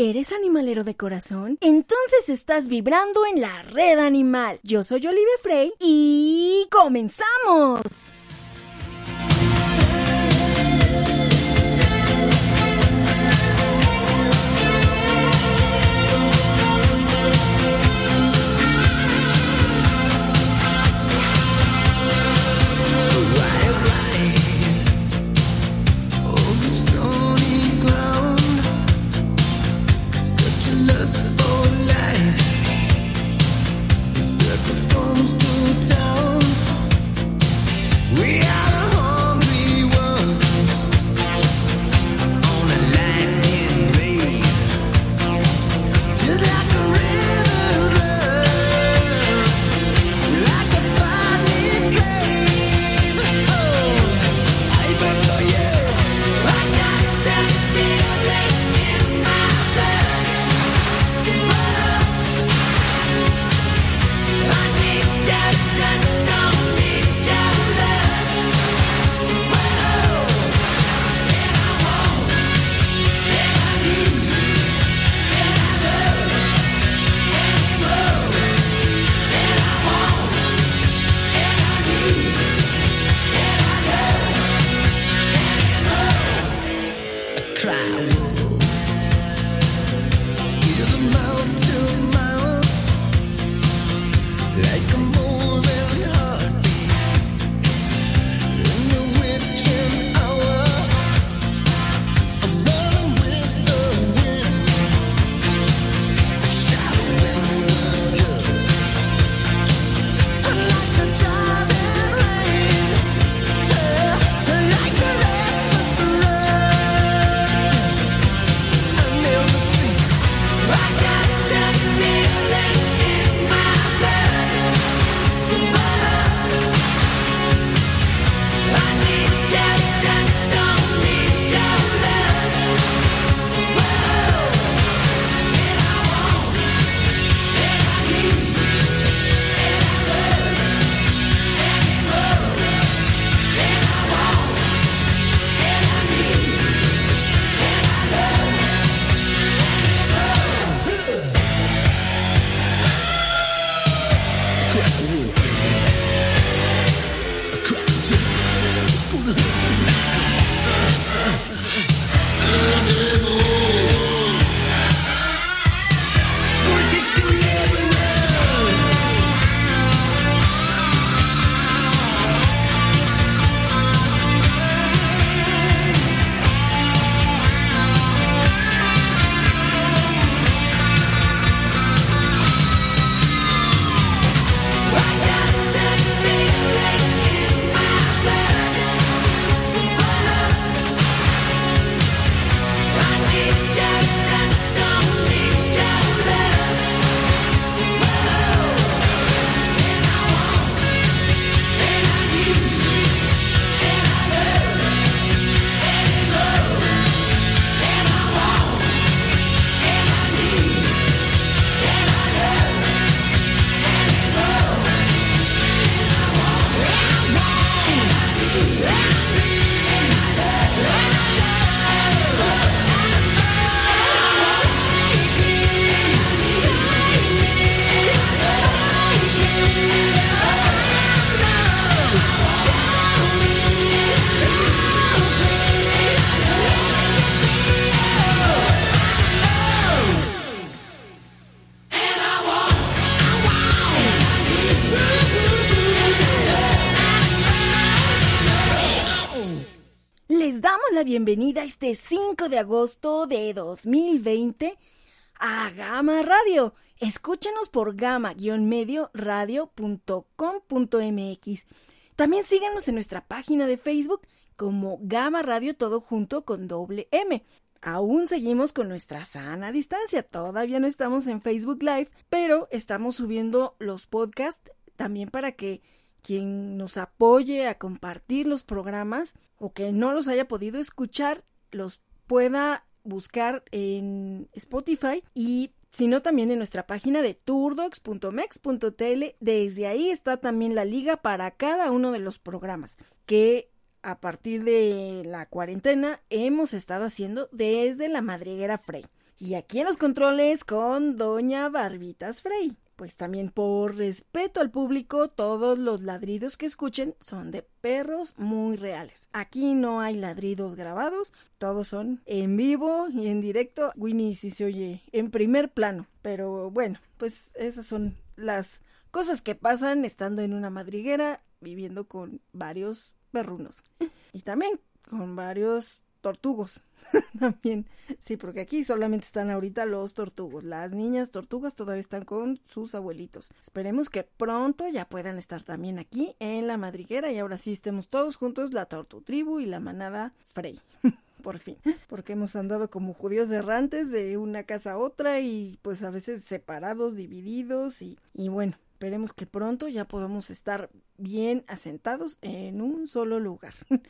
¿Eres animalero de corazón? Entonces estás vibrando en la red animal. Yo soy Olive Frey y comenzamos. Bienvenida este 5 de agosto de 2020 a Gama Radio. Escúchanos por gama-medio radio.com.mx. También síganos en nuestra página de Facebook como Gama Radio todo junto con doble M. Aún seguimos con nuestra sana distancia, todavía no estamos en Facebook Live, pero estamos subiendo los podcasts también para que quien nos apoye a compartir los programas o que no los haya podido escuchar, los pueda buscar en Spotify y sino también en nuestra página de turdox.mex.tl. Desde ahí está también la liga para cada uno de los programas que a partir de la cuarentena hemos estado haciendo desde la madriguera Frey. Y aquí en los controles con Doña Barbitas Frey. Pues también por respeto al público, todos los ladridos que escuchen son de perros muy reales. Aquí no hay ladridos grabados, todos son en vivo y en directo. Winnie sí se oye en primer plano, pero bueno, pues esas son las cosas que pasan estando en una madriguera viviendo con varios perrunos y también con varios tortugos. También, sí, porque aquí solamente están ahorita los tortugos. Las niñas tortugas todavía están con sus abuelitos. Esperemos que pronto ya puedan estar también aquí en la madriguera y ahora sí estemos todos juntos, la tortu tribu y la manada Frey. Por fin, porque hemos andado como judíos errantes de una casa a otra y pues a veces separados, divididos y, y bueno, esperemos que pronto ya podamos estar bien asentados en un solo lugar.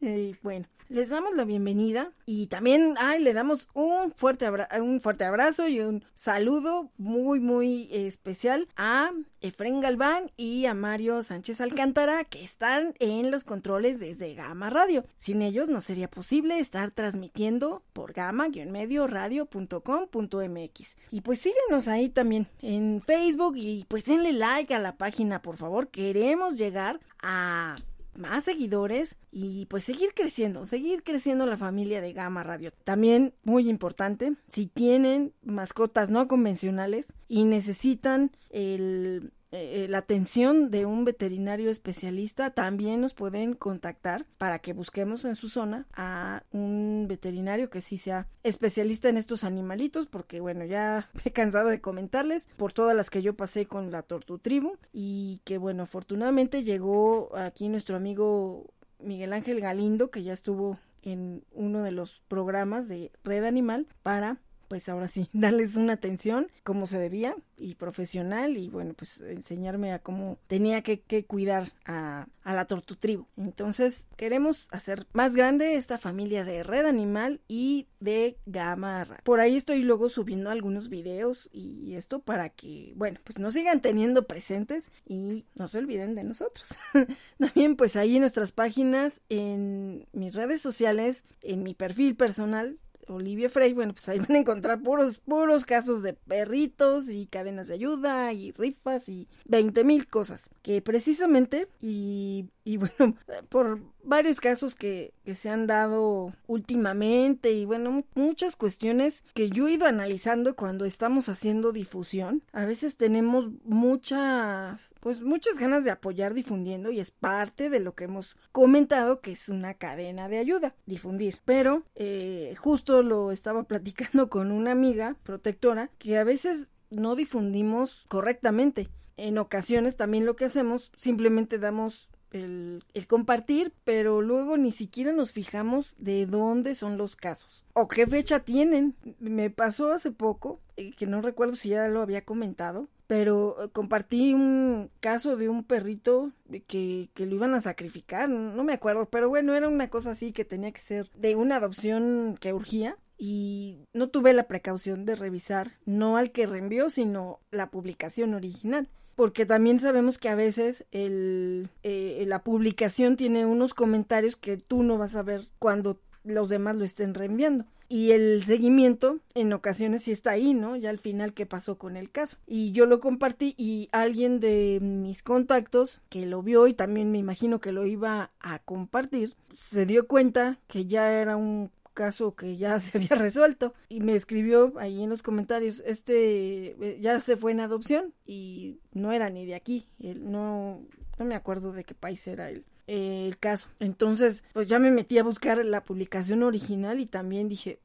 Y bueno, les damos la bienvenida y también ay, le damos un fuerte, un fuerte abrazo y un saludo muy, muy especial a Efren Galván y a Mario Sánchez Alcántara que están en los controles desde Gama Radio. Sin ellos no sería posible estar transmitiendo por gama-medio radio.com.mx. Y pues síguenos ahí también en Facebook y pues denle like a la página, por favor. Queremos llegar a más seguidores y pues seguir creciendo, seguir creciendo la familia de Gama Radio. También muy importante, si tienen mascotas no convencionales y necesitan el eh, eh, la atención de un veterinario especialista, también nos pueden contactar para que busquemos en su zona a un veterinario que sí sea especialista en estos animalitos, porque bueno, ya he cansado de comentarles por todas las que yo pasé con la Tortu Tribu y que bueno, afortunadamente llegó aquí nuestro amigo Miguel Ángel Galindo, que ya estuvo en uno de los programas de Red Animal para pues ahora sí, darles una atención como se debía y profesional y bueno, pues enseñarme a cómo tenía que, cuidar a, a la tortutribu. Entonces queremos hacer más grande esta familia de Red Animal y de Gamarra. Por ahí estoy luego subiendo algunos videos y esto para que, bueno, pues nos sigan teniendo presentes y no se olviden de nosotros. También pues ahí en nuestras páginas, en mis redes sociales, en mi perfil personal, Olivia Frey, bueno, pues ahí van a encontrar puros, puros casos de perritos y cadenas de ayuda y rifas y 20 mil cosas que precisamente y, y bueno, por varios casos que, que, se han dado últimamente y bueno, muchas cuestiones que yo he ido analizando cuando estamos haciendo difusión. A veces tenemos muchas, pues muchas ganas de apoyar difundiendo y es parte de lo que hemos comentado que es una cadena de ayuda, difundir. Pero eh, justo lo estaba platicando con una amiga protectora que a veces no difundimos correctamente. En ocasiones también lo que hacemos simplemente damos el, compartir, pero luego ni siquiera nos fijamos de dónde son los casos o qué fecha tienen. Me pasó hace poco, eh, que no recuerdo si ya lo había comentado, pero eh, compartí un caso de un perrito que, que, lo iban a sacrificar, no me acuerdo, pero bueno, era una cosa así que tenía que ser de una adopción que urgía y no tuve la precaución de revisar no al que reenvió, sino la publicación original porque también sabemos que a veces el, eh, la publicación tiene unos comentarios que tú no vas a ver cuando los demás lo estén reenviando. Y el seguimiento en ocasiones sí está ahí, ¿no? Ya al final qué pasó con el caso. Y yo lo compartí y alguien de mis contactos que lo vio y también me imagino que lo iba a compartir, se dio cuenta que ya era un caso que ya se había resuelto y me escribió ahí en los comentarios este eh, ya se fue en adopción y no era ni de aquí él no no me acuerdo de qué país era el, el caso entonces pues ya me metí a buscar la publicación original y también dije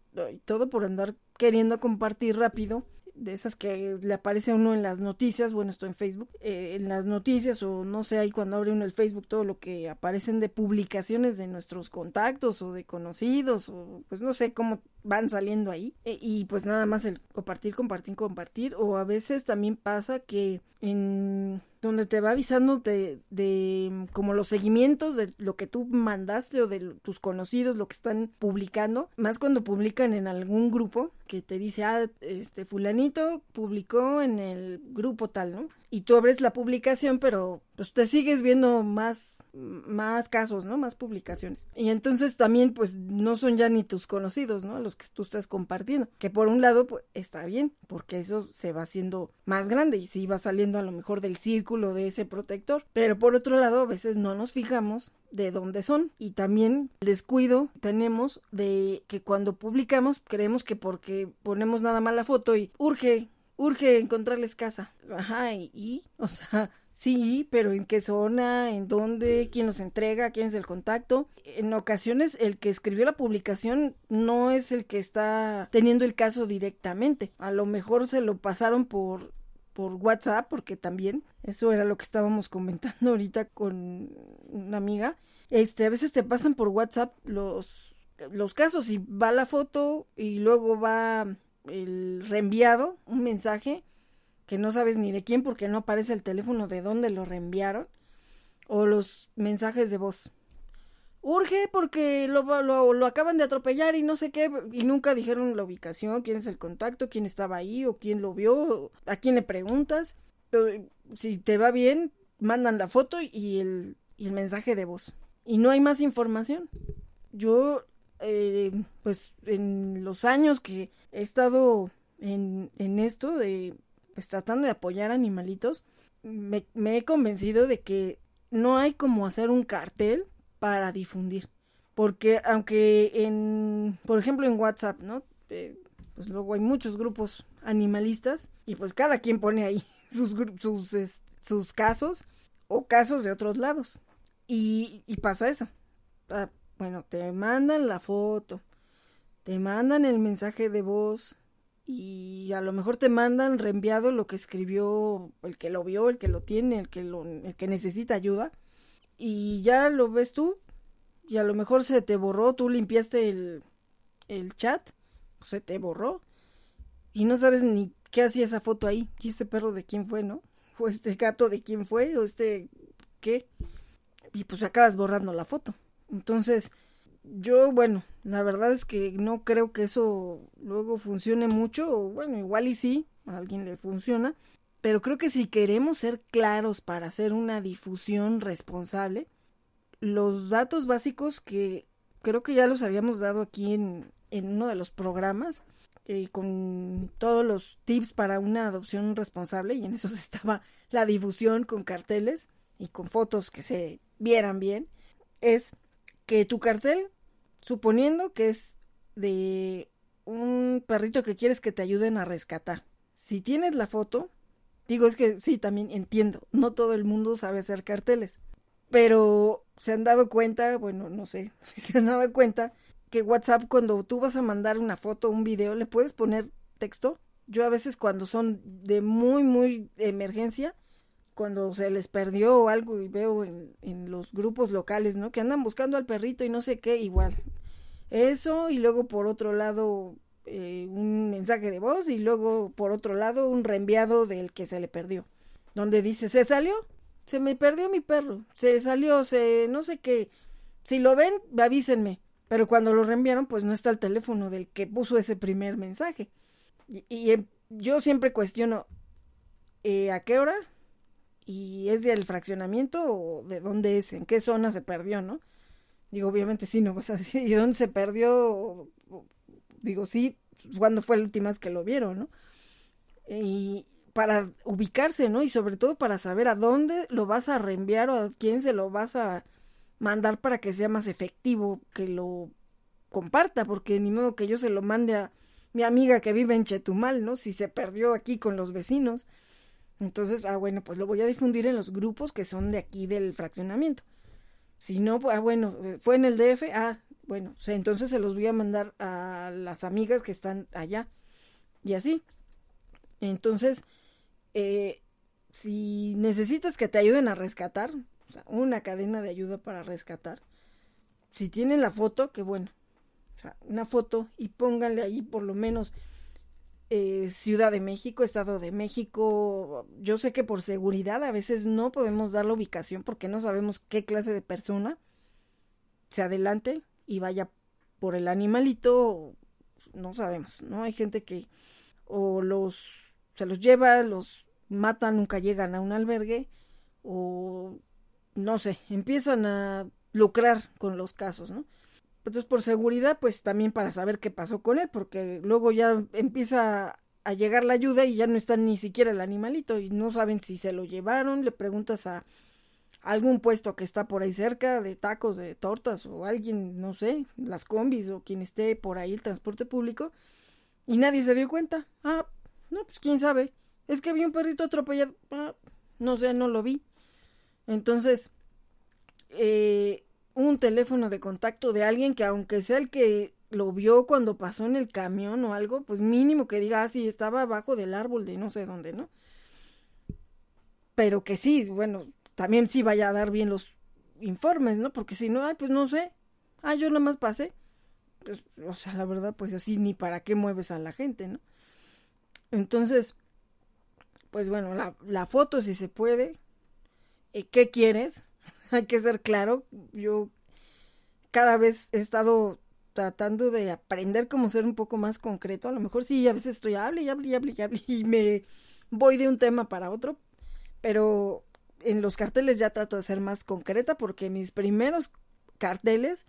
todo por andar queriendo compartir rápido de esas que le aparece a uno en las noticias, bueno, estoy en Facebook, eh, en las noticias o no sé, ahí cuando abre uno el Facebook todo lo que aparecen de publicaciones de nuestros contactos o de conocidos o pues no sé cómo van saliendo ahí e, y pues nada más el compartir, compartir, compartir o a veces también pasa que en donde te va avisando de, de como los seguimientos de lo que tú mandaste o de tus conocidos, lo que están publicando, más cuando publican en algún grupo que te dice, ah, este fulanito publicó en el grupo tal, ¿no? Y tú abres la publicación, pero pues te sigues viendo más más casos, ¿no? Más publicaciones. Y entonces también, pues, no son ya ni tus conocidos, ¿no? Los que tú estás compartiendo. Que por un lado, pues, está bien, porque eso se va haciendo más grande y sí va saliendo a lo mejor del círculo de ese protector. Pero por otro lado, a veces no nos fijamos de dónde son. Y también descuido tenemos de que cuando publicamos creemos que porque ponemos nada más la foto y urge, urge encontrarles casa. Ajá, y, o sea, Sí, pero ¿en qué zona? ¿En dónde? ¿Quién los entrega? ¿Quién es el contacto? En ocasiones el que escribió la publicación no es el que está teniendo el caso directamente. A lo mejor se lo pasaron por por WhatsApp, porque también eso era lo que estábamos comentando ahorita con una amiga. Este, a veces te pasan por WhatsApp los los casos y va la foto y luego va el reenviado, un mensaje que no sabes ni de quién porque no aparece el teléfono de dónde lo reenviaron, o los mensajes de voz. Urge porque lo, lo, lo, acaban de atropellar y no sé qué, y nunca dijeron la ubicación, quién es el contacto, quién estaba ahí o quién lo vio, a quién le preguntas. si te va bien, mandan la foto y el, y el mensaje de voz. Y no hay más información. Yo, eh, pues en los años que he estado en, en esto de pues tratando de apoyar animalitos, me, he convencido de que no hay como hacer un cartel para difundir. Porque aunque en, por ejemplo, en WhatsApp, ¿no? Eh, pues luego hay muchos grupos animalistas y pues cada quien pone ahí sus, sus, sus casos o casos de otros lados. Y, y pasa eso. Bueno, te mandan la foto, te mandan el mensaje de voz, y a lo mejor te mandan reenviado lo que escribió el que lo vio, el que lo tiene, el que lo el que necesita ayuda y ya lo ves tú y a lo mejor se te borró, tú limpiaste el, el chat, pues se te borró y no sabes ni qué hacía esa foto ahí, y este perro de quién fue, ¿no? O este gato de quién fue, o este qué. Y pues acabas borrando la foto. Entonces, yo, bueno, la verdad es que no creo que eso luego funcione mucho, o bueno, igual y sí, a alguien le funciona, pero creo que si queremos ser claros para hacer una difusión responsable, los datos básicos que creo que ya los habíamos dado aquí en, en uno de los programas, eh, con todos los tips para una adopción responsable, y en esos estaba la difusión con carteles y con fotos que se vieran bien, es que tu cartel, suponiendo que es de un perrito que quieres que te ayuden a rescatar, si tienes la foto, digo es que sí, también entiendo, no todo el mundo sabe hacer carteles, pero se han dado cuenta, bueno, no sé si se han dado cuenta que WhatsApp cuando tú vas a mandar una foto un video le puedes poner texto. Yo a veces cuando son de muy, muy emergencia, cuando se les perdió algo y veo en, en los grupos locales, ¿no? Que andan buscando al perrito y no sé qué, igual. Eso y luego por otro lado eh, un mensaje de voz y luego por otro lado un reenviado del que se le perdió. Donde dice, ¿se salió? Se me perdió mi perro. Se salió, se no sé qué. Si lo ven, avísenme. Pero cuando lo reenviaron, pues no está el teléfono del que puso ese primer mensaje. Y, y em, yo siempre cuestiono, eh, ¿a qué hora? Y es del fraccionamiento o de dónde es, en qué zona se perdió, ¿no? Digo, obviamente sí, no vas a decir, ¿y dónde se perdió? Digo, sí, cuando fue la última vez que lo vieron, ¿no? Y para ubicarse, ¿no? Y sobre todo para saber a dónde lo vas a reenviar o a quién se lo vas a mandar para que sea más efectivo que lo comparta, porque ni modo que yo se lo mande a mi amiga que vive en Chetumal, ¿no? Si se perdió aquí con los vecinos. Entonces, ah, bueno, pues lo voy a difundir en los grupos que son de aquí del fraccionamiento. Si no, ah, bueno, eh, fue en el DF, ah, bueno, entonces se los voy a mandar a las amigas que están allá. Y así. Entonces, eh, si necesitas que te ayuden a rescatar, o sea, una cadena de ayuda para rescatar, si tienen la foto, que bueno, o sea, una foto y pónganle ahí por lo menos eh, Ciudad de México, Estado de México. Yo sé que por seguridad a veces no podemos dar la ubicación porque no sabemos qué clase de persona se adelante y vaya por el animalito. No sabemos, ¿no? Hay gente que o los se los lleva, los matan, nunca llegan a un albergue o no sé, empiezan a lucrar con los casos, ¿no? Entonces, por seguridad, pues también para saber qué pasó con él, porque luego ya empieza a llegar la ayuda y ya no está ni siquiera el animalito y no saben si se lo llevaron, le preguntas a algún puesto que está por ahí cerca de tacos, de tortas o alguien, no sé, las combis o quien esté por ahí el transporte público y nadie se dio cuenta. Ah, no, pues quién sabe. Es que había un perrito atropellado. Ah, no sé, no lo vi. Entonces, eh, un teléfono de contacto de alguien que aunque sea el que lo vio cuando pasó en el camión o algo, pues mínimo que diga, ah, sí, estaba abajo del árbol de no sé dónde, ¿no? Pero que sí, bueno, también sí vaya a dar bien los informes, ¿no? Porque si no, ay, pues no sé, ah, yo nada más pasé. Pues, o sea, la verdad, pues así ni para qué mueves a la gente, ¿no? Entonces, pues bueno, la, la foto si se puede. Eh, ¿Qué quieres? Hay que ser claro. Yo cada vez he estado tratando de aprender cómo ser un poco más concreto. A lo mejor sí, a veces estoy hable y hable y hable y hable y me voy de un tema para otro. Pero en los carteles ya trato de ser más concreta porque mis primeros carteles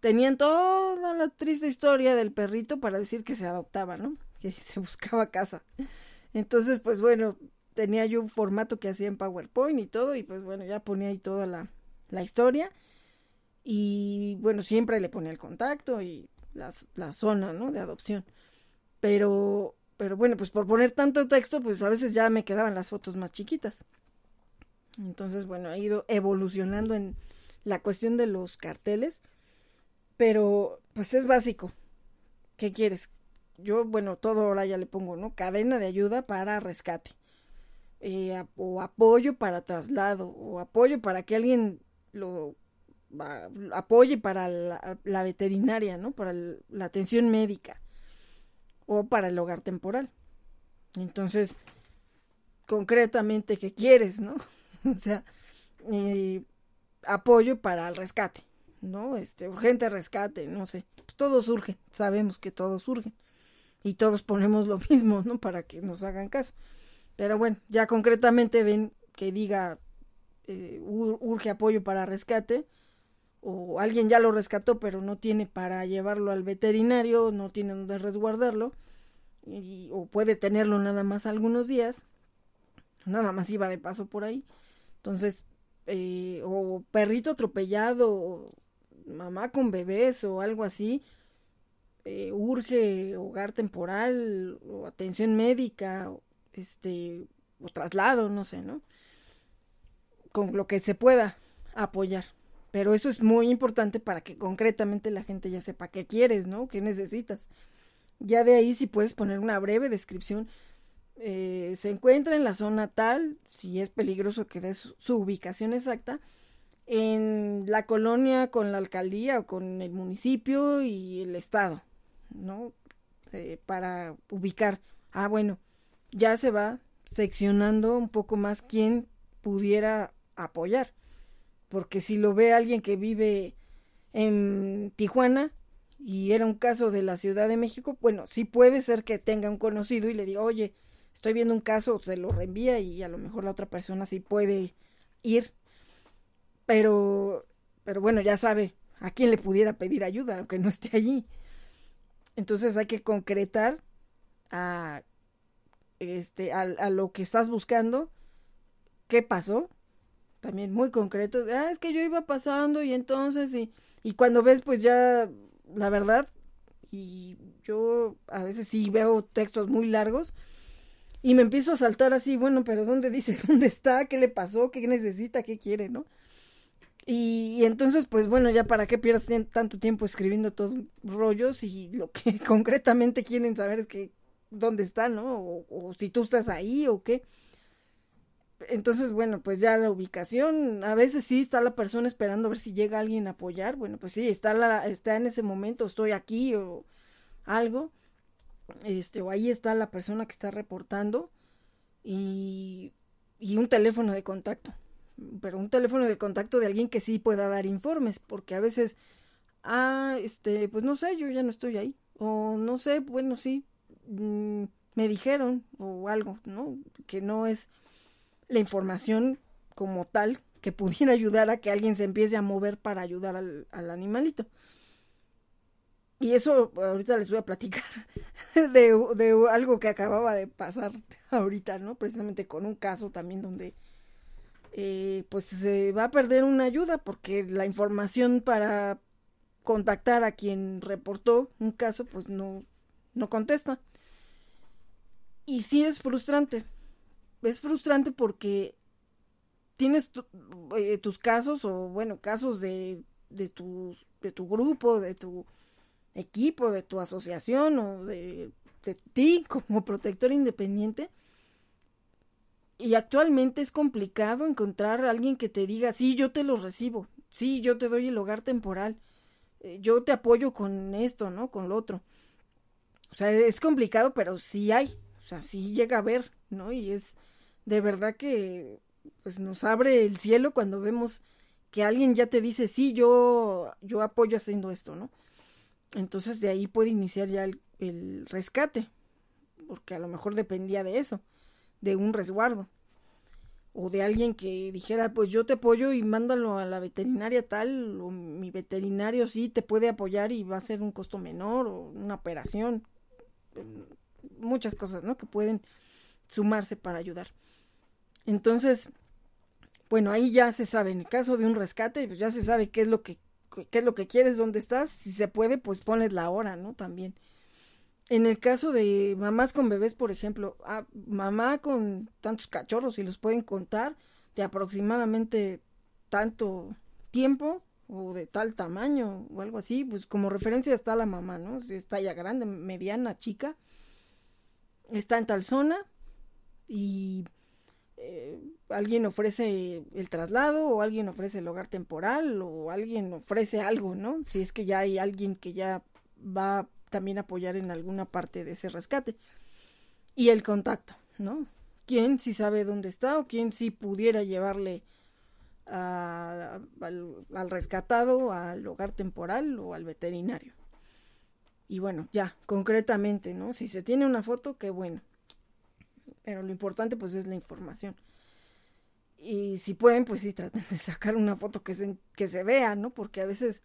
tenían toda la triste historia del perrito para decir que se adoptaba, ¿no? Que se buscaba casa. Entonces, pues bueno, tenía yo un formato que hacía en PowerPoint y todo, y pues bueno, ya ponía ahí toda la, la historia. Y bueno, siempre le ponía el contacto y la, la zona, ¿no? De adopción. Pero, pero bueno, pues por poner tanto texto, pues a veces ya me quedaban las fotos más chiquitas. Entonces, bueno, ha ido evolucionando en la cuestión de los carteles, pero pues es básico. ¿Qué quieres? Yo, bueno, todo ahora ya le pongo, ¿no? Cadena de ayuda para rescate. Eh, o apoyo para traslado, o apoyo para que alguien lo apoye para la, veterinaria, ¿no? Para la atención médica o para el hogar temporal. Entonces, concretamente, ¿qué quieres, no? o sea, eh, apoyo para el rescate, ¿no? Este, urgente rescate, no sé. Todos surgen, sabemos que todos surgen. Y todos ponemos lo mismo, ¿no? Para que nos hagan caso. Pero bueno, ya concretamente ven que diga eh, urge apoyo para rescate, o alguien ya lo rescató pero no tiene para llevarlo al veterinario, no tiene donde resguardarlo, y, o puede tenerlo nada más algunos días, nada más iba de paso por ahí, entonces, eh, o perrito atropellado, o mamá con bebés o algo así, eh, urge hogar temporal o atención médica, este, o traslado, no sé, ¿no? Con lo que se pueda apoyar. Pero eso es muy importante para que concretamente la gente ya sepa qué quieres, ¿no? ¿Qué necesitas? Ya de ahí si puedes poner una breve descripción eh, se encuentra en la zona tal, si es peligroso que dé su, ubicación exacta, en la colonia con la alcaldía o con el municipio y el estado, ¿no? Eh, para ubicar. Ah, bueno, ya se va seccionando un poco más quién pudiera apoyar. Porque si lo ve alguien que vive en Tijuana y era un caso de la Ciudad de México, bueno, sí puede ser que tenga un conocido y le diga, oye, estoy viendo un caso, se lo reenvía y a lo mejor la otra persona sí puede ir. Pero, pero bueno, ya sabe a quién le pudiera pedir ayuda, aunque no esté allí. Entonces hay que concretar a, este, a, a lo que estás buscando, qué pasó, también muy concreto, ah, es que yo iba pasando y entonces, y, y cuando ves, pues ya, la verdad, y yo a veces sí veo textos muy largos, y me empiezo a saltar así, bueno, pero ¿dónde dice? ¿Dónde está? ¿Qué le pasó? ¿Qué necesita? ¿Qué quiere? ¿No? Y, entonces, pues bueno, ya para qué pierdas tanto tiempo escribiendo todos rollos y lo que concretamente quieren saber es que dónde está, ¿no? O, o, si tú estás ahí o qué. Entonces, bueno, pues ya la ubicación, a veces sí está la persona esperando a ver si llega alguien a apoyar. Bueno, pues sí, está la, está en ese momento, estoy aquí o algo este, o ahí está la persona que está reportando y, y un teléfono de contacto. Pero un teléfono de contacto de alguien que sí pueda dar informes, porque a veces, ah, este, pues no sé, yo ya no estoy ahí. O no sé, bueno, sí, mm, me dijeron o algo, ¿no? Que no es la información como tal que pudiera ayudar a que alguien se empiece a mover para ayudar al, al animalito. Y eso ahorita les voy a platicar de, de, algo que acababa de pasar ahorita, ¿no? Precisamente con un caso también donde eh, pues se va a perder una ayuda porque la información para contactar a quien reportó un caso pues no, no contesta. Y sí es frustrante. Es frustrante porque tienes eh, tus casos o bueno, casos de, de, tus, de tu grupo, de tu equipo, de tu asociación o de, de ti como protector independiente. Y actualmente es complicado encontrar a alguien que te diga, sí, yo te lo recibo, sí, yo te doy el hogar temporal, eh, yo te apoyo con esto, ¿no? Con lo otro. O sea, es complicado, pero sí hay, sea, sí llega a ver, ¿no? Y es de verdad que pues nos abre el cielo cuando vemos que alguien ya te dice, sí, yo, yo apoyo haciendo esto, ¿no? Entonces de ahí puede iniciar ya el, rescate, porque a lo mejor dependía de eso, de un resguardo o de alguien que dijera, pues yo te apoyo y mándalo a la veterinaria tal, o mi veterinario sí te puede apoyar y va a ser un costo menor, o una operación, muchas cosas, ¿no? Que pueden sumarse para ayudar. Entonces, bueno, ahí ya se sabe, en el caso de un rescate, pues ya se sabe qué es lo que qué es lo que quieres, dónde estás, si se puede, pues pones la hora, ¿no? También. En el caso de mamás con bebés, por ejemplo, ah, mamá con tantos cachorros, si los pueden contar, de aproximadamente tanto tiempo o de tal tamaño o algo así, pues como referencia está la mamá, ¿no? Si está ya grande, mediana, chica, está en tal zona y eh, alguien ofrece el traslado o alguien ofrece el hogar temporal o alguien ofrece algo, ¿no? Si es que ya hay alguien que ya va también a apoyar en alguna parte de ese rescate. Y el contacto, ¿no? ¿Quién si sabe dónde está o quién si pudiera llevarle al, al rescatado al hogar temporal o al veterinario? Y bueno, ya, concretamente, ¿no? Si se tiene una foto, qué bueno. Pero lo importante pues es la información y si pueden, pues sí, traten de sacar una foto que se, que se vea, ¿no? Porque a veces,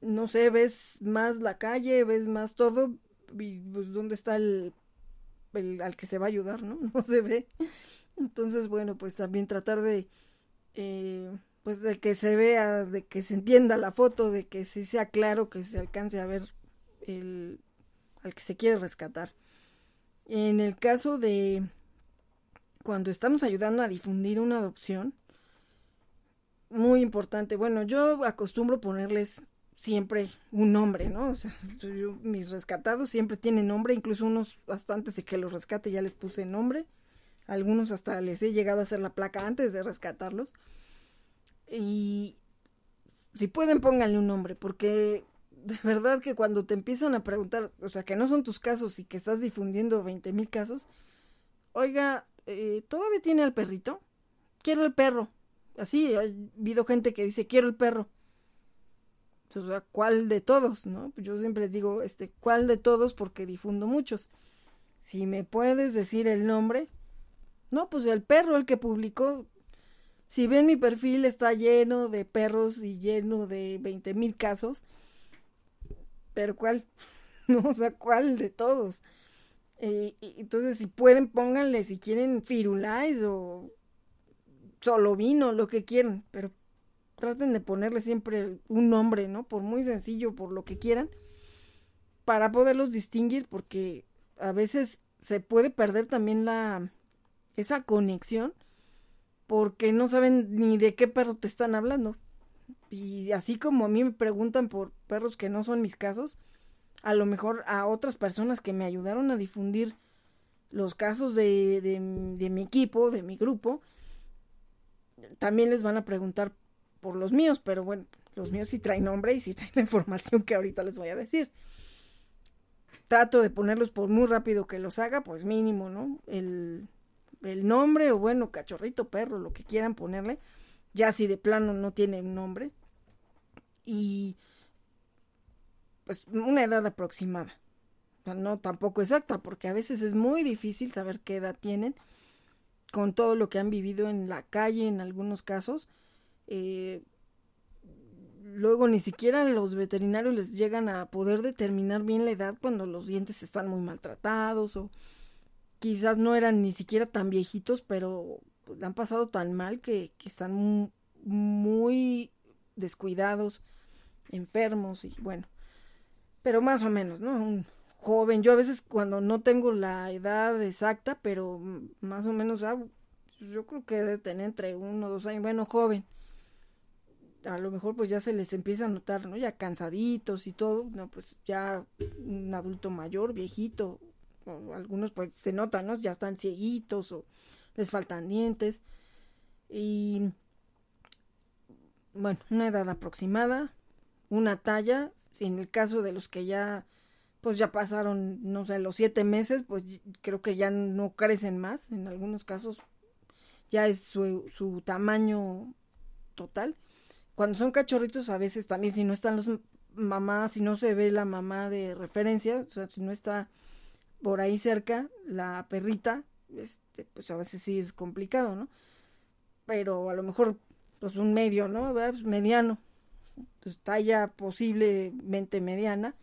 no sé, ves más la calle, ves más todo, y pues dónde está el, el al que se va a ayudar, ¿no? No se ve. Entonces, bueno, pues también tratar de, eh, pues de que se vea, de que se entienda la foto, de que sí sea claro, que se alcance a ver el, al que se quiere rescatar. En el caso de cuando estamos ayudando a difundir una adopción, muy importante. Bueno, yo acostumbro ponerles siempre un nombre, ¿no? Mis rescatados siempre tienen nombre, incluso unos hasta antes de que los rescate ya les puse nombre. Algunos hasta les he llegado a hacer la placa antes de rescatarlos. Y si pueden pónganle un nombre, porque de verdad que cuando te empiezan a preguntar, o sea, que no son tus casos y que estás difundiendo 20 mil casos, oiga, eh, ¿todavía tiene al perrito? Quiero el perro. Así, ha habido gente que dice, quiero el perro. O sea, ¿cuál de todos? ¿No? Yo siempre les digo, este, ¿cuál de todos? Porque difundo muchos. Si me puedes decir el nombre. No, pues el perro, el que publicó. Si ven mi perfil, está lleno de perros y lleno de veinte mil casos. Pero ¿cuál? no, o sea, ¿cuál de todos? Eh, entonces, si pueden, pónganle si quieren firulais o solo vino, lo que quieran, pero traten de ponerle siempre un nombre, ¿no? Por muy sencillo, por lo que quieran, para poderlos distinguir, porque a veces se puede perder también la esa conexión porque no saben ni de qué perro te están hablando. Y así como a mí me preguntan por perros que no son mis casos, a lo mejor a otras personas que me ayudaron a difundir los casos de, de, mi equipo, de mi grupo, también les van a preguntar por los míos, pero bueno, los míos sí traen nombre y sí traen la información que ahorita les voy a decir. Trato de ponerlos por muy rápido que los haga, pues mínimo, ¿no? El, el nombre o bueno, cachorrito, perro, lo que quieran ponerle, ya si de plano no tiene un nombre. Y pues una edad aproximada. no tampoco exacta, porque a veces es muy difícil saber qué edad tienen con todo lo que han vivido en la calle en algunos casos. Eh, luego ni siquiera los veterinarios les llegan a poder determinar bien la edad cuando los dientes están muy maltratados o quizás no eran ni siquiera tan viejitos, pero pues, han pasado tan mal que, están muy descuidados, enfermos y bueno, pero más o menos, ¿no? Un joven, yo a veces cuando no tengo la edad exacta, pero más o menos, ah, yo creo que debe tener entre uno o dos años, bueno, joven. A lo mejor pues ya se les empieza a notar, ¿no? Ya cansaditos y todo, no, pues ya un adulto mayor, viejito, algunos pues se notan, ¿no? Ya están cieguitos o les faltan dientes. Y bueno, una edad aproximada, una talla, si en el caso de los que ya pues ya pasaron, no sé, los siete meses, pues creo que ya no crecen más, en algunos casos ya es su tamaño total. Cuando son cachorritos, a veces también si no están los mamás, si no se ve la mamá de referencia, o sea, si no está por ahí cerca la perrita, este, pues a veces sí es complicado, ¿no? Pero a lo mejor, pues un medio, ¿no? Pues mediano, pues talla posiblemente mediana.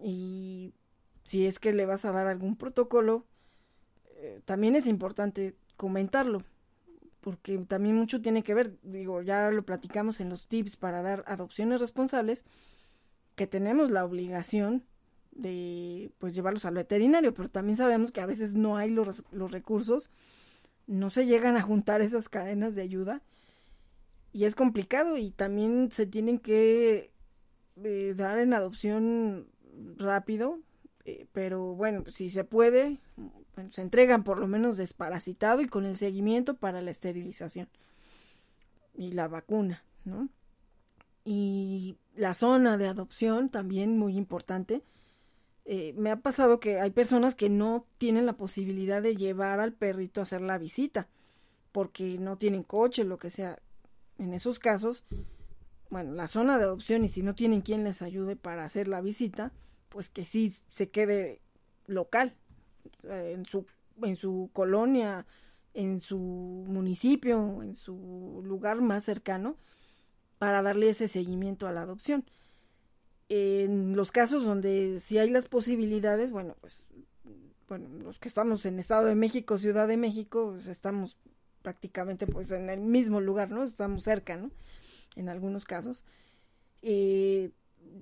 Y si es que le vas a dar algún protocolo, eh, también es importante comentarlo, porque también mucho tiene que ver, digo, ya lo platicamos en los tips para dar adopciones responsables, que tenemos la obligación de pues llevarlos al veterinario, pero también sabemos que a veces no hay los, los recursos, no se llegan a juntar esas cadenas de ayuda y es complicado y también se tienen que eh, dar en adopción rápido, eh, pero bueno, si se puede, se entregan por lo menos desparasitado y con el seguimiento para la esterilización y la vacuna, ¿no? Y la zona de adopción también muy importante. Eh, me ha pasado que hay personas que no tienen la posibilidad de llevar al perrito a hacer la visita porque no tienen coche, lo que sea. En esos casos, bueno, la zona de adopción y si no tienen quien les ayude para hacer la visita, pues que sí se quede local, eh, en su, en su colonia, en su municipio, en su lugar más cercano, para darle ese seguimiento a la adopción. En los casos donde sí hay las posibilidades, bueno, pues, bueno, los que estamos en Estado de México, Ciudad de México, pues estamos prácticamente pues en el mismo lugar, ¿no? Estamos cerca, ¿no? En algunos casos. Eh,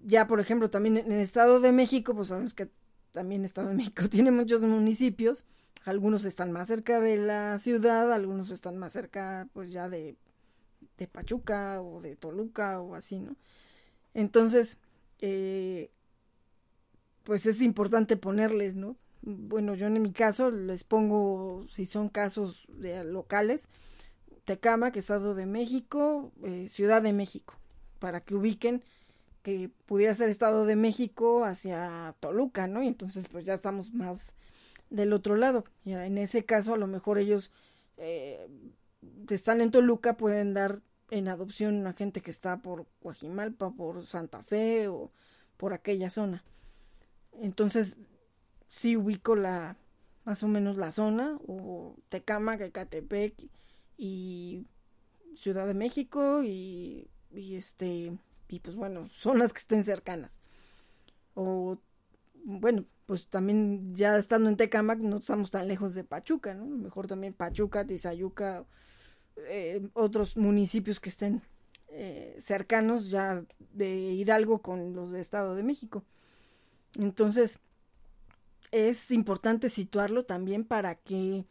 ya, por ejemplo, también en el Estado de México, pues sabemos que también Estado de México tiene muchos municipios, algunos están más cerca de la ciudad, algunos están más cerca, pues ya de, de Pachuca o de Toluca o así, ¿no? Entonces, eh, pues es importante ponerles, ¿no? Bueno, yo en mi caso les pongo, si son casos de locales, Tecama, que Estado de México, eh, Ciudad de México, para que ubiquen que pudiera ser Estado de México hacia Toluca, ¿no? Y entonces pues ya estamos más del otro lado. Y en ese caso a lo mejor ellos eh, están en Toluca, pueden dar en adopción a gente que está por Guajimalpa, por Santa Fe o por aquella zona. Entonces sí ubico la más o menos la zona o Tecama, Ecatepec y Ciudad de México y, y este y pues bueno, son las que estén cercanas. O bueno, pues también ya estando en Tecamac no estamos tan lejos de Pachuca, ¿no? Mejor también Pachuca, Tizayuca, eh, otros municipios que estén eh, cercanos ya de Hidalgo con los de Estado de México. Entonces, es importante situarlo también para que,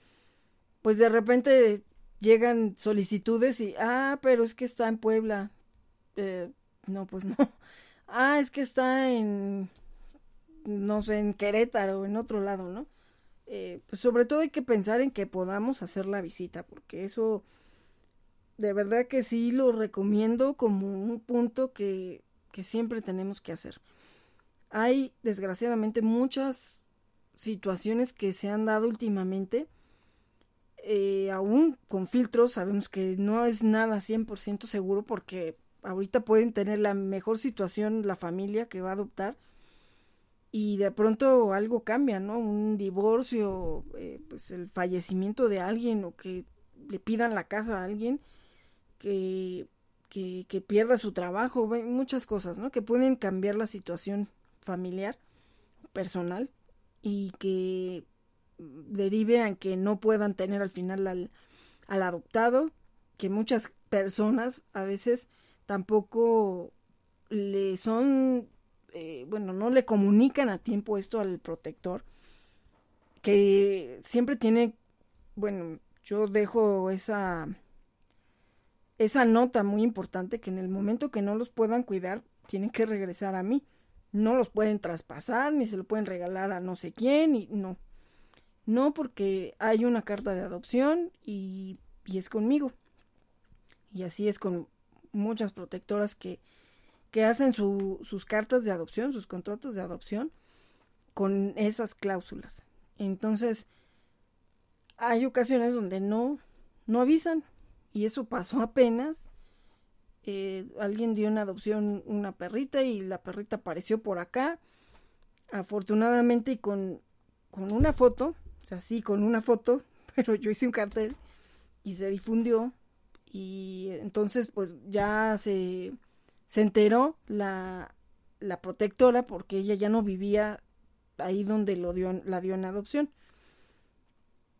pues de repente llegan solicitudes y, ah, pero es que está en Puebla. Eh, no, pues no. Ah, es que está en, no sé, en Querétaro, en otro lado, ¿no? Eh, pues sobre todo hay que pensar en que podamos hacer la visita, porque eso de verdad que sí lo recomiendo como un punto que, que siempre tenemos que hacer. Hay desgraciadamente muchas situaciones que se han dado últimamente, eh, aún con filtros, sabemos que no es nada 100% seguro porque ahorita pueden tener la mejor situación la familia que va a adoptar y de pronto algo cambia, ¿no? Un divorcio, eh, pues el fallecimiento de alguien o que le pidan la casa a alguien que, que, pierda su trabajo, muchas cosas, ¿no? Que pueden cambiar la situación familiar, personal y que derive a que no puedan tener al final al, al adoptado, que muchas personas a veces tampoco le son eh, bueno, no le comunican a tiempo esto al protector, que siempre tiene, bueno, yo dejo esa, esa nota muy importante que en el momento que no los puedan cuidar, tienen que regresar a mí. No los pueden traspasar, ni se lo pueden regalar a no sé quién, y no. No, porque hay una carta de adopción y, y es conmigo. Y así es con muchas protectoras que que hacen sus cartas de adopción, sus contratos de adopción, con esas cláusulas. Entonces, hay ocasiones donde no, no avisan. Y eso pasó apenas. Eh, alguien dio en adopción una perrita y la perrita apareció por acá. Afortunadamente y con, con una foto, o sea, sí, con una foto, pero yo hice un cartel y se difundió. Y entonces, pues ya se se enteró la, la protectora porque ella ya no vivía ahí donde lo dio, la dio en adopción.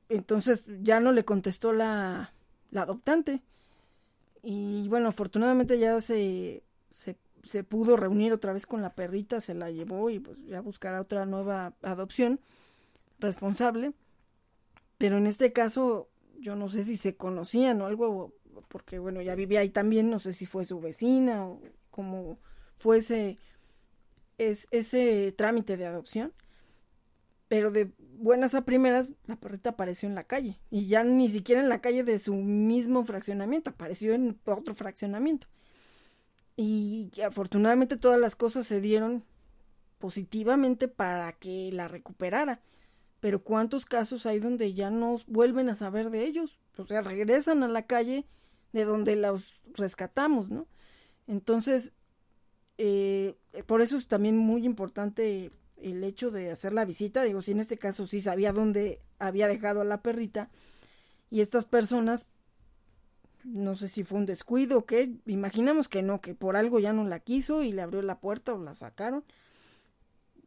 Entonces ya no le contestó la, la adoptante. Y bueno, afortunadamente ya se, se, pudo reunir otra vez con la perrita, se la llevó y pues ya buscará otra nueva adopción responsable. Pero en este caso, yo no sé si se conocían o algo, porque bueno, ya vivía ahí también, no sé si fue su vecina o como fuese es, ese trámite de adopción. Pero de buenas a primeras, la perrita apareció en la calle. Y ya ni siquiera en la calle de su mismo fraccionamiento, apareció en otro fraccionamiento. Y afortunadamente todas las cosas se dieron positivamente para que la recuperara. Pero ¿cuántos casos hay donde ya no vuelven a saber de ellos? O sea, regresan a la calle de donde los rescatamos, ¿no? Entonces, eh, por eso es también muy importante el hecho de hacer la visita. Digo, si en este caso sí sabía dónde había dejado a la perrita y estas personas, no sé si fue un descuido o qué, imaginamos que no, que por algo ya no la quiso y le abrió la puerta o la sacaron,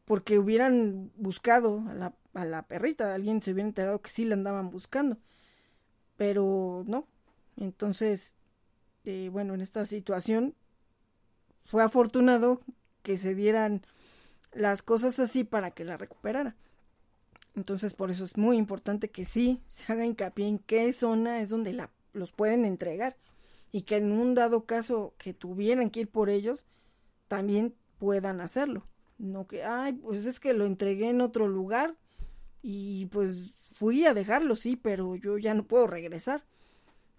porque hubieran buscado a la, a la perrita, alguien se hubiera enterado que sí la andaban buscando, pero no. Entonces, eh, bueno, en esta situación fue afortunado que se dieran las cosas así para que la recuperara. Entonces, por eso es muy importante que sí se haga hincapié en qué zona es donde la, los pueden entregar y que en un dado caso que tuvieran que ir por ellos, también puedan hacerlo. No que, ay, pues es que lo entregué en otro lugar y pues fui a dejarlo, sí, pero yo ya no puedo regresar.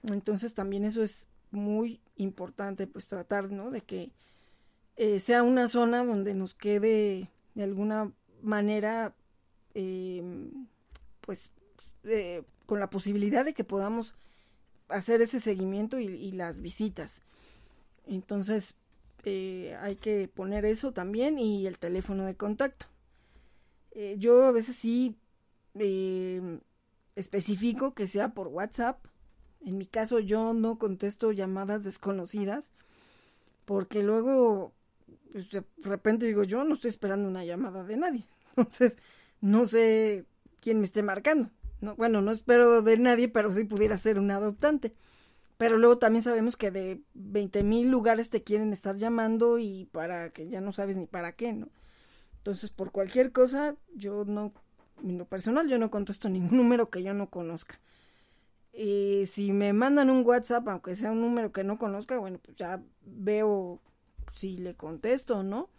Entonces también eso es muy importante, pues tratar, ¿no? De que eh, sea una zona donde nos quede de alguna manera, eh, pues, eh, con la posibilidad de que podamos hacer ese seguimiento y, las visitas. Entonces, hay que poner eso también y el teléfono de contacto. yo a veces sí especifico que sea por WhatsApp. En mi caso yo no contesto llamadas desconocidas porque luego pues de repente digo, yo no estoy esperando una llamada de nadie. Entonces, no sé quién me esté marcando. No, bueno, no espero de nadie, pero sí pudiera ser un adoptante. Pero luego también sabemos que de veinte mil lugares te quieren estar llamando y para que ya no sabes ni para qué, ¿no? Entonces, por cualquier cosa, yo no, en lo personal, yo no contesto ningún número que yo no conozca. Y si me mandan un WhatsApp, aunque sea un número que no conozca, bueno, pues ya veo si le contesto o no,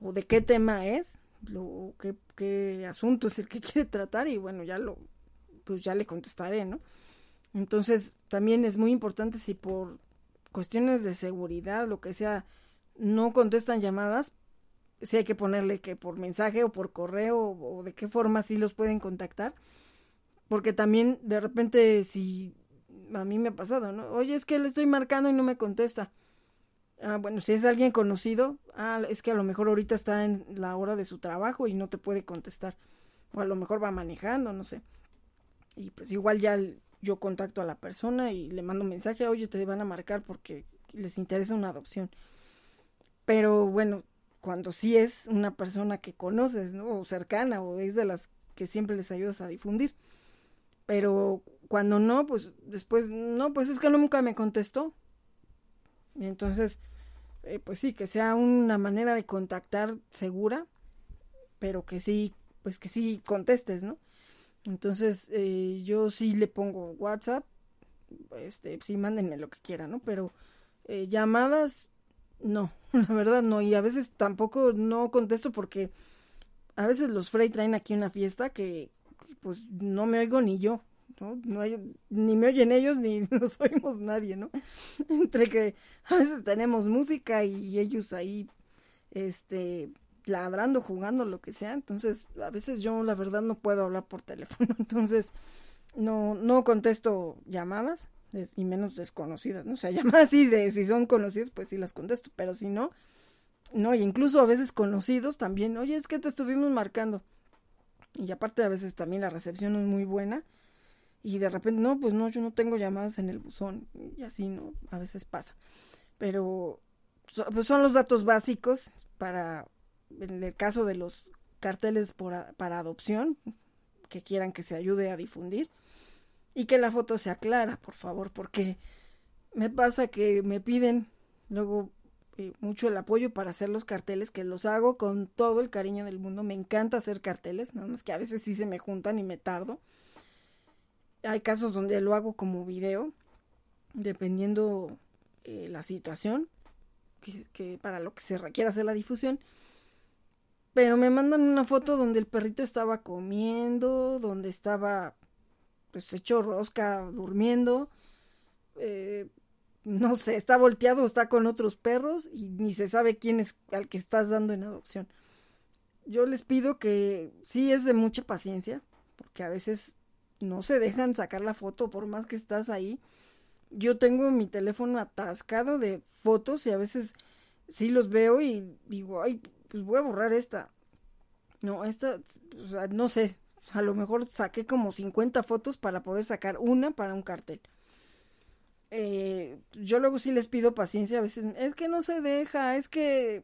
o de qué tema es, lo, qué, qué asunto es el que quiere tratar y bueno, ya lo, pues ya le contestaré, ¿no? Entonces, también es muy importante si por cuestiones de seguridad, lo que sea, no contestan llamadas, si hay que ponerle que por mensaje o por correo o, de qué forma sí los pueden contactar. Porque también de repente si a mí me ha pasado, ¿no? Oye, es que le estoy marcando y no me contesta Ah, bueno, si es alguien conocido, ah, es que a lo mejor ahorita está en la hora de su trabajo y no te puede contestar. O a lo mejor va manejando, no sé. Y pues igual ya yo contacto a la persona y le mando mensaje, oye, te van a marcar porque les interesa una adopción. Pero bueno, cuando sí es una persona que conoces, ¿no? O cercana, o es de las que siempre les ayudas a difundir. Pero cuando no, pues después, no, pues es que nunca me contestó. Entonces, eh, pues sí, que sea una manera de contactar segura, pero que sí, pues que sí contestes, ¿no? Entonces, eh, yo sí le pongo WhatsApp, este, sí, mándenme lo que quieran, ¿no? Pero eh, llamadas, no, la verdad no, y a veces tampoco no contesto porque a veces los Frey traen aquí una fiesta que pues no me oigo ni yo, ¿no? no hay, ni me oyen ellos ni nos oímos nadie, ¿no? Entre que a veces tenemos música y ellos ahí, este, ladrando, jugando, lo que sea, entonces a veces yo la verdad no puedo hablar por teléfono, entonces no, no contesto llamadas, y menos desconocidas, ¿no? O sea, llamadas así de si son conocidos, pues sí las contesto, pero si no, no, y incluso a veces conocidos también, oye, es que te estuvimos marcando. Y aparte a veces también la recepción es muy buena. Y de repente, no, pues no, yo no tengo llamadas en el buzón. Y así, ¿no? A veces pasa. Pero pues son los datos básicos para, en el caso de los carteles por, para adopción, que quieran que se ayude a difundir. Y que la foto sea clara, por favor, porque me pasa que me piden luego eh, mucho el apoyo para hacer los carteles, que los hago con todo el cariño del mundo. Me encanta hacer carteles, nada más que a veces sí se me juntan y me tardo. Hay casos donde lo hago como video, dependiendo eh, la situación, que, para lo que se requiera hacer la difusión. Pero me mandan una foto donde el perrito estaba comiendo, donde estaba pues hecho rosca, durmiendo. Eh, no sé, está volteado, está con otros perros y ni se sabe quién es al que estás dando en adopción. Yo les pido que sí es de mucha paciencia, porque a veces no se dejan sacar la foto por más que estás ahí. Yo tengo mi teléfono atascado de fotos y a veces sí los veo y digo, ay, pues voy a borrar esta. No, esta, no sé, a lo mejor saqué como 50 fotos para poder sacar una para un cartel eh, yo luego sí les pido paciencia, a veces es que no se deja, es que,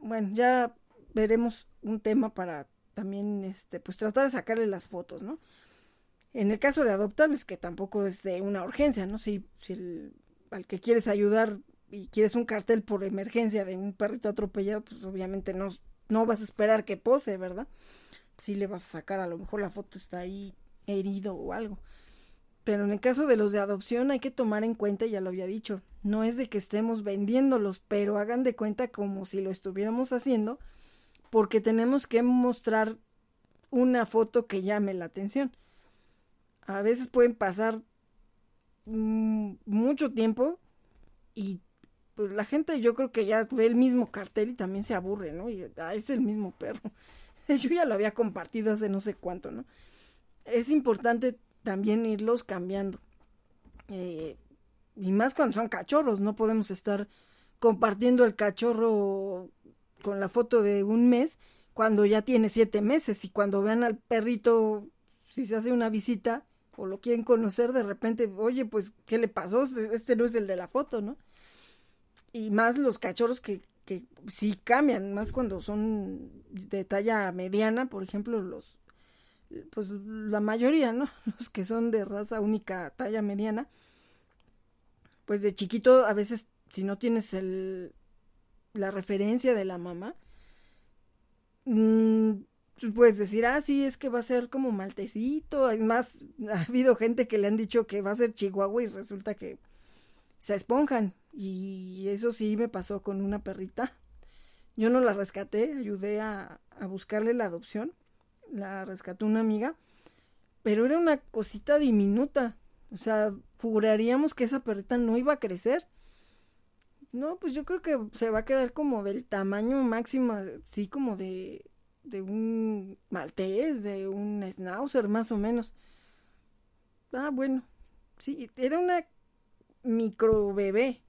bueno, ya veremos un tema para también, este, pues tratar de sacarle las fotos, ¿no? En el caso de adoptables, que tampoco es de una urgencia, ¿no? Si, si al que quieres ayudar y quieres un cartel por emergencia de un perrito atropellado, pues obviamente no, no vas a esperar que pose, ¿verdad? Si le vas a sacar, a lo mejor la foto está ahí herido o algo. Pero en el caso de los de adopción hay que tomar en cuenta, ya lo había dicho, no es de que estemos vendiéndolos, pero hagan de cuenta como si lo estuviéramos haciendo, porque tenemos que mostrar una foto que llame la atención. A veces pueden pasar mm, mucho tiempo y pues la gente yo creo que ya ve el mismo cartel y también se aburre, ¿no? Y ah, es el mismo perro. yo ya lo había compartido hace no sé cuánto, ¿no? Es importante también irlos cambiando. Eh, y más cuando son cachorros, no podemos estar compartiendo el cachorro con la foto de un mes cuando ya tiene siete meses y cuando vean al perrito, si se hace una visita o lo quieren conocer, de repente, oye, pues, ¿qué le pasó? Este no es el de la foto, ¿no? Y más los cachorros que, que sí cambian, más cuando son de talla mediana, por ejemplo, los, pues la mayoría, ¿no? Los que son de raza única, talla mediana, pues de chiquito a veces si no tienes el la referencia de la mamá, mmm, puedes decir, ah, sí, es que va a ser como maltecito. Además, ha habido gente que le han dicho que va a ser chihuahua y resulta que se esponjan. Y eso sí me pasó con una perrita. Yo no la rescaté, ayudé a, a buscarle la adopción la rescató una amiga, pero era una cosita diminuta. O sea, juraríamos que esa perrita no iba a crecer. No, pues yo creo que se va a quedar como del tamaño máximo, sí, como de, de un maltés, de un schnauzer, más o menos. Ah, bueno, sí, era una micro bebé.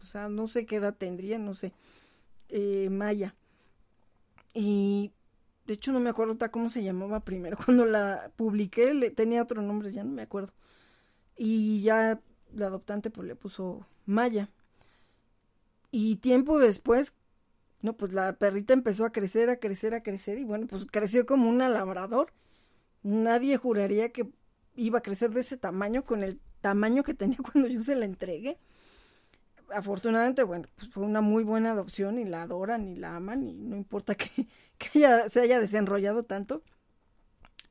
o sea, no sé qué edad tendría, no sé, eh, Maya. Y de hecho no me acuerdo cómo se llamaba primero. Cuando la publiqué le, tenía otro nombre, ya no me acuerdo. Y ya la adoptante pues le puso Maya. Y tiempo después, no, pues la perrita empezó a crecer, a crecer, a crecer. Y bueno, pues creció como una labrador. Nadie juraría que iba a crecer de ese tamaño con el tamaño que tenía cuando yo se la entregué. Afortunadamente, bueno, pues fue una muy buena adopción y la adoran y la aman y no importa que, que se haya desenrollado tanto.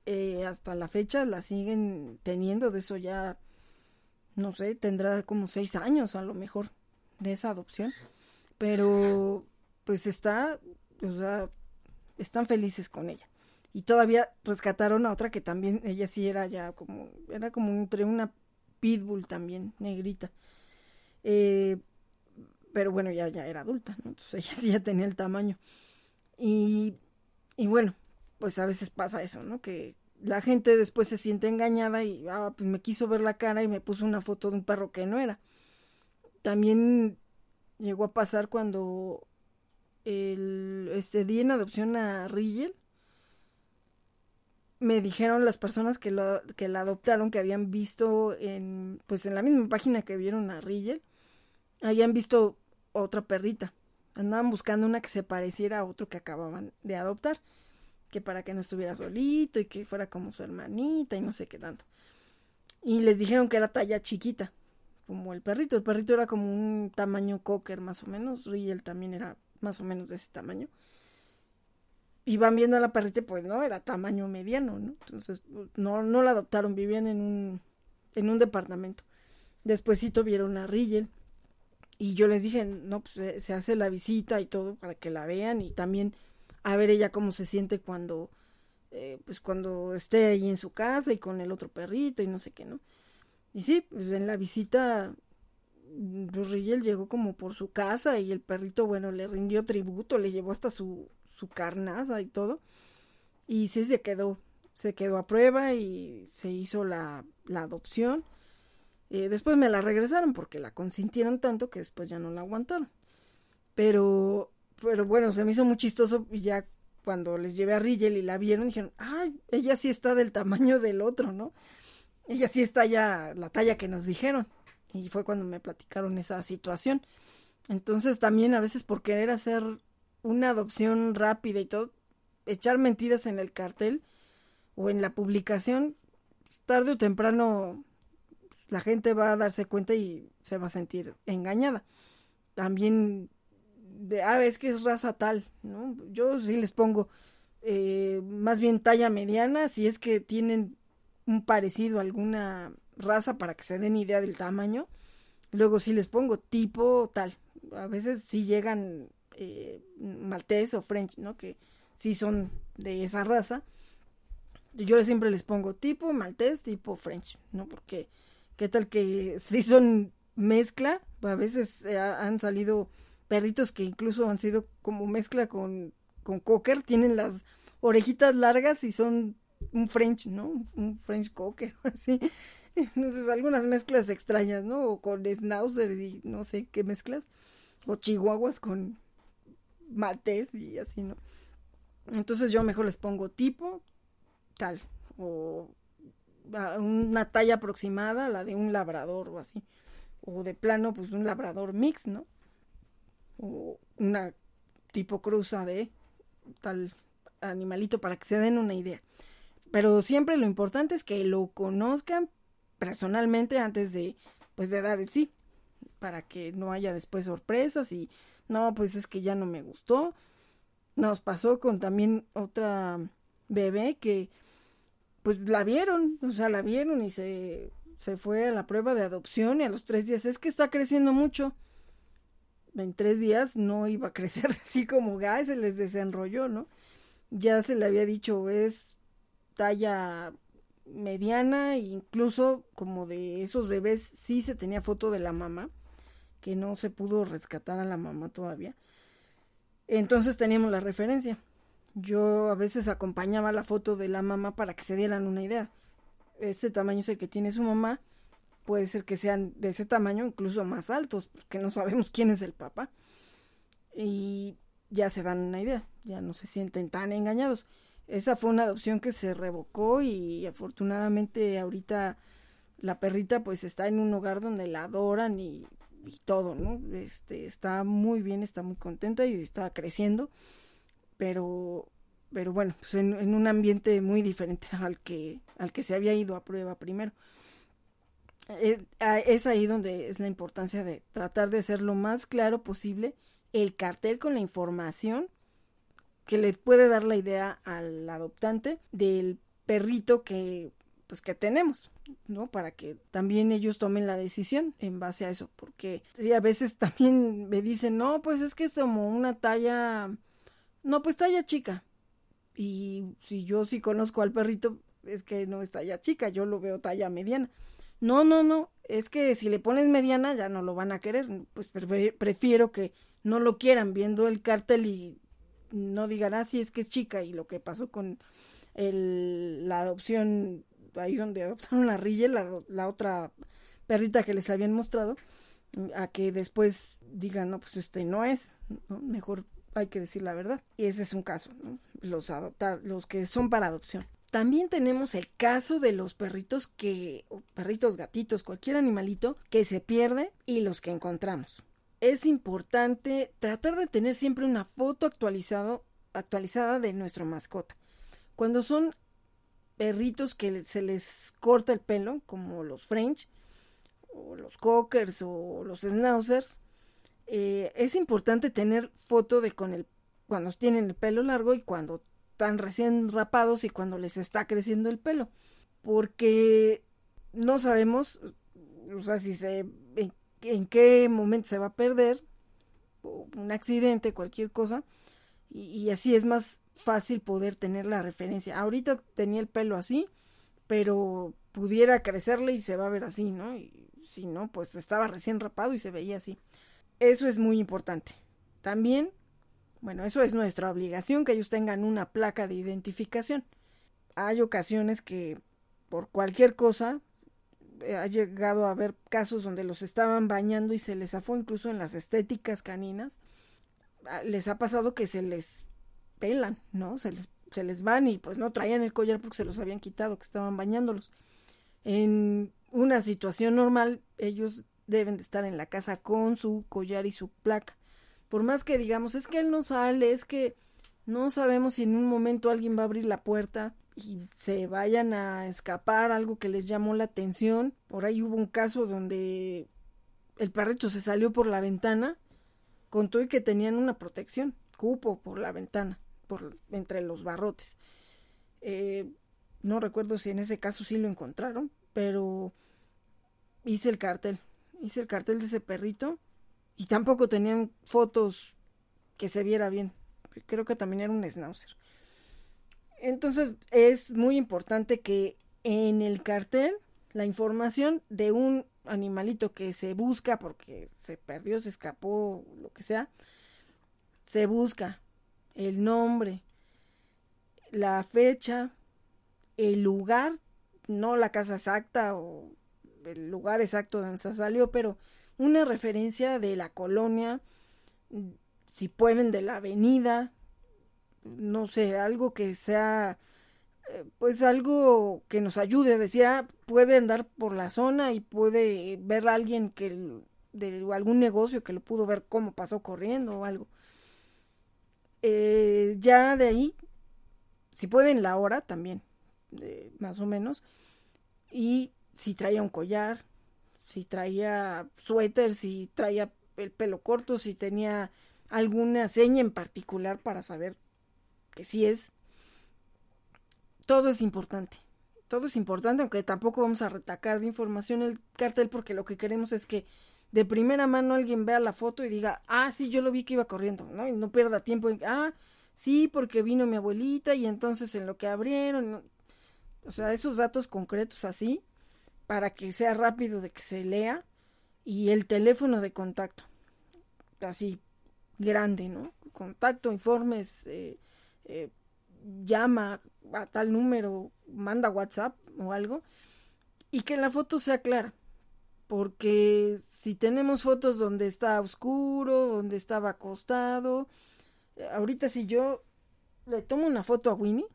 Eh, hasta la fecha la siguen teniendo, de eso ya, no sé, tendrá como seis años a lo mejor de esa adopción. Pero, pues está, o sea, están felices con ella. Y todavía rescataron a otra que también ella sí era ya como era como entre una pitbull también negrita. Eh, pero bueno ya ya era adulta ¿no? entonces ella sí ya tenía el tamaño. Y y bueno pues a veces pasa eso no que la gente después se siente engañada y ah, pues me quiso ver la cara y me puso una foto de un perro que no era. También llegó a pasar cuando el este di en adopción a Rigel. Me dijeron las personas que, lo, que la adoptaron que habían visto en pues en la misma página que vieron a Rigel habían visto otra perrita. Andaban buscando una que se pareciera a otro que acababan de adoptar que para que no estuviera solito y que fuera como su hermanita y no sé qué tanto. Y les dijeron que era talla chiquita como el perrito. El perrito era como un tamaño cocker más o menos. Rigel también era más o menos de ese tamaño y van viendo a la perrita, pues no, era tamaño mediano, ¿no? Entonces, no, no la adoptaron, vivían en un, en un departamento. Despuésito vieron a Rigel y yo les dije, no, pues se hace la visita y todo para que la vean y también a ver ella cómo se siente cuando, eh, pues cuando esté ahí en su casa y con el otro perrito y no sé qué, ¿no? Y sí, pues en la visita, pues Rigel llegó como por su casa y el perrito, bueno, le rindió tributo, le llevó hasta su, su carnaza y todo. Y sí se quedó, se quedó a prueba y se hizo la, la adopción. Eh, después me la regresaron porque la consintieron tanto que después ya no la aguantaron. Pero, pero bueno, se me hizo muy chistoso y ya cuando les llevé a Rigel y la vieron dijeron, ay, ella sí está del tamaño del otro, ¿no? Ella sí está ya la talla que nos dijeron. Y fue cuando me platicaron esa situación. Entonces también a veces por querer hacer una adopción rápida y todo, echar mentiras en el cartel o en la publicación, tarde o temprano la gente va a darse cuenta y se va a sentir engañada. También de, ah, es que es raza tal, ¿no? Yo sí les pongo eh, más bien talla mediana, si es que tienen un parecido alguna raza para que se den idea del tamaño. Luego sí les pongo tipo tal. A veces sí llegan eh, maltés o french, ¿no? Que sí son de esa raza. Yo siempre les pongo tipo maltés, tipo french, ¿no? Porque qué tal que si son mezcla, a veces eh, han salido perritos que incluso han sido como mezcla con, con cocker, tienen las orejitas largas y son un French, ¿no? Un French Cocker, así. Entonces, algunas mezclas extrañas, ¿no? O con Schnauzer y no sé qué mezclas. O chihuahuas con maltés y así, ¿no? Entonces yo mejor les pongo tipo, tal, o una talla aproximada, la de un labrador o así, o de plano, pues un labrador mix, ¿no? O una tipo cruza de tal animalito para que se den una idea. Pero siempre lo importante es que lo conozcan personalmente antes de, pues, de dar el sí, para que no haya después sorpresas y no, pues es que ya no me gustó. Nos pasó con también otra bebé que pues la vieron, o sea, la vieron y se, se fue a la prueba de adopción y a los tres días es que está creciendo mucho. En tres días no iba a crecer así como gas, se les desenrolló, ¿no? Ya se le había dicho, es talla mediana, incluso como de esos bebés sí se tenía foto de la mamá que no se pudo rescatar a la mamá todavía. Entonces teníamos la referencia. Yo a veces acompañaba la foto de la mamá para que se dieran una idea. Este tamaño es el que tiene su mamá puede ser que sean de ese tamaño, incluso más altos, porque no sabemos quién es el papá. Y ya se dan una idea, ya no se sienten tan engañados. Esa fue una adopción que se revocó y afortunadamente ahorita la perrita pues está en un hogar donde la adoran y, todo, ¿no? Este, está muy bien, está muy contenta y está creciendo, pero, pero bueno, pues en, un ambiente muy diferente al que, al que se había ido a prueba primero. Eh, es ahí donde es la importancia de tratar de ser lo más claro posible el cartel con la información que le puede dar la idea al adoptante del perrito que pues que tenemos, ¿no? Para que también ellos tomen la decisión en base a eso, porque sí, a veces también me dicen, "No, pues es que es como una talla no, pues talla chica." Y si yo sí conozco al perrito, es que no es talla chica, yo lo veo talla mediana. No, no, no, es que si le pones mediana ya no lo van a querer, pues prefiero que no lo quieran viendo el cartel y no digan, ah, sí, es que es chica y lo que pasó con el, la adopción, ahí donde adoptaron a Rille, la, la otra perrita que les habían mostrado, a que después digan, no, pues este no es, mejor hay que decir la verdad. Y ese es un caso, ¿no? los, adopta los que son para adopción. También tenemos el caso de los perritos que, perritos, gatitos, cualquier animalito que se pierde y los que encontramos es importante tratar de tener siempre una foto actualizado, actualizada de nuestro mascota. Cuando son perritos que se les corta el pelo, como los French, o los Cockers, o los Schnauzers, eh, es importante tener foto de con el, cuando tienen el pelo largo y cuando están recién rapados y cuando les está creciendo el pelo. Porque no sabemos, o sea, si se en qué momento se va a perder, un accidente, cualquier cosa, y, así es más fácil poder tener la referencia. Ahorita tenía el pelo así, pero pudiera crecerle y se va a ver así, ¿no? Y si no, pues estaba recién rapado y se veía así. Eso es muy importante. También, bueno, eso es nuestra obligación, que ellos tengan una placa de identificación. Hay ocasiones que por cualquier cosa ha llegado a haber casos donde los estaban bañando y se les zafó incluso en las estéticas caninas. Ah, les ha pasado que se les pelan, ¿no? Se les, se les van y pues no traían el collar porque se los habían quitado, que estaban bañándolos. En una situación normal, ellos deben de estar en la casa con su collar y su placa. Por más que digamos, es que él no sale, es que no sabemos si en un momento alguien va a abrir la puerta y se vayan a escapar, algo que les llamó la atención. Por ahí hubo un caso donde el perrito se salió por la ventana, contó y que tenían una protección, cupo por la ventana, por entre los barrotes. Eh, no recuerdo si en ese caso sí lo encontraron, pero hice el cartel, hice el cartel de ese perrito y tampoco tenían fotos que se viera bien. Creo que también era un schnauzer. Entonces es muy importante que en el cartel la información de un animalito que se busca porque se perdió, se escapó, lo que sea, se busca el nombre, la fecha, el lugar, no la casa exacta o el lugar exacto donde se salió, pero una referencia de la colonia, si pueden de la avenida, no sé, algo que sea, eh, pues algo que nos ayude decir, ah, puede andar por la zona y puede ver a alguien que de algún negocio que lo pudo ver cómo pasó corriendo o algo. Eh, ya de ahí, si pueden la hora también, más o menos, y si traía un collar, si traía suéter, si traía el pelo corto, si tenía alguna seña en particular para saber que sí es, todo es importante. Todo es importante, aunque tampoco vamos a retacar de información el cartel porque lo que queremos es que de primera mano alguien vea la foto y diga, ah, sí, yo lo vi que iba corriendo, ¿no? Y no pierda tiempo en, ah, sí, porque vino mi abuelita y entonces en lo que abrieron, o sea, esos datos concretos así, para que sea rápido de que se lea, y el teléfono de contacto, así, grande, ¿no? Contacto, informes, eh, eh, llama a tal número, manda WhatsApp o algo, y que la foto sea clara, porque si tenemos fotos donde está oscuro, donde estaba acostado, eh, ahorita si yo le tomo una foto a Winnie,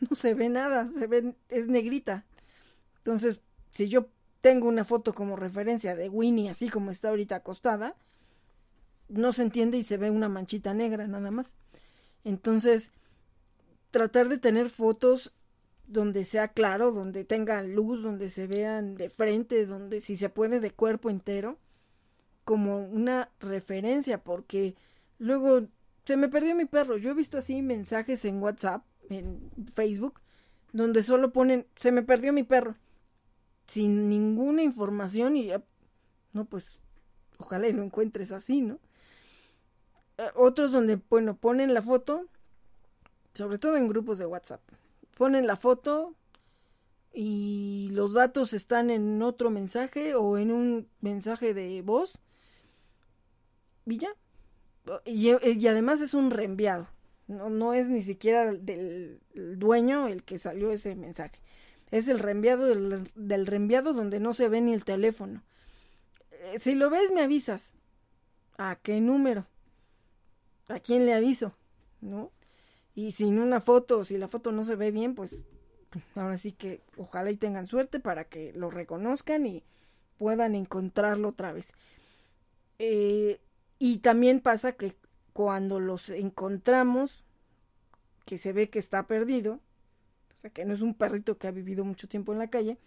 no se ve nada, se ve, es negrita. Entonces, si yo tengo una foto como referencia de Winnie así como está ahorita acostada, no se entiende y se ve una manchita negra nada más. Entonces, tratar de tener fotos donde sea claro, donde tengan luz, donde se vean de frente, donde si se puede de cuerpo entero, como una referencia, porque luego se me perdió mi perro. Yo he visto así mensajes en WhatsApp, en Facebook, donde solo ponen, se me perdió mi perro, sin ninguna información y, no, pues, ojalá y lo encuentres así, ¿no? Eh, otros donde, bueno, ponen la foto, sobre todo en grupos de WhatsApp, ponen la foto y los datos están en otro mensaje o en un mensaje de voz y ya. Y, además es un reenviado. No, no es ni siquiera del dueño el que salió ese mensaje. Es el reenviado del, del reenviado donde no se ve ni el teléfono. Eh, si lo ves, me avisas. ¿A qué número? ¿A quién le aviso? ¿No? Y sin una foto, si la foto no se ve bien, pues ahora sí que ojalá y tengan suerte para que lo reconozcan y puedan encontrarlo otra vez. Eh, y también pasa que cuando los encontramos, que se ve que está perdido, o sea que no es un perrito que ha vivido mucho tiempo en la calle,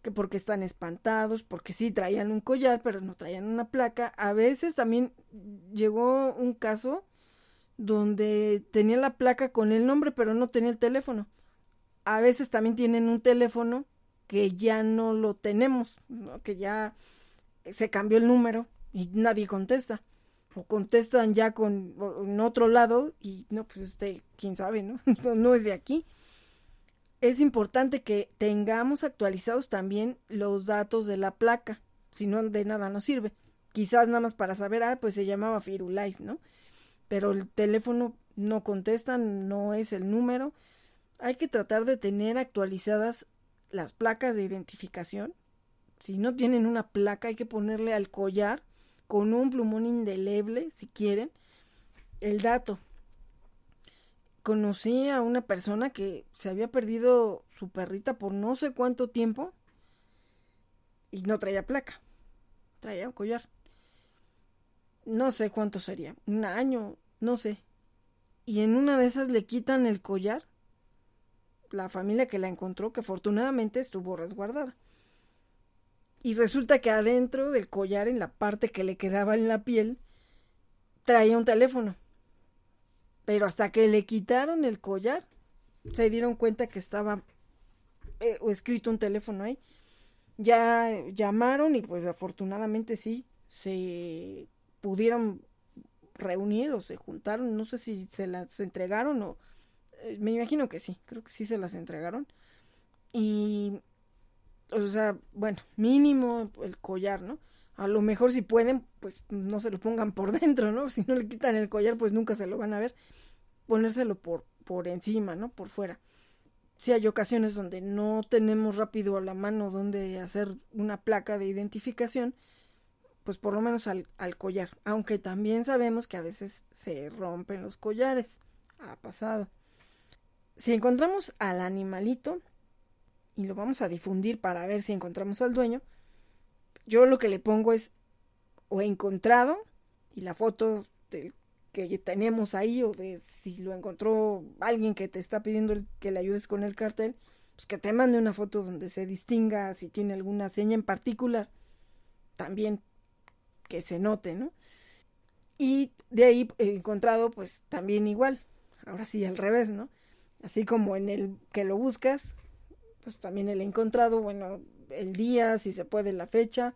que porque están espantados, porque sí traían un collar, pero no traían una placa. A veces también llegó un caso donde tenía la placa con el nombre, pero no tenía el teléfono. A veces también tienen un teléfono que ya no lo tenemos, que ya se cambió el número y nadie contesta. O contestan ya con en otro lado y no, pues este, quién sabe, ¿no? no es de aquí. Es importante que tengamos actualizados también los datos de la placa, si no de nada nos sirve. Quizás nada más para saber, ah, pues se llamaba Firulais, ¿no? Pero el teléfono no contesta, no es el número. Hay que tratar de tener actualizadas las placas de identificación. Si no tienen una placa, hay que ponerle al collar con un plumón indeleble, si quieren, el dato. Conocí a una persona que se había perdido su perrita por no sé cuánto tiempo y no traía placa, traía un collar no sé cuánto sería, un año, no sé. Y en una de esas le quitan el collar. La familia que la encontró, que afortunadamente estuvo resguardada. Y resulta que adentro del collar, en la parte que le quedaba en la piel, traía un teléfono. Pero hasta que le quitaron el collar, se dieron cuenta que estaba eh, escrito un teléfono ahí. Ya llamaron y pues afortunadamente sí, se pudieron reunir o se juntaron, no sé si se las entregaron o eh, me imagino que sí, creo que sí se las entregaron. Y o sea, bueno, mínimo el collar, ¿no? A lo mejor si pueden, pues no se lo pongan por dentro, ¿no? Si no le quitan el collar, pues nunca se lo van a ver. Ponérselo por, por encima, ¿no? Por fuera. Si hay ocasiones donde no tenemos rápido a la mano donde hacer una placa de identificación, pues por lo menos al, collar, aunque también sabemos que a veces se rompen los collares, ha pasado. Si encontramos al animalito y lo vamos a difundir para ver si encontramos al dueño, yo lo que le pongo es o encontrado y la foto del que tenemos ahí o de si lo encontró alguien que te está pidiendo que le ayudes con el cartel, pues que te mande una foto donde se distinga si tiene alguna seña en particular. También que se note, ¿no? Y de ahí he encontrado pues también igual, ahora sí al revés, ¿no? Así como en el que lo buscas, pues también he encontrado, bueno, el día, si se puede, la fecha,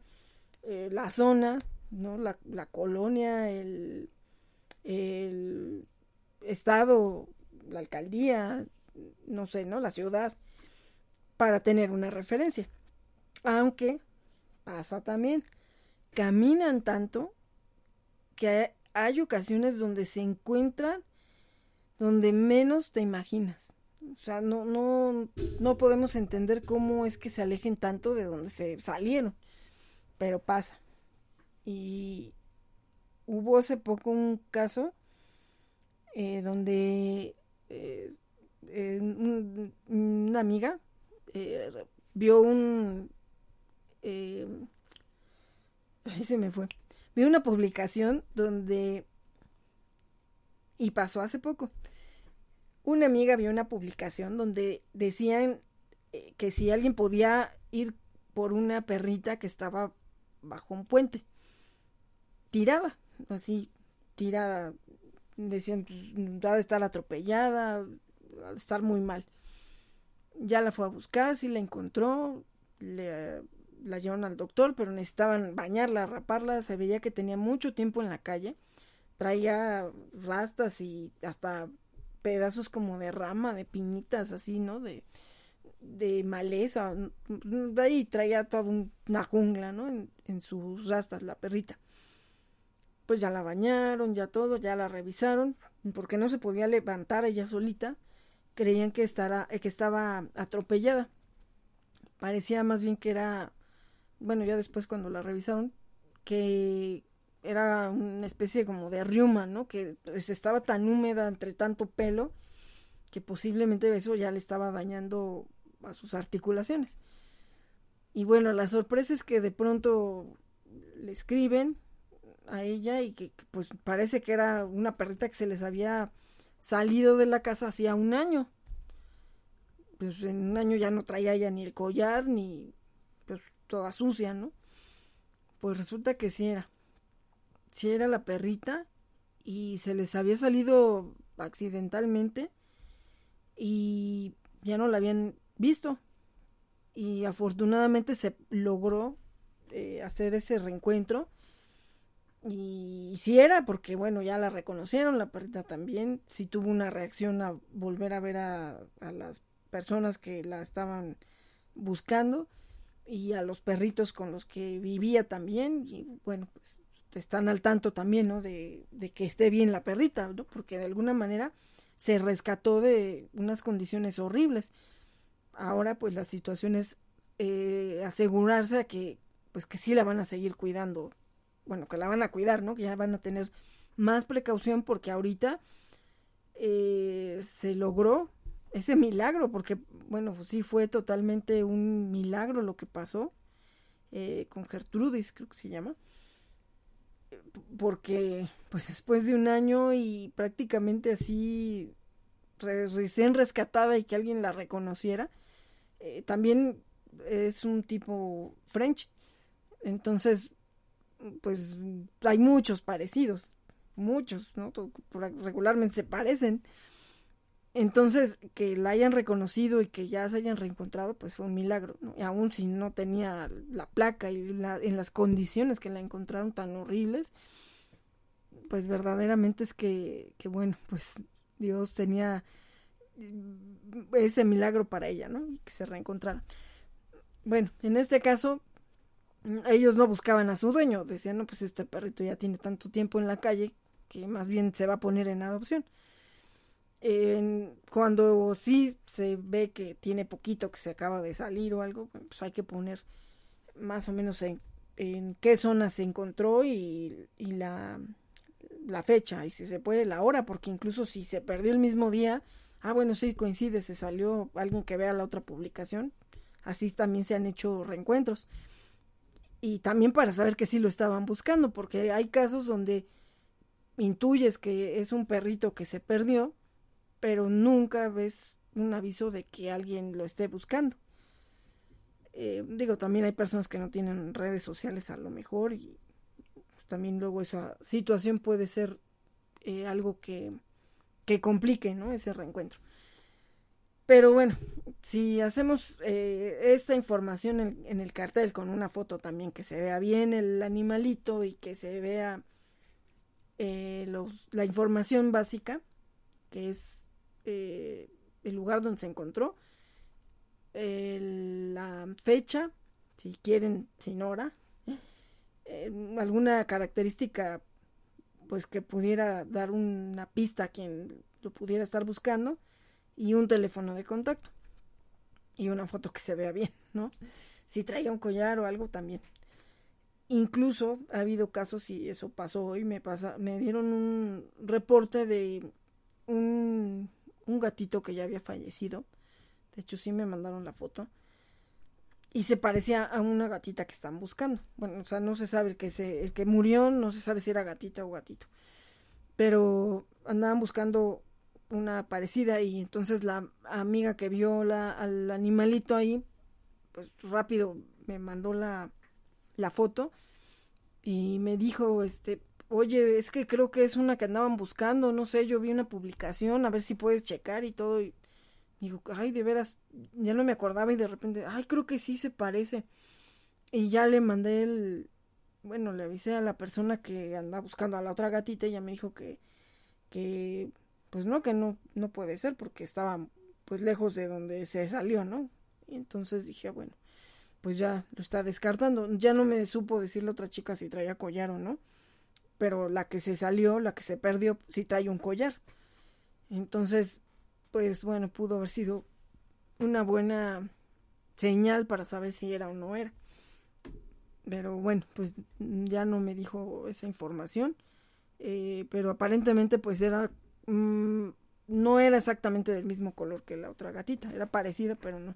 eh, la zona, ¿no? La, la colonia, el, el estado, la alcaldía, no sé, ¿no? La ciudad, para tener una referencia. Aunque pasa también caminan tanto que hay, ocasiones donde se encuentran donde menos te imaginas. O sea, no, no, no podemos entender cómo es que se alejen tanto de donde se salieron. pero pasa. Y hubo hace poco un caso eh, donde eh, una amiga eh, vio un... ahí se me fue. Vio una publicación donde... Y pasó hace poco. Una amiga vio una publicación donde decían que si alguien podía ir por una perrita que estaba bajo un puente, tirada, así, tirada, decían, pues, ha de estar atropellada, ha de estar muy mal. Ya la fue a buscar, sí la encontró, le, la llevaron al doctor, pero necesitaban bañarla, raparla, se veía que tenía mucho tiempo en la calle, traía rastas y hasta pedazos como de rama, de piñitas, así, ¿no? De, de maleza, de ahí traía toda una jungla, ¿no? En, en sus rastas, la perrita pues ya la bañaron, ya todo, ya la revisaron, porque no se podía levantar ella solita, creían que, que estaba atropellada. Parecía más bien que era, bueno, ya después cuando la revisaron, que era una especie como de riuma, ¿no? Que pues, estaba tan húmeda entre tanto pelo que posiblemente eso ya le estaba dañando a sus articulaciones. Y bueno, la sorpresa es que de pronto le escriben a ella y que pues parece que era una perrita que se les había salido de la casa hacía un año. Pues en un año ya no traía ya ni el collar ni pues toda sucia, ¿no? Pues resulta que sí era. Sí era la perrita y se les había salido accidentalmente y ya no la habían visto. Y afortunadamente se logró eh, hacer ese reencuentro y si era porque, bueno, ya la reconocieron, la perrita también, sí tuvo una reacción a volver a ver a, las personas que la estaban buscando y a los perritos con los que vivía también y bueno, pues están al tanto también, ¿no? De, de que esté bien la perrita, ¿no? Porque de alguna manera se rescató de unas condiciones horribles. Ahora pues la situación es eh, asegurarse a que pues que sí la van a seguir cuidando bueno, que la van a cuidar, ¿no? Que ya van a tener más precaución porque ahorita eh, se logró ese milagro, porque, bueno, pues sí fue totalmente un milagro lo que pasó eh, con Gertrudis, creo que se llama, porque, pues después de un año y prácticamente así recién rescatada y que alguien la reconociera, eh, también es un tipo French. Entonces, pues hay muchos parecidos, muchos, ¿no? Regularmente se parecen. Entonces, que la hayan reconocido y que ya se hayan reencontrado, pues fue un milagro, ¿no? Y aún si no tenía la placa y en las condiciones que la encontraron tan horribles, pues verdaderamente es que, que bueno, pues Dios tenía ese milagro para ella, ¿no? Y que se reencontraran. Bueno, en este caso, ellos no buscaban a su dueño, decían, no, pues este perrito ya tiene tanto tiempo en la calle que más bien se va a poner en adopción. Cuando sí se ve que tiene poquito, que se acaba de salir o algo, pues hay que poner más o menos en, qué zona se encontró y, y la, la fecha, y si se puede la hora, porque incluso si se perdió el mismo día, ah, bueno, sí, coincide, se salió alguien que vea la otra publicación, así también se han hecho reencuentros. Y también para saber que sí lo estaban buscando, porque hay casos donde intuyes que es un perrito que se perdió, pero nunca ves un aviso de que alguien lo esté buscando. Eh, digo, también hay personas que no tienen redes sociales a lo mejor y pues, también luego esa situación puede ser eh, algo que, que complique ¿no? ese reencuentro. Pero bueno, si hacemos eh, esta información en, el cartel con una foto también que se vea bien el animalito y que se vea los, la información básica, que es eh, el lugar donde se encontró, la fecha, si quieren, sin hora, alguna característica pues que pudiera dar una pista a quien lo pudiera estar buscando y un teléfono de contacto y una foto que se vea bien, ¿no? Si traía un collar o algo también. incluso ha habido casos y eso pasó hoy, me pasa, me dieron un reporte de un, un gatito que ya había fallecido. De hecho, sí me mandaron la foto. Y se parecía a una gatita que están buscando. Bueno, o sea, no se sabe el que el que murió, no se sabe si era gatita o gatito. Pero andaban buscando una parecida y entonces la amiga que vio la, al animalito ahí, pues rápido me mandó la, la foto y me dijo, este, oye, es que creo que es una que andaban buscando, no sé, yo vi una publicación, a ver si puedes checar y todo. Y digo, ay, de veras, ya no me acordaba y de repente, ay, creo que sí se parece. Y ya le mandé el, bueno, le avisé a la persona que anda buscando a la otra gatita y ella me dijo que, que pues no, que no, no puede ser porque estaba pues lejos de donde se salió, ¿no? Y entonces dije, ah, bueno, pues ya lo está descartando. Ya no me supo decirle a otra chica si traía collar o no, pero la que se salió, la que se perdió, sí trae un collar. Entonces, pues bueno, pudo haber sido una buena señal para saber si era o no era. Pero bueno, pues ya no me dijo esa información. Eh, pero aparentemente pues era Mm, no era exactamente del mismo color que la otra gatita, era parecida, pero no,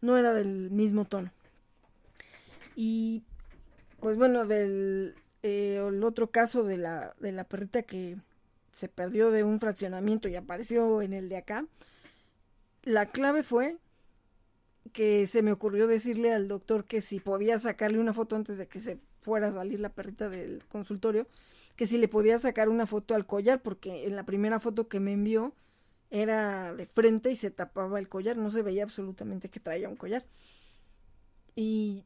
no era del mismo tono. Y pues bueno, del eh, el otro caso de la, de la perrita que se perdió de un fraccionamiento y apareció en el de acá, la clave fue que se me ocurrió decirle al doctor que si podía sacarle una foto antes de que se fuera a salir la perrita del consultorio, que si le podía sacar una foto al collar, porque en la primera foto que me envió era de frente y se tapaba el collar, no se veía absolutamente que traía un collar. Y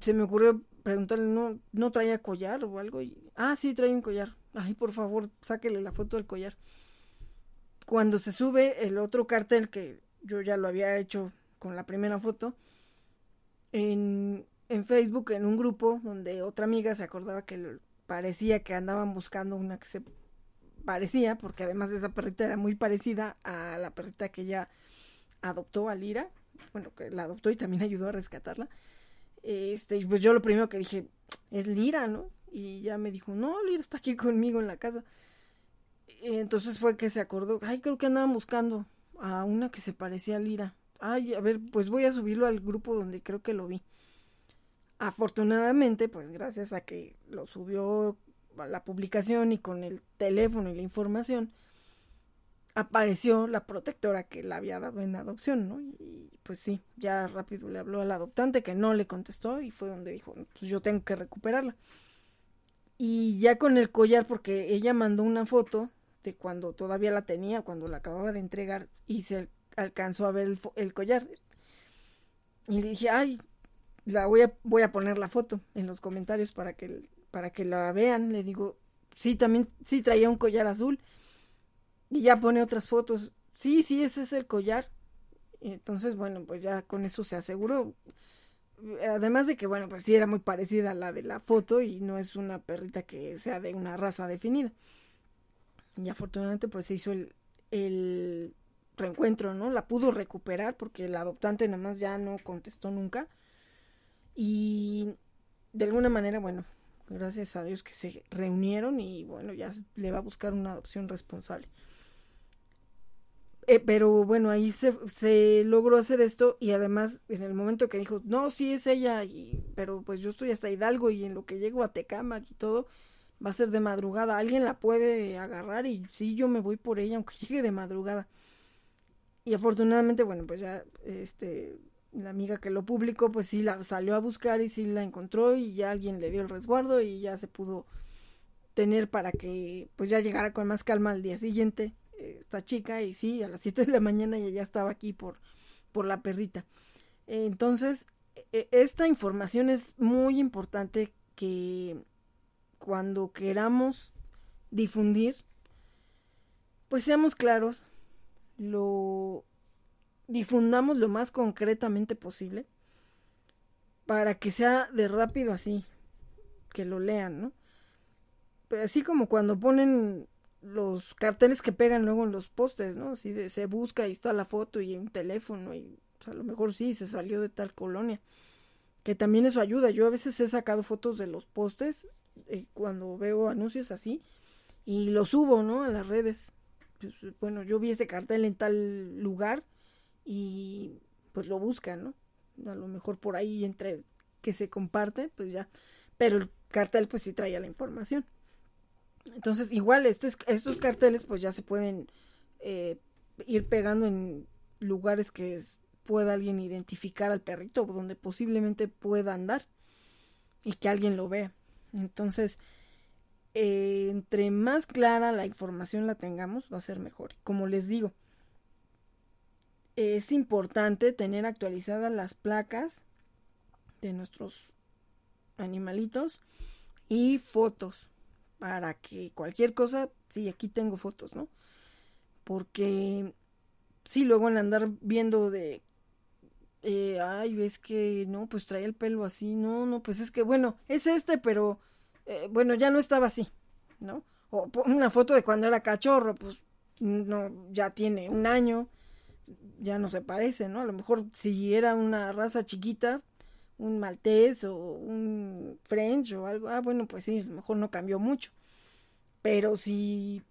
se me ocurrió preguntarle, ¿no, no traía collar o algo? Y, ah, sí, trae un collar. Ay, por favor, sáquele la foto del collar. Cuando se sube el otro cartel que yo ya lo había hecho con la primera foto, en, en Facebook, en un grupo donde otra amiga se acordaba que parecía que andaban buscando una que se parecía, porque además esa perrita era muy parecida a la perrita que ella adoptó a Lira, bueno, que la adoptó y también ayudó a rescatarla. Este, pues yo lo primero que dije, es Lira, ¿no? Y ya me dijo, no, Lira está aquí conmigo en la casa. Entonces fue que se acordó, ay, creo que andaban buscando a una que se parecía a Lira. Ay, a ver, pues voy a subirlo al grupo donde creo que lo vi. Afortunadamente, pues gracias a que lo subió a la publicación y con el teléfono y la información, apareció la protectora que la había dado en adopción, ¿no? Y pues sí, ya rápido le habló al adoptante que no le contestó y fue donde dijo, pues yo tengo que recuperarla. Y ya con el collar, porque ella mandó una foto de cuando todavía la tenía, cuando la acababa de entregar y se alcanzó a ver el, el collar. Y le dije, ay, la voy a, voy a poner la foto en los comentarios para que, para que la vean. Le digo, sí, también, sí traía un collar azul. Y ya pone otras fotos. Sí, sí, ese es el collar. Entonces, bueno, pues ya con eso se aseguró. Además de que, bueno, pues sí era muy parecida a la de la foto y no es una perrita que sea de una raza definida. Y afortunadamente, pues se hizo el, el reencuentro, ¿no? La pudo recuperar porque el adoptante nada más ya no contestó nunca. Y de alguna manera, bueno, gracias a Dios que se reunieron y bueno, ya le va a buscar una adopción responsable. Eh, pero bueno, ahí se, se, logró hacer esto y además en el momento que dijo, no, sí es ella, y, pero pues yo estoy hasta Hidalgo y en lo que llego a Tecamac y todo, va a ser de madrugada, alguien la puede agarrar y sí, yo me voy por ella aunque llegue de madrugada. Y afortunadamente, bueno, pues ya este la amiga que lo publicó, pues sí la salió a buscar y sí la encontró y ya alguien le dio el resguardo y ya se pudo tener para que pues ya llegara con más calma al día siguiente eh, esta chica y sí, a las 7 de la mañana ya estaba aquí por, por la perrita. Entonces, e, esta información es muy importante que cuando queramos difundir, pues seamos claros, lo difundamos lo más concretamente posible para que sea de rápido así, que lo lean, ¿no? Así como cuando ponen los carteles que pegan luego en los postes, ¿no? Así de se busca y está la foto y un teléfono y a lo mejor sí se salió de tal colonia. que también eso ayuda. Yo a veces he sacado fotos de los postes eh, cuando veo anuncios así y los subo, ¿no? A las redes. Pues, bueno, yo vi ese cartel en tal lugar y pues lo buscan, ¿no? A lo mejor por ahí entre que se comparte, pues ya. Pero el cartel pues sí traía la información. Entonces, igual estos carteles pues ya se pueden eh, ir pegando en lugares que pueda alguien identificar al perrito, donde posiblemente pueda andar y que alguien lo vea. Entonces, eh, entre más clara la información la tengamos, va a ser mejor. Como les digo, es importante tener actualizadas las placas de nuestros animalitos y fotos para que cualquier cosa, sí, aquí tengo fotos, ¿no? Porque sí, luego en andar viendo de, eh, ay, ves que no, pues trae el pelo así, no, no, pues es que bueno, es este, pero eh, bueno, ya no estaba así, ¿no? O una foto de cuando era cachorro, pues no, ya tiene un año, ya no se parece, ¿no? A lo mejor si era una raza chiquita, un maltés o un french o algo, ah, bueno, pues sí, a lo mejor no cambió mucho. Pero si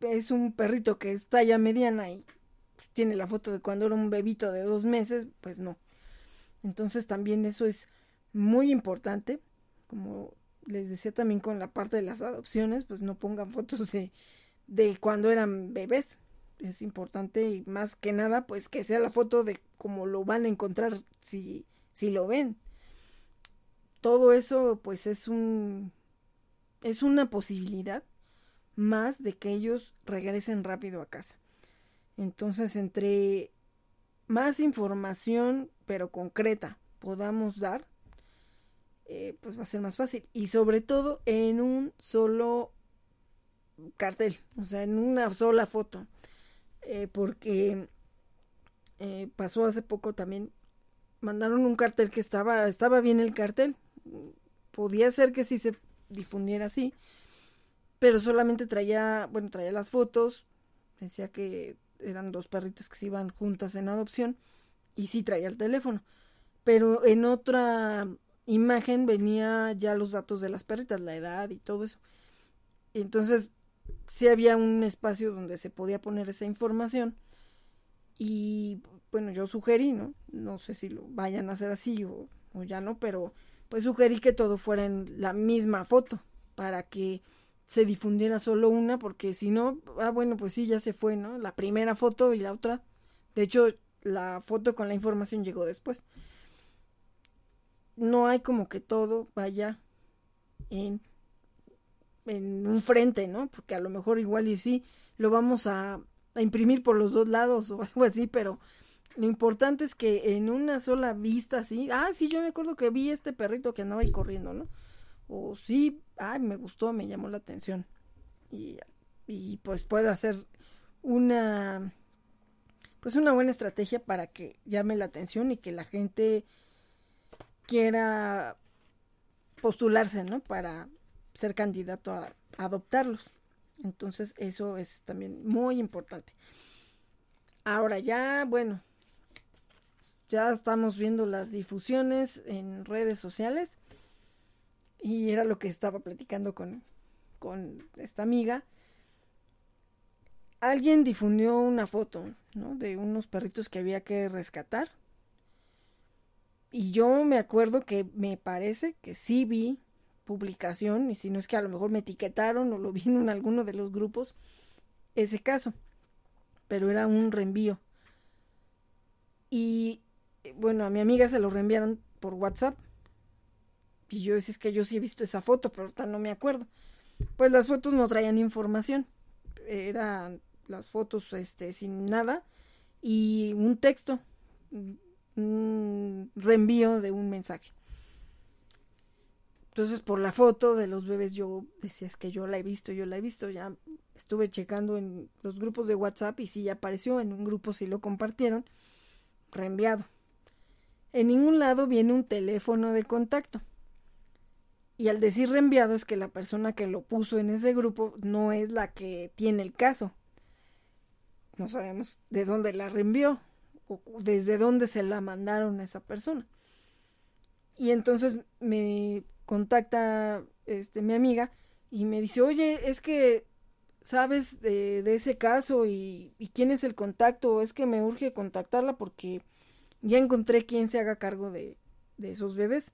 es un perrito que está ya mediana y tiene la foto de cuando era un bebito de dos meses, pues no. Entonces también eso es muy importante, como les decía también con la parte de las adopciones, pues no pongan fotos de, de cuando eran bebés. Es importante y más que nada, pues que sea la foto de cómo lo van a encontrar si, si lo ven. Todo eso, pues es un, es una posibilidad más de que ellos regresen rápido a casa. Entonces, entre más información, pero concreta, podamos dar, eh, pues va a ser más fácil. Y sobre todo en un solo cartel, o sea, en una sola foto. Eh, porque eh, pasó hace poco también, mandaron un cartel que estaba, estaba bien el cartel. Podía ser que sí se difundiera así, pero solamente traía, bueno, traía las fotos, decía que eran dos perritas que se iban juntas en adopción y sí traía el teléfono. Pero en otra imagen venía ya los datos de las perritas, la edad y todo eso. Entonces, sí había un espacio donde se podía poner esa información. Y bueno, yo sugerí, ¿no? No sé si lo vayan a hacer así o, o ya no, pero pues sugerí que todo fuera en la misma foto para que se difundiera solo una, porque si no, ah, bueno, pues sí, ya se fue, ¿no? La primera foto y la otra. De hecho, la foto con la información llegó después. No hay como que todo vaya en, en un frente, ¿no? Porque a lo mejor igual y sí, lo vamos a, a imprimir por los dos lados o algo así, pero lo importante es que en una sola vista, sí, ah, sí, yo me acuerdo que vi este perrito que andaba ahí corriendo, ¿no? o sí, ay, me gustó, me llamó la atención. Y, y pues puede hacer una pues una buena estrategia para que llame la atención y que la gente quiera postularse, ¿no? Para ser candidato a, a adoptarlos. Entonces eso es también muy importante. Ahora ya, bueno, ya estamos viendo las difusiones en redes sociales y era lo que estaba platicando con, con esta amiga. Alguien difundió una foto, ¿no? De unos perritos que había que rescatar. Y yo me acuerdo que me parece que sí vi publicación, y si no es que a lo mejor me etiquetaron o lo vi en alguno de los grupos, ese caso. Pero era un reenvío. Y bueno, a mi amiga se lo reenviaron por WhatsApp. Y yo decía, es que yo sí he visto esa foto, pero ahorita no me acuerdo. Pues las fotos no traían información. Eran las fotos este, sin nada y un texto, un reenvío de un mensaje. Entonces, por la foto de los bebés, yo decía, es que yo la he visto, yo la he visto. Ya estuve checando en los grupos de WhatsApp y sí ya apareció. En un grupo sí lo compartieron, reenviado. En ningún lado viene un teléfono de contacto. Y al decir reenviado es que la persona que lo puso en ese grupo no es la que tiene el caso. No sabemos de dónde la reenvió o desde dónde se la mandaron a esa persona. Y entonces me contacta este, mi amiga y me dice, oye, es que sabes de, ese caso y, quién es el contacto, es que me urge contactarla porque ya encontré quién se haga cargo de, de esos bebés.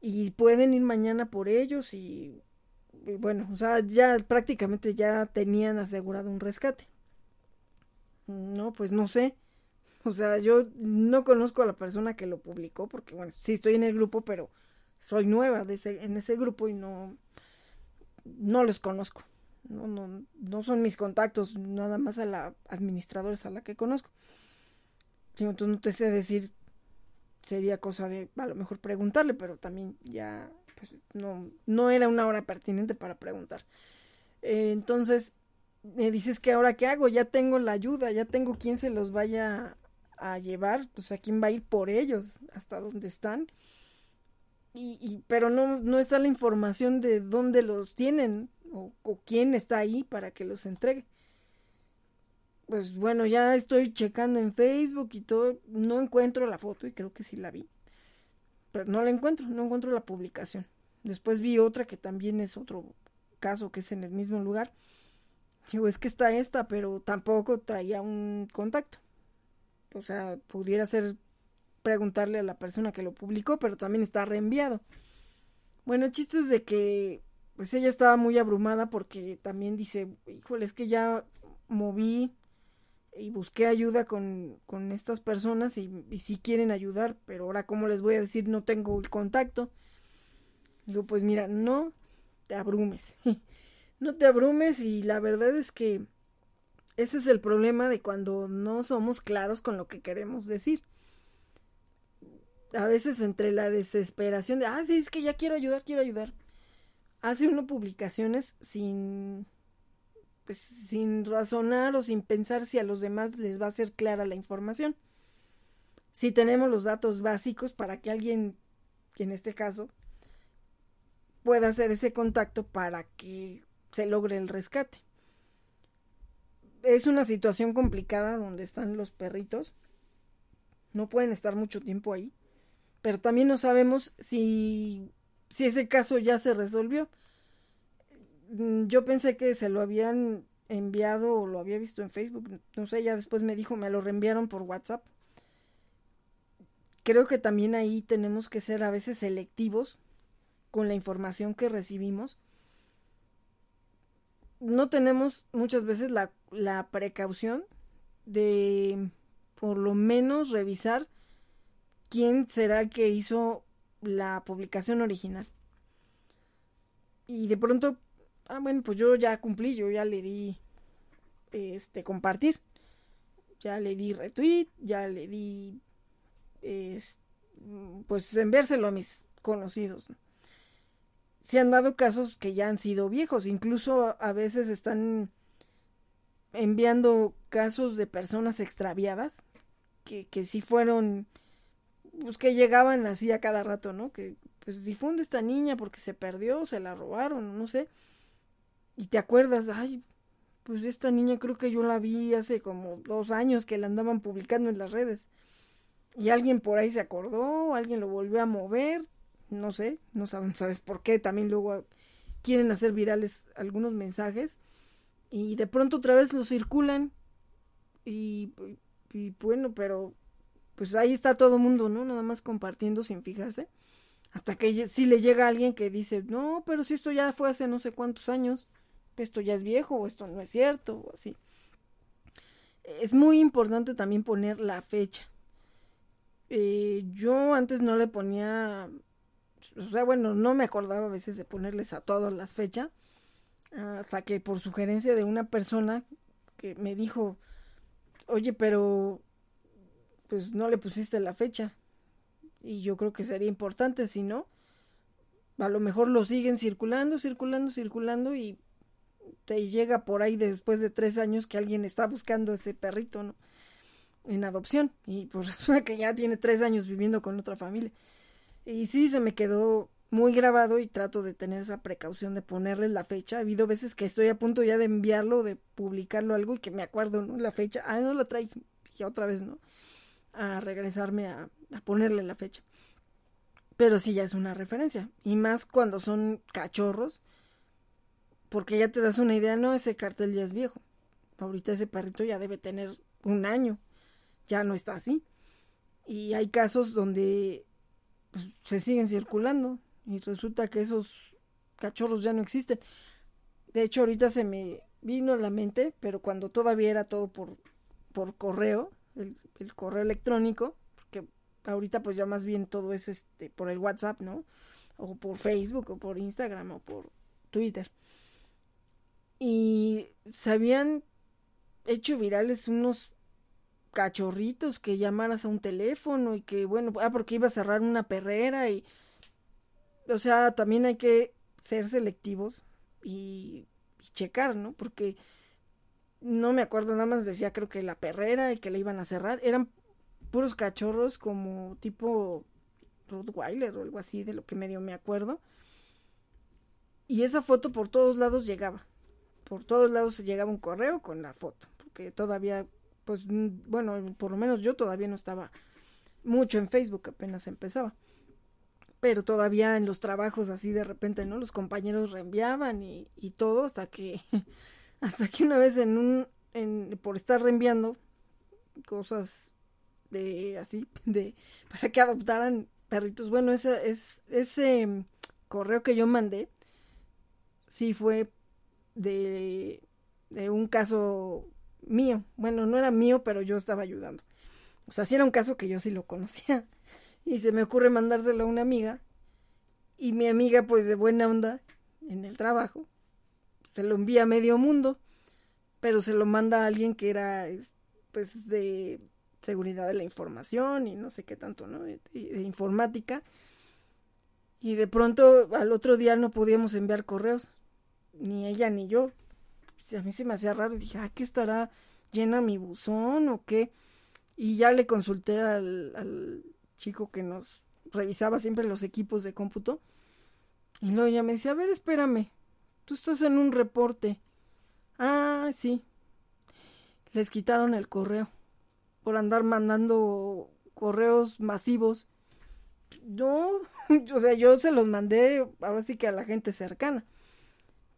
Y pueden ir mañana por ellos y, bueno, o sea, ya prácticamente ya tenían asegurado un rescate. No, pues no sé. O sea, yo no conozco a la persona que lo publicó porque, bueno, sí estoy en el grupo, pero soy nueva de ese, en ese grupo y no, no los conozco. No, no, no son mis contactos, nada más a la administradora a la que conozco. Entonces no te sé decir, sería cosa de a lo mejor preguntarle, pero también ya pues, no, no era una hora pertinente para preguntar. Eh, entonces, me dices que ahora qué hago, ya tengo la ayuda, ya tengo quien se los vaya a llevar, pues a quién va a ir por ellos, hasta dónde están. Y, y pero no, no está la información de dónde los tienen, o, quién está ahí para que los entregue. Pues bueno, ya estoy checando en Facebook y todo, no encuentro la foto y creo que sí la vi. Pero no la encuentro, no encuentro la publicación. Después vi otra que también es otro caso que es en el mismo lugar. Digo, es que está esta, pero tampoco traía un contacto. O sea, pudiera ser preguntarle a la persona que lo publicó, pero también está reenviado. Bueno, el chiste es de que pues ella estaba muy abrumada porque también dice, híjole, es que ya moví y busqué ayuda con, con estas personas y, y sí quieren ayudar, pero ahora cómo les voy a decir no tengo el contacto. Digo, pues mira, no te abrumes, no te abrumes y la verdad es que ese es el problema de cuando no somos claros con lo que queremos decir. A veces entre la desesperación de, ah, sí, es que ya quiero ayudar, quiero ayudar hace uno publicaciones sin pues sin razonar o sin pensar si a los demás les va a ser clara la información. Si tenemos los datos básicos para que alguien, en este caso, pueda hacer ese contacto para que se logre el rescate. Es una situación complicada donde están los perritos. No pueden estar mucho tiempo ahí. Pero también no sabemos si si ese caso ya se resolvió. Mm, yo pensé que se lo habían enviado o lo había visto en Facebook, no sé, ya después me dijo, me lo reenviaron por WhatsApp. Creo que también ahí tenemos que ser a veces selectivos con la información que recibimos. No tenemos muchas veces la, la precaución de por lo menos revisar quién será el que hizo la publicación original. Y de pronto, ah, bueno, pues yo ya cumplí, yo ya le di este compartir. Ya le di retweet, ya le di pues enviárselo a mis conocidos. Se han dado casos que ya han sido viejos, incluso a veces están enviando casos de personas extraviadas que, que sí fueron pues que llegaban así a cada rato, ¿no? Que pues difunde esta niña porque se perdió, se la robaron, no sé. Y te acuerdas, ay, pues esta niña creo que yo la vi hace como dos años que la andaban publicando en las redes. Y alguien por ahí se acordó, alguien lo volvió a mover, no sé, no sabes por qué, también luego quieren hacer virales algunos mensajes y de pronto otra vez lo circulan y, y bueno, pero pues ahí está todo el mundo, ¿no? Nada más compartiendo sin fijarse. Hasta que si le llega alguien que dice, no, pero si esto ya fue hace no sé cuántos años, esto ya es viejo o esto no es cierto o así. Es muy importante también poner la fecha. Eh, yo antes no le ponía, o sea, bueno, no me acordaba a veces de ponerles a todas las fechas, hasta que por sugerencia de una persona que me dijo, oye, pero pues no le pusiste la fecha. Y yo creo que sería importante, si no, a lo mejor lo siguen circulando, circulando, circulando y te llega por ahí después de tres años que alguien está buscando ese perrito, ¿no? En adopción. Y pues resulta que ya tiene tres años viviendo con otra familia. Y sí, se me quedó muy grabado y trato de tener esa precaución de ponerle la fecha. Ha habido veces que estoy a punto ya de enviarlo, de publicarlo algo y que me acuerdo, ¿no? La fecha, ah, no lo trae, y otra vez, ¿no? a regresarme a, ponerle la fecha. Pero sí ya es una referencia. Y más cuando son cachorros. Porque ya te das una idea, no, ese cartel ya es viejo. Ahorita ese perrito ya debe tener un año. Ya no está así. Y hay casos donde pues, se siguen circulando. Y resulta que esos cachorros ya no existen. De hecho, ahorita se me vino a la mente, pero cuando todavía era todo por, por correo, el, el correo electrónico, ahorita pues ya más bien todo es este por el WhatsApp, ¿no? O por Facebook o por Instagram o por Twitter. Y se habían hecho virales unos cachorritos que llamaras a un teléfono y que bueno, ah, porque iba a cerrar una perrera y o sea, también hay que ser selectivos y, checar, ¿no? Porque no me acuerdo, nada más decía creo que la perrera y que la iban a cerrar, eran puros cachorros como tipo Rottweiler o algo así, de lo que medio me acuerdo. Y esa foto por todos lados llegaba. Por todos lados llegaba un correo con la foto. Porque todavía, pues, bueno, por lo menos yo todavía no estaba mucho en Facebook, apenas empezaba. Pero todavía en los trabajos así de repente, ¿no? Los compañeros reenviaban y, y todo hasta que, hasta que una vez en un, en, por estar reenviando cosas de así, de para que adoptaran perritos. Bueno, ese, es, ese correo que yo mandé sí fue de, de un caso mío. Bueno, no era mío, pero yo estaba ayudando. O sea, sí era un caso que yo sí lo conocía. Y se me ocurre mandárselo a una amiga. Y mi amiga, pues de buena onda, en el trabajo, se lo envía a medio mundo. Pero se lo manda a alguien que era, pues, de seguridad de la información y no sé qué tanto, ¿no? De, informática. Y de pronto al otro día no podíamos enviar correos, ni ella ni yo. A mí se me hacía raro, dije, ah, ¿qué estará llena mi buzón o qué? Y ya le consulté al, chico que nos revisaba siempre los equipos de cómputo. Y luego ella me decía, a ver, espérame, tú estás en un reporte. Ah, sí. Les quitaron el correo por andar mandando correos masivos. No, o sea, yo se los mandé ahora sí que a la gente cercana.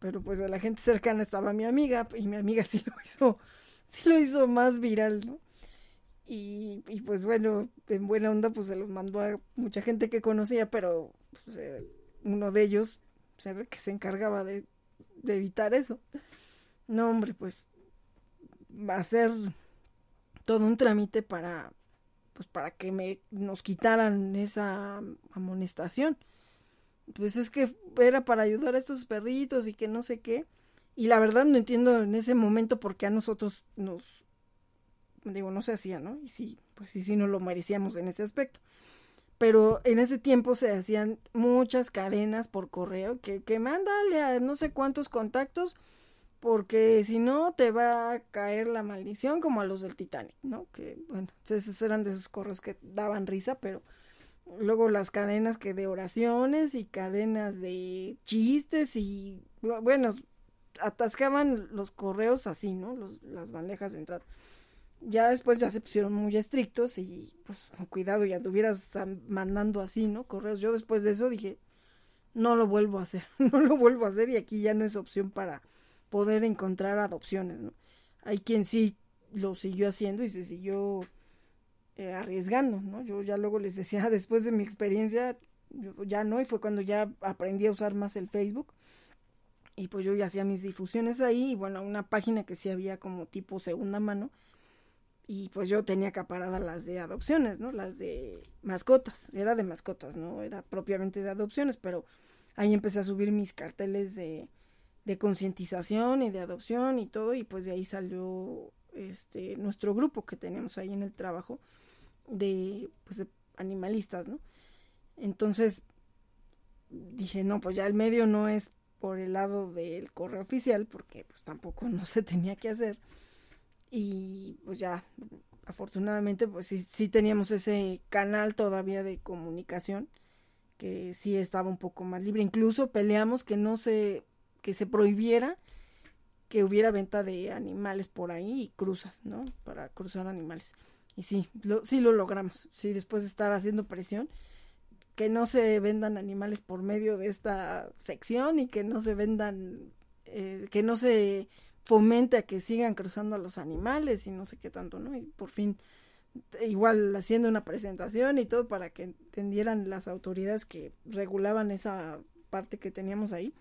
Pero pues a la gente cercana estaba mi amiga y mi amiga sí lo hizo, sí lo hizo más viral, ¿no? Y, y pues bueno, en buena onda pues se los mandó a mucha gente que conocía, pero pues, eh, uno de ellos, pues, que se encargaba de, de evitar eso. No, hombre, pues va a ser todo un trámite para pues para que me nos quitaran esa amonestación. Pues es que era para ayudar a estos perritos y que no sé qué. Y la verdad no entiendo en ese momento por qué a nosotros nos digo, no se hacía, ¿no? Y sí, pues sí, sí no lo merecíamos en ese aspecto. Pero en ese tiempo se hacían muchas cadenas por correo que, que mándale a no sé cuántos contactos porque si no te va a caer la maldición como a los del Titanic, ¿no? Que bueno, esos eran de esos correos que daban risa, pero luego las cadenas que de oraciones y cadenas de chistes y bueno, atascaban los correos así, ¿no? Los, las bandejas de entrada. Ya después ya se pusieron muy estrictos y pues con cuidado ya anduvieras mandando así, ¿no? Correos. Yo después de eso dije, no lo vuelvo a hacer, no lo vuelvo a hacer y aquí ya no es opción para poder encontrar adopciones, ¿no? Hay quien sí lo siguió haciendo y se siguió eh, arriesgando, ¿no? Yo ya luego les decía, después de mi experiencia, yo ya no, y fue cuando ya aprendí a usar más el Facebook. Y pues yo ya hacía mis difusiones ahí, y bueno, una página que sí había como tipo segunda mano. Y pues yo tenía acaparadas las de adopciones, ¿no? Las de mascotas. Era de mascotas, ¿no? Era propiamente de adopciones, pero ahí empecé a subir mis carteles de, de concientización y de adopción y todo, y pues de ahí salió este nuestro grupo que teníamos ahí en el trabajo de pues animalistas, ¿no? Entonces dije, no, pues ya el medio no es por el lado del correo oficial, porque pues tampoco no se tenía que hacer. Y pues ya, afortunadamente, pues sí teníamos ese canal todavía de comunicación, que sí estaba un poco más libre. Incluso peleamos que no se que se prohibiera que hubiera venta de animales por ahí y cruzas, ¿no? Para cruzar animales. Y sí, lo, sí lo logramos. Sí, después de estar haciendo presión, que no se vendan animales por medio de esta sección y que no se vendan, eh, que no se fomente a que sigan cruzando a los animales y no sé qué tanto, ¿no? Y por fin, igual haciendo una presentación y todo para que entendieran las autoridades que regulaban esa parte que teníamos ahí,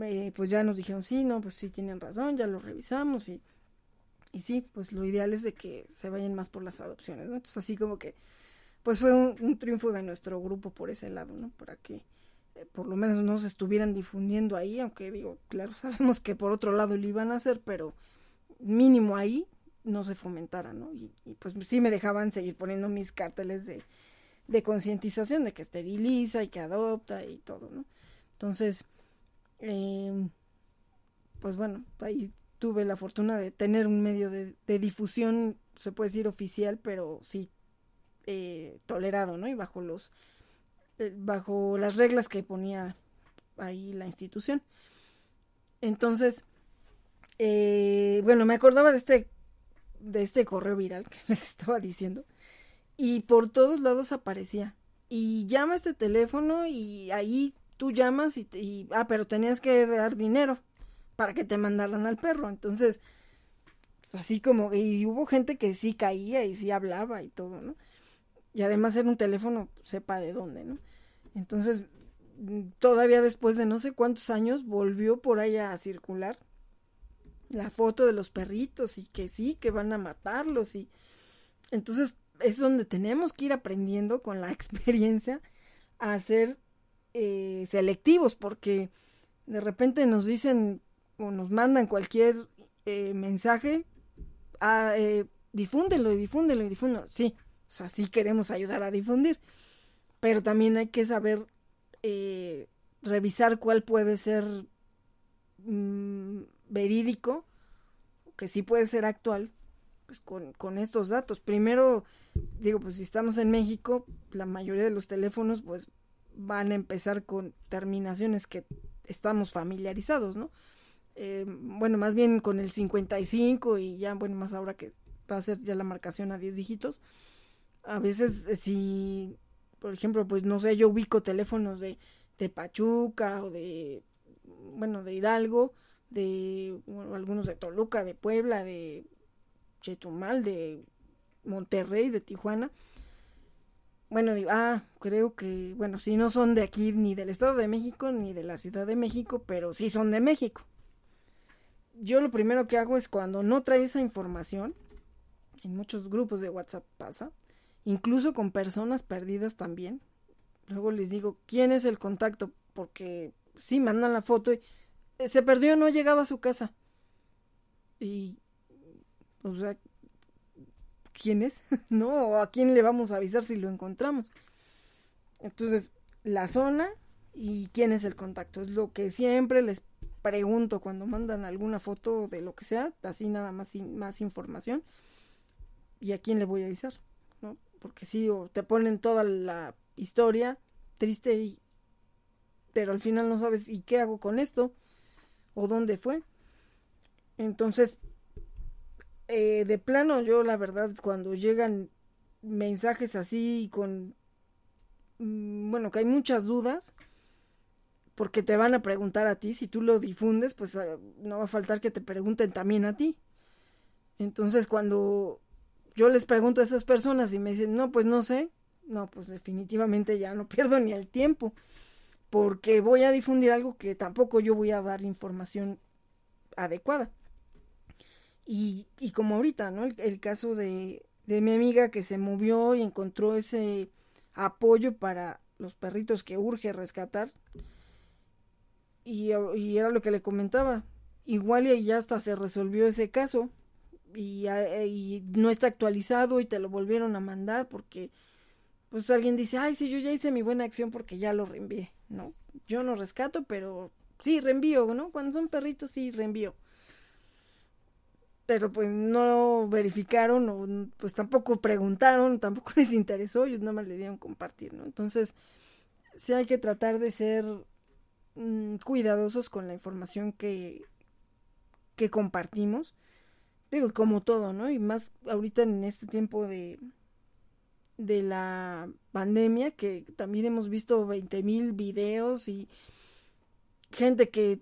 eh, pues ya nos dijeron, sí, no, pues sí tienen razón, ya lo revisamos y, y sí, pues lo ideal es de que se vayan más por las adopciones, ¿no? Entonces así como que pues fue un, triunfo de nuestro grupo por ese lado, ¿no? Para que eh, por lo menos no se estuvieran difundiendo ahí, aunque digo, claro, sabemos que por otro lado lo iban a hacer, pero mínimo ahí no se fomentara, ¿no? Y, pues sí me dejaban seguir poniendo mis carteles de, de concientización de que esteriliza y que adopta y todo, ¿no? Entonces, eh, pues bueno, ahí tuve la fortuna de tener un medio de, difusión, se puede decir oficial, pero sí eh, tolerado, ¿no? Y bajo los eh, bajo las reglas que ponía ahí la institución. Entonces, eh, bueno, me acordaba de este de este correo viral que les estaba diciendo y por todos lados aparecía y llama este teléfono y ahí tú llamas y, y ah, pero tenías que dar dinero para que te mandaran al perro. Entonces, pues, así como, y hubo gente que sí caía y sí hablaba y todo, ¿no? y además era un teléfono, sepa de dónde, ¿no? Entonces, mm, todavía después de no sé cuántos años, volvió por allá a circular la foto de los perritos y que sí, que van a matarlos y entonces es donde tenemos que ir aprendiendo con la experiencia a ser eh, selectivos porque de repente nos dicen o nos mandan cualquier eh, mensaje, a, eh, difúndelo y difúndelo y difúndelo, sí, o sea, sí queremos ayudar a difundir, pero también hay que saber eh, revisar cuál puede ser mm, verídico, que sí puede ser actual, pues con, con estos datos. Primero, digo, pues si estamos en México, la mayoría de los teléfonos pues van a empezar con terminaciones que estamos familiarizados, ¿no? Eh, bueno, más bien con el 55 y ya, bueno, más ahora que va a ser ya la marcación a 10 dígitos, a veces eh, si, por ejemplo, pues no sé, yo ubico teléfonos de, de Pachuca o de, bueno, de Hidalgo, de algunos de Toluca, de Puebla, de Chetumal, de Monterrey, de Tijuana. Bueno, digo, ah, creo que, bueno, si no son de aquí ni del Estado de México ni de la Ciudad de México, pero sí son de México. Yo lo primero que hago es cuando no trae esa información, en muchos grupos de WhatsApp pasa, incluso con personas perdidas también. Luego les digo, ¿quién es el contacto? Porque sí, mandan la foto y eh, se perdió, no ha llegado a su casa. Y, o sea, ¿quién es? ¿No? ¿A quién le vamos a avisar si lo encontramos? Entonces, la zona y quién es el contacto. Es lo que siempre les pregunto cuando mandan alguna foto de lo que sea, así nada más, más información. ¿Y a quién le voy a avisar? porque sí, o te ponen toda la historia triste y pero al final no sabes y qué hago con esto o dónde fue. Entonces, eh, de plano yo la verdad cuando llegan mensajes así con, mm, bueno, que hay muchas dudas, porque te van a preguntar a ti, si tú lo difundes, pues ah, no va a faltar que te pregunten también a ti. Entonces cuando yo les pregunto a esas personas y me dicen, no, pues no sé, no, pues definitivamente ya no pierdo ni el tiempo, porque voy a difundir algo que tampoco yo voy a dar información adecuada. Y, y como ahorita, ¿no? El, caso de, de mi amiga que se movió y encontró ese apoyo para los perritos que urge rescatar. Y, y, era lo que le comentaba. Igual y ya hasta se resolvió ese caso y, no está actualizado y te lo volvieron a mandar porque pues alguien dice, ay, sí, yo ya hice mi buena acción porque ya lo reenvié, ¿no? Yo no rescato, pero sí, reenvío, ¿no? Cuando son perritos, sí, reenvío. Pero pues no verificaron o pues tampoco preguntaron, tampoco les interesó, ellos nada más le dieron compartir, ¿no? Entonces, sí hay que tratar de ser mm, cuidadosos con la información que, que compartimos digo, como todo, ¿no? Y más ahorita en este tiempo de, de la pandemia, que también hemos visto 20 mil videos y gente que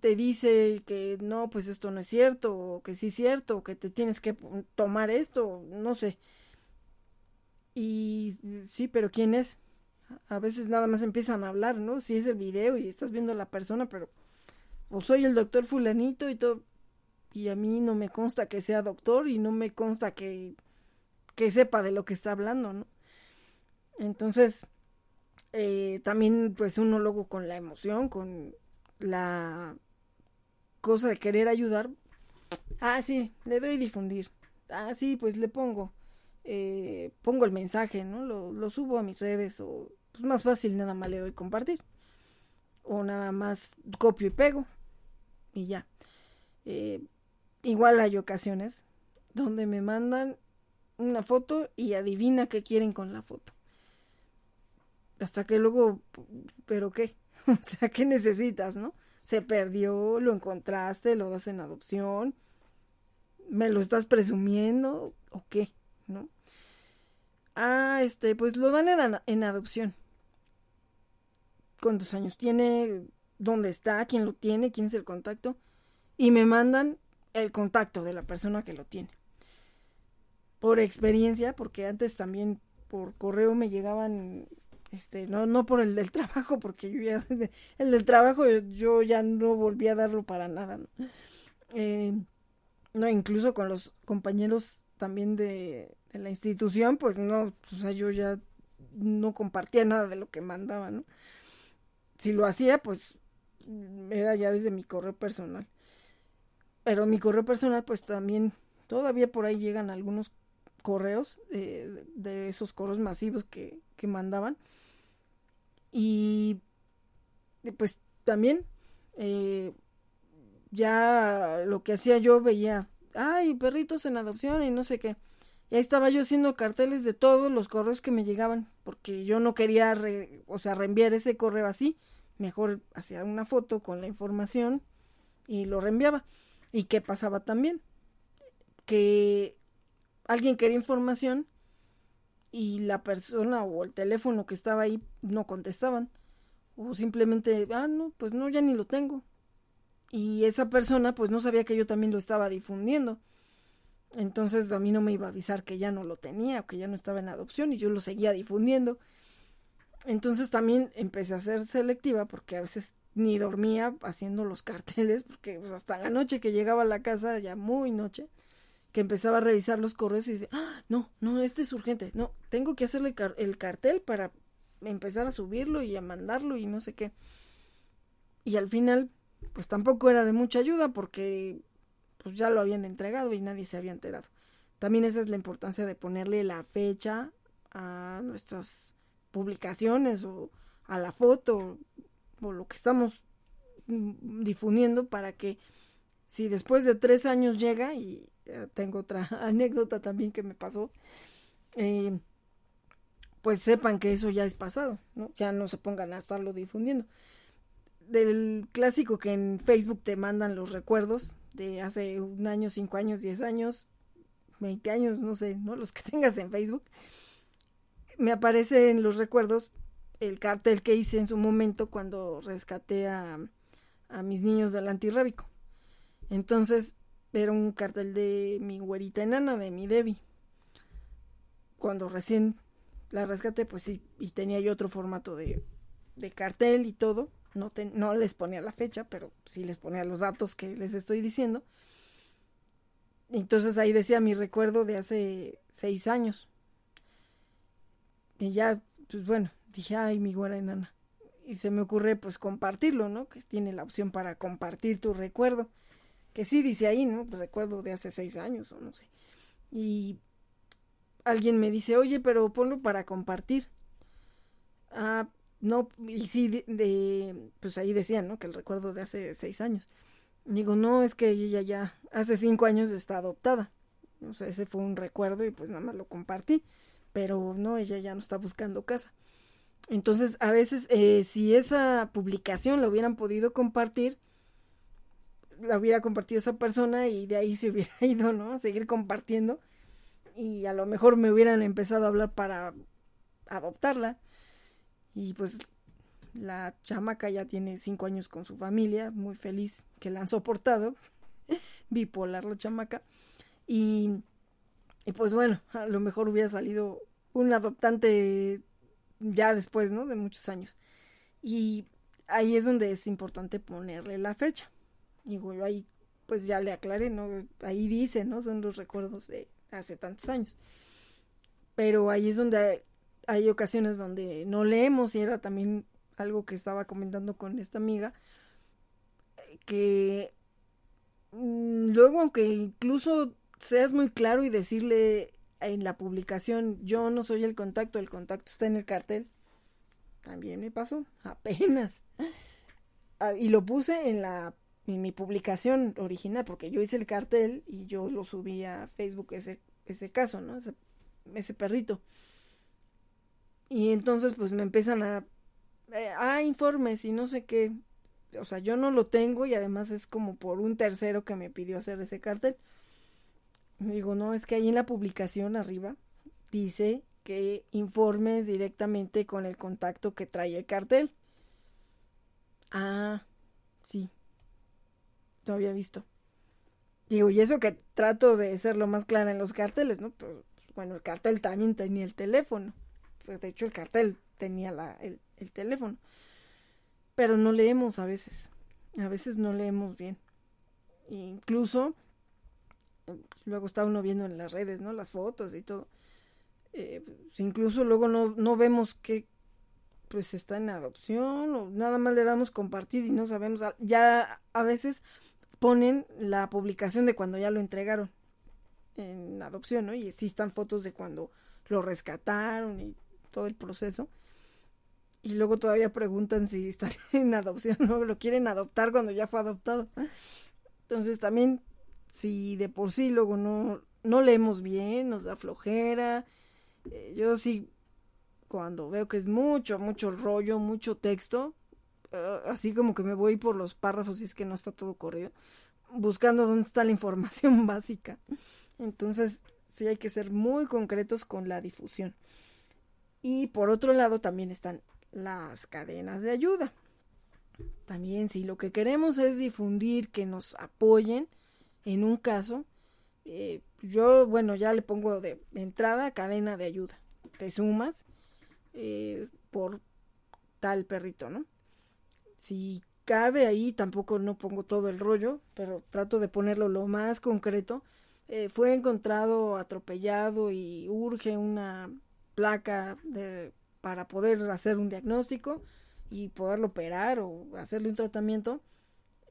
te dice que no, pues esto no es cierto, o que sí es cierto, o que te tienes que tomar esto, no sé. Y sí, pero ¿quién es? A veces nada más empiezan a hablar, ¿no? Si es el video y estás viendo a la persona, pero o soy el doctor fulanito y todo, y a mí no me consta que sea doctor y no me consta que, que sepa de lo que está hablando, ¿no? Entonces, eh, también pues uno luego con la emoción, con la cosa de querer ayudar, ah, sí, le doy difundir, ah, sí, pues le pongo, eh, pongo el mensaje, ¿no? Lo, lo subo a mis redes o pues más fácil nada más le doy compartir o nada más copio y pego y ya. Eh, igual hay ocasiones donde me mandan una foto y adivina qué quieren con la foto. Hasta que luego, ¿pero qué? o sea, ¿qué necesitas, no? Se perdió, lo encontraste, lo das en adopción, me lo estás presumiendo o qué, ¿no? Ah, este, pues lo dan en, en adopción. ¿Cuántos años tiene? ¿Dónde está? ¿Quién lo tiene? ¿Quién es el contacto? Y me mandan el contacto de la persona que lo tiene. Por experiencia, porque antes también por correo me llegaban, este, no, no por el del trabajo, porque yo ya, el del trabajo yo ya no volví a darlo para nada. ¿no? Eh, no, incluso con los compañeros también de, de, la institución, pues no, o sea, yo ya no compartía nada de lo que mandaba, ¿no? Si lo hacía, pues era ya desde mi correo personal. Pero mi correo personal, pues también todavía por ahí llegan algunos correos eh, de esos correos masivos que, que mandaban. Y pues también eh, ya lo que hacía yo veía, ay, perritos en adopción y no sé qué. Y ahí estaba yo haciendo carteles de todos los correos que me llegaban, porque yo no quería, o sea, reenviar ese correo así. Mejor hacía una foto con la información y lo reenviaba. ¿Y qué pasaba también? Que alguien quería información y la persona o el teléfono que estaba ahí no contestaban. O simplemente, ah, no, pues no, ya ni lo tengo. Y esa persona pues no sabía que yo también lo estaba difundiendo. Entonces a mí no me iba a avisar que ya no lo tenía o que ya no estaba en adopción y yo lo seguía difundiendo. Entonces también empecé a ser selectiva porque a veces ni dormía haciendo los carteles, porque hasta la noche que llegaba a la casa, ya muy noche, que empezaba a revisar los correos y dice, ah, no, no, este es urgente, no, tengo que hacerle el cartel para empezar a subirlo y a mandarlo y no sé qué. Y al final, pues tampoco era de mucha ayuda porque pues ya lo habían entregado y nadie se había enterado. También esa es la importancia de ponerle la fecha a nuestras publicaciones o a la foto o lo que estamos difundiendo para que si después de tres años llega, y eh, tengo otra anécdota también que me pasó, eh, pues sepan que eso ya es pasado, ¿no? Ya no se pongan a estarlo difundiendo. Del clásico que en Facebook te mandan los recuerdos de hace un año, cinco años, diez años, veinte años, no sé, ¿no? Los que tengas en Facebook. Me aparecen los recuerdos el cartel que hice en su momento cuando rescaté a, a mis niños del antirrábico. Entonces era un cartel de mi güerita enana, de mi Debbie. Cuando recién la rescaté, pues sí, y tenía yo otro formato de, de cartel y todo. No, no les ponía la fecha, pero sí les ponía los datos que les estoy diciendo. Entonces ahí decía mi recuerdo de hace seis años. Y ya, pues bueno, dije, ay, mi güera enana. Y se me ocurre pues compartirlo, ¿no? Que tiene la opción para compartir tu recuerdo. Que sí dice ahí, ¿no? Recuerdo de hace seis años o no sé. Y alguien me dice, oye, pero ponlo para compartir. Ah, no, y sí, de, pues ahí decían, ¿no? Que el recuerdo de hace seis años. Digo, no, es que ella ya hace cinco años está adoptada. O sea, ese fue un recuerdo y pues nada más lo compartí. Pero no, ella ya no está buscando casa. Entonces, a veces, eh, si esa publicación la hubieran podido compartir, la hubiera compartido esa persona y de ahí se hubiera ido, ¿no? A seguir compartiendo. y a lo mejor me hubieran empezado a hablar para adoptarla. Y pues la chamaca ya tiene cinco años con su familia, muy feliz que la han soportado. Bipolar la chamaca. Y, y pues bueno, a lo mejor hubiera salido un adoptante ya después, ¿no? De muchos años. Y ahí es donde es importante ponerle la fecha. Y yo ahí pues ya le aclaré, ¿no? Ahí dice, ¿no? Son los recuerdos de hace tantos años. Pero ahí es donde hay, ocasiones donde no leemos y era también algo que estaba comentando con esta amiga, que mm, luego aunque incluso seas muy claro y decirle en la publicación yo no soy el contacto, el contacto está en el cartel, también me pasó, apenas. Ah, y lo puse en la mi publicación original, porque yo hice el cartel y yo lo subí a Facebook ese, ese caso, ¿no? Ese, ese perrito. Y entonces pues me empiezan a, eh, ah, informes y no sé qué. O sea, yo no lo tengo y además es como por un tercero que me pidió hacer ese cartel. Digo, no, es que ahí en la publicación arriba dice que informes directamente con el contacto que trae el cartel. Ah, sí, no había visto. Digo, y eso que trato de ser lo más clara en los carteles, ¿no? Pero, bueno, el cartel también tenía el teléfono. Pues, de hecho, el cartel tenía la, el, teléfono. Pero no leemos a veces. A veces no leemos bien. incluso, pues, luego está uno viendo en las redes, ¿no? Las fotos y todo. Eh, pues, incluso luego no, no vemos que pues está en adopción o nada más le damos compartir y no sabemos. Ya a veces ponen la publicación de cuando ya lo entregaron en adopción, ¿no? Y están fotos de cuando lo rescataron y todo el proceso. Y luego todavía preguntan si está en adopción o ¿no? lo quieren adoptar cuando ya fue adoptado. Entonces también, si de por sí luego no, no leemos bien, nos da flojera. Eh, yo sí, cuando veo que es mucho, mucho rollo, mucho texto, eh, así como que me voy por los párrafos y es que no está todo corrido, buscando dónde está la información básica. Entonces, sí hay que ser muy concretos con la difusión. Y por otro lado también están las cadenas de ayuda. También si lo que queremos es difundir, que nos apoyen en un caso, eh, yo, bueno, ya le pongo de entrada cadena de ayuda. Te sumas eh, por tal perrito, ¿no? Si cabe ahí, tampoco no pongo todo el rollo, pero trato de ponerlo lo más concreto. Eh, fue encontrado atropellado y urge una placa de, para poder hacer un diagnóstico y poderlo operar o hacerle un tratamiento.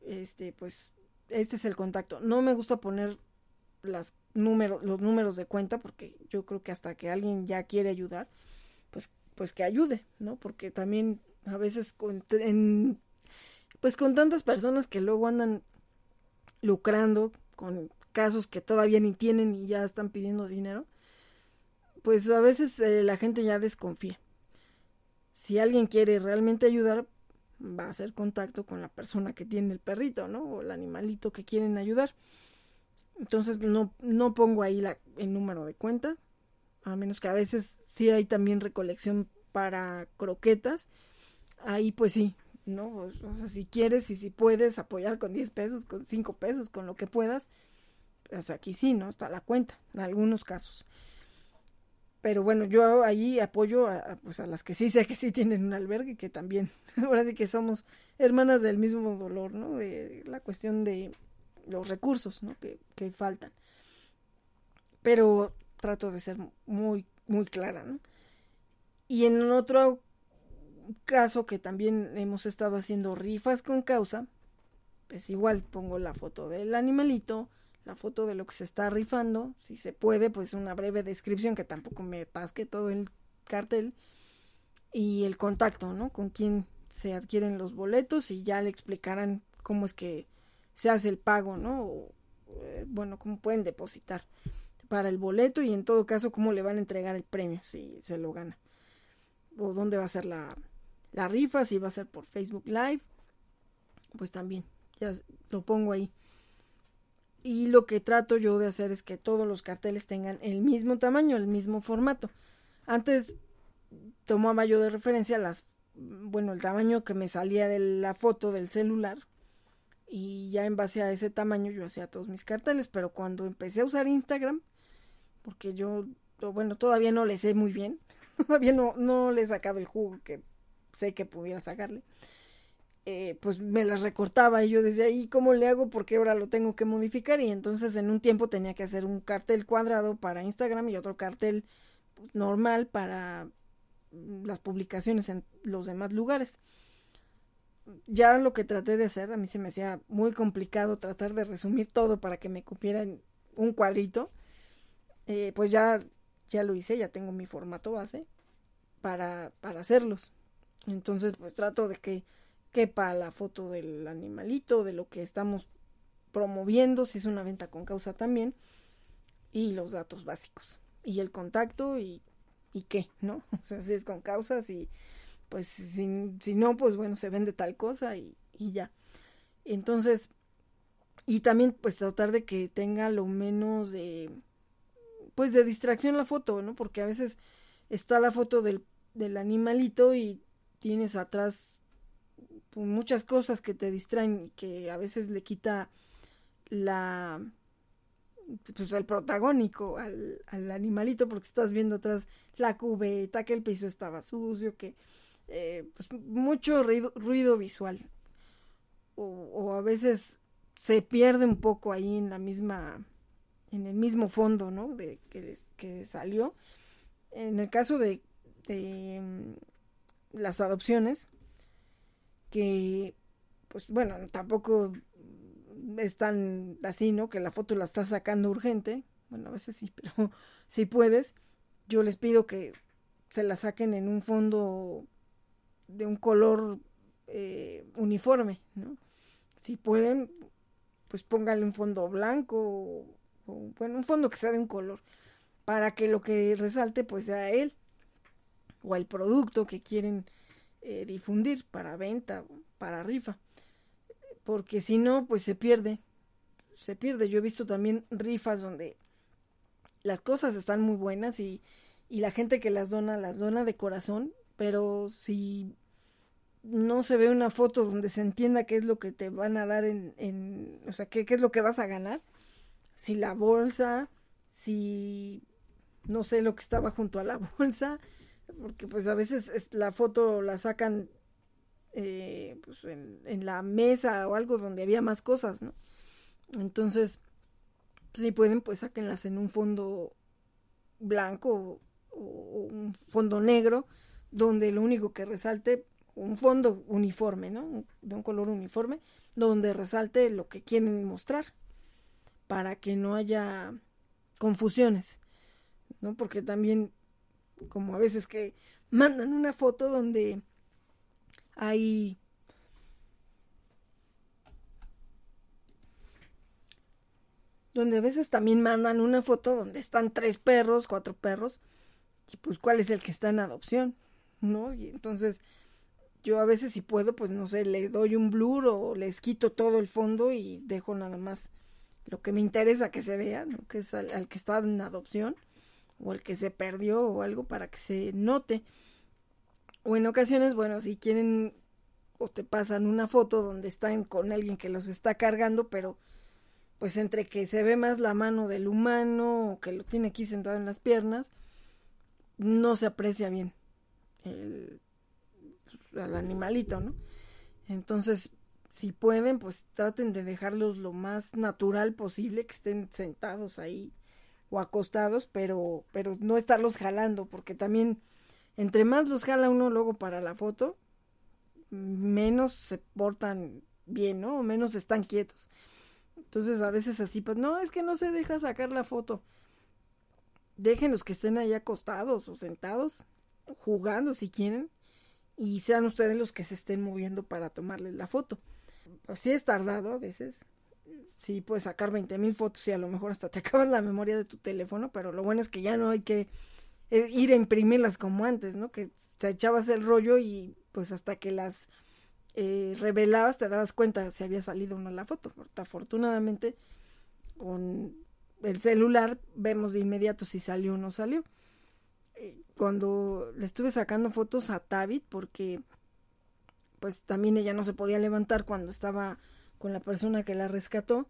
Este, pues, este es el contacto. No me gusta poner las números, los números de cuenta porque yo creo que hasta que alguien ya quiere ayudar, pues, pues que ayude, ¿no? Porque también a veces con, pues con tantas personas que luego andan lucrando con casos que todavía ni tienen y ya están pidiendo dinero, pues a veces eh, la gente ya desconfía. Si alguien quiere realmente ayudar, va a hacer contacto con la persona que tiene el perrito, ¿no? O el animalito que quieren ayudar. Entonces no, no pongo ahí el número de cuenta, a menos que a veces sí hay también recolección para croquetas, ahí pues sí, ¿no? O, sea, si quieres y si puedes apoyar con 10 pesos, con 5 pesos, con lo que puedas, pues aquí sí, ¿no? Está la cuenta, en algunos casos. Pero bueno, yo ahí apoyo a, pues a las que sí sé que sí tienen un albergue, que también, ahora sí que somos hermanas del mismo dolor, ¿no? De la cuestión de los recursos, ¿no? Que, que faltan. Pero trato de ser muy, muy clara, ¿no? Y en otro caso que también hemos estado haciendo rifas con causa, pues igual pongo la foto del animalito, la foto de lo que se está rifando, si se puede, pues una breve descripción que tampoco me pasque todo el cartel y el contacto, ¿no? Con quién se adquieren los boletos y ya le explicarán cómo es que se hace el pago, ¿no? O, eh, bueno, cómo pueden depositar para el boleto y en todo caso cómo le van a entregar el premio si se lo gana o dónde va a ser la, la rifa, si va a ser por Facebook Live, pues también, ya lo pongo ahí. Y lo que trato yo de hacer es que todos los carteles tengan el mismo tamaño, el mismo formato. Antes tomaba yo de referencia las, bueno, el tamaño que me salía de la foto del celular y ya en base a ese tamaño yo hacía todos mis carteles, pero cuando empecé a usar Instagram, porque yo, bueno, todavía no le sé muy bien, todavía no, no le he sacado el jugo que sé que pudiera sacarle, eh, pues me las recortaba y yo desde ahí, ¿cómo le hago? Porque ahora lo tengo que modificar y entonces en un tiempo tenía que hacer un cartel cuadrado para Instagram y otro cartel normal para las publicaciones en los demás lugares. Ya lo que traté de hacer, a mí se me hacía muy complicado tratar de resumir todo para que me cupiera en un cuadrito. Eh, pues ya, ya lo hice, ya tengo mi formato base para, para hacerlos. Entonces, pues trato de que quepa la foto del animalito, de lo que estamos promoviendo, si es una venta con causa también, y los datos básicos, y el contacto y, y qué, ¿no? O sea, si es con causas y pues si, si no, pues bueno, se vende tal cosa y, y ya. Entonces, y también pues tratar de que tenga lo menos de, pues de distracción la foto, ¿no? Porque a veces está la foto del, del animalito y tienes atrás pues, muchas cosas que te distraen, que a veces le quita la pues el protagónico al, al, animalito porque estás viendo atrás la cubeta, que el piso estaba sucio, que eh, pues mucho ruido, visual o, a veces se pierde un poco ahí en la misma en el mismo fondo, ¿no? De que, salió. En el caso de, de mm, las adopciones, que, pues bueno, tampoco es tan así, ¿no? Que la foto la estás sacando urgente. Bueno, a veces sí, pero si puedes, yo les pido que se la saquen en un fondo de un color eh, uniforme, ¿no? Si pueden, pues póngale un fondo blanco o, o, bueno, un fondo que sea de un color para que lo que resalte pues sea él o el producto que quieren eh, difundir para venta, para rifa, porque si no, pues se pierde, se pierde. Yo he visto también rifas donde las cosas están muy buenas y, y la gente que las dona, las dona de corazón, pero si no se ve una foto donde se entienda qué es lo que te van a dar en, en o sea, qué, qué es lo que vas a ganar, si la bolsa, si no sé lo que estaba junto a la bolsa, porque pues a veces la foto la sacan eh, pues en, la mesa o algo donde había más cosas, ¿no? Entonces, si pueden, pues sáquenlas en un fondo blanco o, un fondo negro, donde lo único que resalte, un fondo uniforme, ¿no? De un color uniforme, donde resalte lo que quieren mostrar, para que no haya confusiones, ¿no? Porque también como a veces que mandan una foto donde hay donde a veces también mandan una foto donde están tres perros, cuatro perros, y pues cuál es el que está en adopción, ¿no? Y entonces yo a veces si puedo, pues no sé, le doy un blur o les quito todo el fondo y dejo nada más lo que me interesa que se vea, ¿no? Que es al que está en adopción o el que se perdió o algo para que se note. O en ocasiones, bueno, si quieren o te pasan una foto donde están con alguien que los está cargando, pero pues entre que se ve más la mano del humano o que lo tiene aquí sentado en las piernas, no se aprecia bien el, al animalito, ¿no? Entonces, si pueden, pues traten de dejarlos lo más natural posible, que estén sentados ahí o acostados, pero, pero no estarlos jalando, porque también entre más los jala uno luego para la foto, menos se portan bien, ¿no? O menos están quietos. Entonces a veces así, pues no, es que no se deja sacar la foto. Déjenlos que estén ahí acostados o sentados, jugando si quieren, y sean ustedes los que se estén moviendo para tomarles la foto. Pues es tardado a veces, sí puedes sacar veinte mil fotos y a lo mejor hasta te acabas la memoria de tu teléfono, pero lo bueno es que ya no hay que eh, ir a imprimirlas como antes, ¿no? Que te echabas el rollo y pues hasta que las eh, revelabas te dabas cuenta si había salido o no la foto. Afortunadamente, con el celular vemos de inmediato si salió o no salió. Cuando le estuve sacando fotos a Tabit, porque pues también ella no se podía levantar cuando estaba con la persona que la rescató,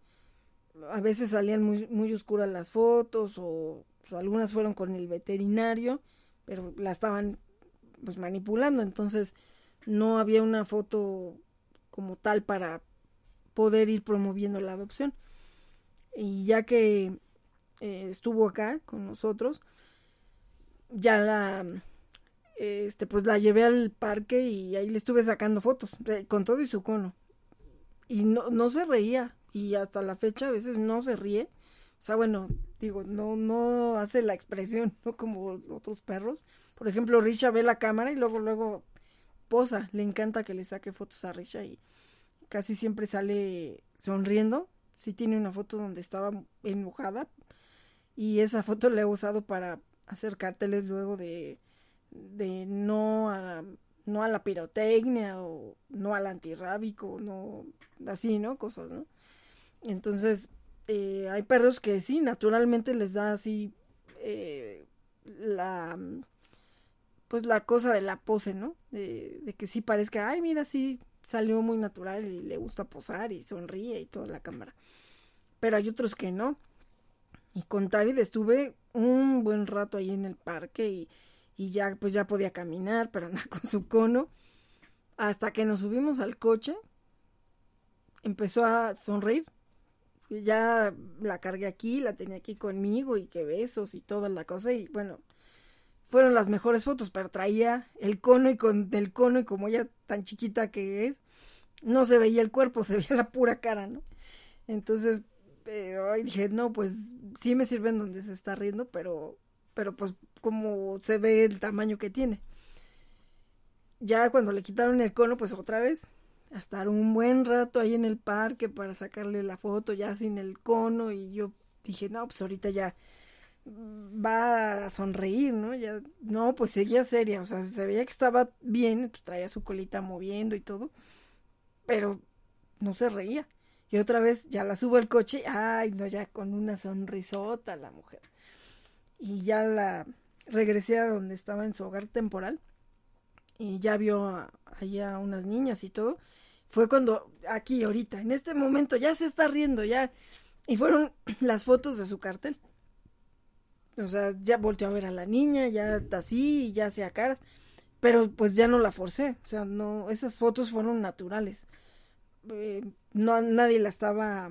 a veces salían muy, muy oscuras las fotos o, o algunas fueron con el veterinario, pero la estaban pues manipulando, entonces no había una foto como tal para poder ir promoviendo la adopción. Y ya que eh, estuvo acá con nosotros, ya la este pues la llevé al parque y ahí le estuve sacando fotos eh, con todo y su cono. Y no, no se reía y hasta la fecha a veces no se ríe. O sea, bueno, digo, no, no hace la expresión, no como otros perros. Por ejemplo, Risha ve la cámara y luego, luego posa. Le encanta que le saque fotos a Risha y casi siempre sale sonriendo. Sí tiene una foto donde estaba enojada y esa foto la he usado para hacer carteles luego de, de no no a la pirotecnia o no al antirrábico, no así, ¿no? Cosas, ¿no? Entonces, eh, hay perros que sí, naturalmente les da así eh, la pues la cosa de la pose, ¿no? De, de, que sí parezca, ay, mira, sí salió muy natural y le gusta posar y sonríe y toda la cámara. Pero hay otros que no. Y con David estuve un buen rato ahí en el parque y, y ya pues ya podía caminar, pero andar con su cono. Hasta que nos subimos al coche, empezó a sonreír ya la cargué aquí, la tenía aquí conmigo y que besos y toda la cosa y bueno, fueron las mejores fotos, pero traía el cono y con del cono y como ella tan chiquita que es, no se veía el cuerpo, se veía la pura cara, ¿no? Entonces, eh, dije, no, pues sí me sirven donde se está riendo, pero, pero pues como se ve el tamaño que tiene. Ya cuando le quitaron el cono, pues otra vez a estar un buen rato ahí en el parque para sacarle la foto ya sin el cono y yo dije, no, pues ahorita ya va a sonreír, ¿no? Ya, no, pues seguía seria, o sea, se veía que estaba bien, pues traía su colita moviendo y todo, pero no se reía. Y otra vez ya la subo al coche, ay, no, ya con una sonrisota la mujer. Y ya la regresé a donde estaba en su hogar temporal y ya vio allá unas niñas y todo fue cuando aquí ahorita, en este momento ya se está riendo, ya y fueron las fotos de su cartel. O sea, ya volteó a ver a la niña, ya así, ya hacía caras, pero pues ya no la forcé, o sea, no, esas fotos fueron naturales. Eh, no nadie la estaba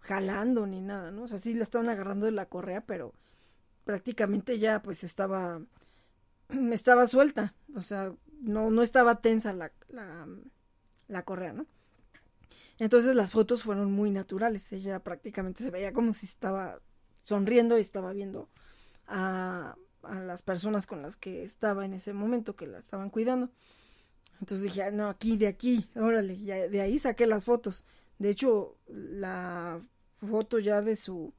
jalando ni nada, ¿no? O sea, sí la estaban agarrando de la correa, pero prácticamente ya pues estaba estaba suelta, o sea, no no estaba tensa la, la correa, ¿no? Entonces las fotos fueron muy naturales. Ella prácticamente se veía como si estaba sonriendo y estaba viendo a, a las personas con las que estaba en ese momento, que la estaban cuidando. Entonces dije, ah, no, aquí, de aquí, órale, y de ahí saqué las fotos. De hecho, la foto ya de su,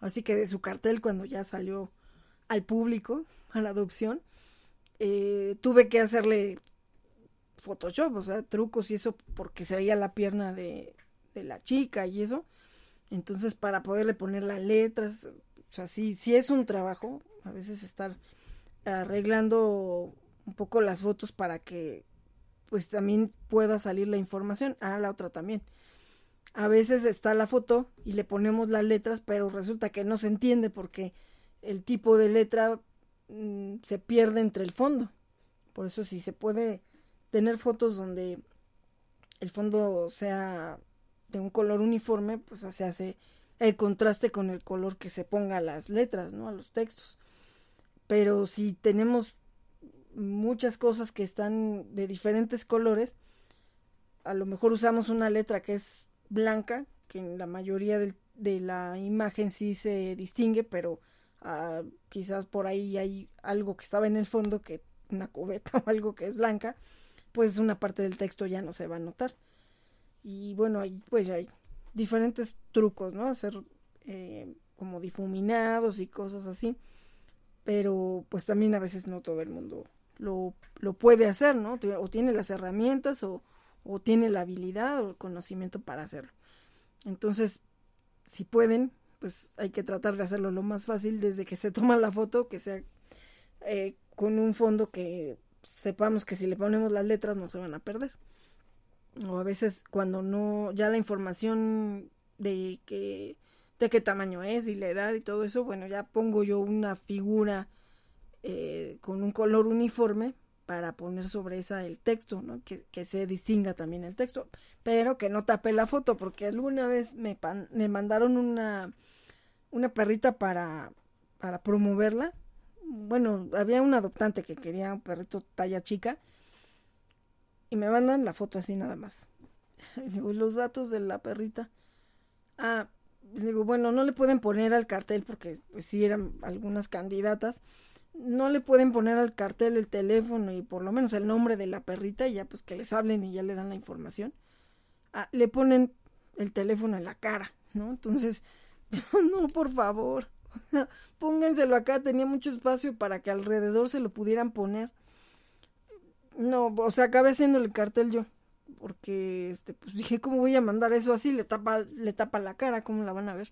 así que de su cartel cuando ya salió al público, a la adopción, eh, tuve que hacerle Photoshop, o sea, trucos y eso, porque se veía la pierna de, la chica y eso. Entonces, para poderle poner las letras, o sea, sí, sí es un trabajo, a veces estar arreglando un poco las fotos para que pues también pueda salir la información. Ah, la otra también. A veces está la foto y le ponemos las letras, pero resulta que no se entiende porque el tipo de letra mm, se pierde entre el fondo. Por eso si se puede tener fotos donde el fondo sea de un color uniforme, pues se hace el contraste con el color que se ponga a las letras, ¿no? A los textos. Pero si tenemos muchas cosas que están de diferentes colores, a lo mejor usamos una letra que es blanca, que en la mayoría de la imagen sí se distingue, pero ah, quizás por ahí hay algo que estaba en el fondo, que una cubeta o algo que es blanca, pues una parte del texto ya no se va a notar. Y bueno, ahí pues hay diferentes trucos, ¿no? Hacer eh, como difuminados y cosas así. Pero pues también a veces no todo el mundo lo, lo puede hacer, ¿no? O tiene las herramientas o, o tiene la habilidad o el conocimiento para hacerlo. Entonces, si pueden, pues hay que tratar de hacerlo lo más fácil desde que se toma la foto, que sea eh, con un fondo que sepamos que si le ponemos las letras no se van a perder. O a veces cuando no, ya la información de que de qué tamaño es y la edad y todo eso, bueno, ya pongo yo una figura eh, con un color uniforme para poner sobre esa el texto, ¿no? Que, que, se distinga también el texto, pero que no tape la foto, porque alguna vez me, me mandaron una, una perrita para, para promoverla. Bueno, había un adoptante que quería un perrito talla chica y me mandan la foto así nada más. digo, los datos de la perrita. Ah, digo, bueno, no le pueden poner al cartel porque pues sí eran algunas candidatas. No le pueden poner al cartel el teléfono y por lo menos el nombre de la perrita y ya pues que les hablen y ya le dan la información. Ah, le ponen el teléfono en la cara, ¿no? Entonces, no, por favor. pónganselo acá, tenía mucho espacio para que alrededor se lo pudieran poner. No, o sea, acabé haciéndole el cartel yo porque este pues dije cómo voy a mandar eso así le tapa le tapa la cara cómo la van a ver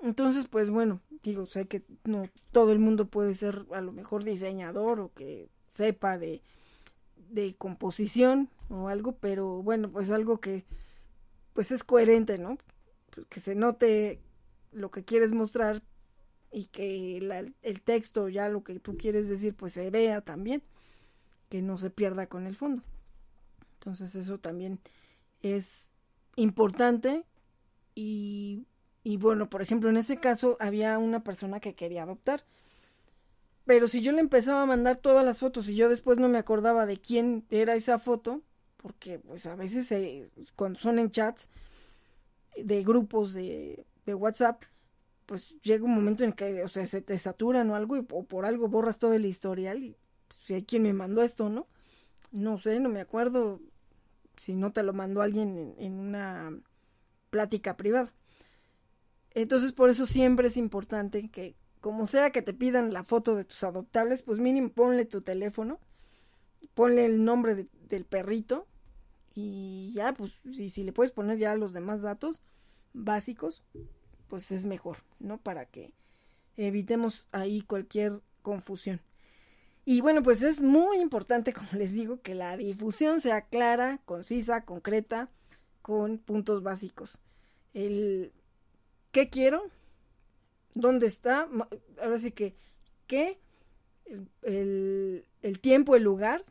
entonces pues bueno digo sé que no todo el mundo puede ser a lo mejor diseñador o que sepa de de composición o algo pero bueno pues algo que pues es coherente no que se note lo que quieres mostrar y que el texto ya lo que tú quieres decir pues se vea también que no se pierda con el fondo. Entonces eso también es importante y, y bueno, por ejemplo, en ese caso había una persona que quería adoptar. Pero si yo le empezaba a mandar todas las fotos y yo después no me acordaba de quién era esa foto, porque pues a veces cuando son en chats de grupos de, de, WhatsApp, pues llega un momento en que, o sea, se te saturan o algo y, o por algo borras todo el historial y pues, si hay quien me mandó esto, ¿no? No sé, no me acuerdo, si no te lo mandó alguien en, una plática privada. Entonces, por eso siempre es importante que, como sea que te pidan la foto de tus adoptables, pues mínimo ponle tu teléfono, ponle el nombre del perrito y ya, pues si, si le puedes poner ya los demás datos básicos, pues es mejor, ¿no? Para que evitemos ahí cualquier confusión. Y bueno, pues es muy importante, como les digo, que la difusión sea clara, concisa, concreta, con puntos básicos. El qué quiero, dónde está, ahora sí que qué, el, el tiempo, el lugar,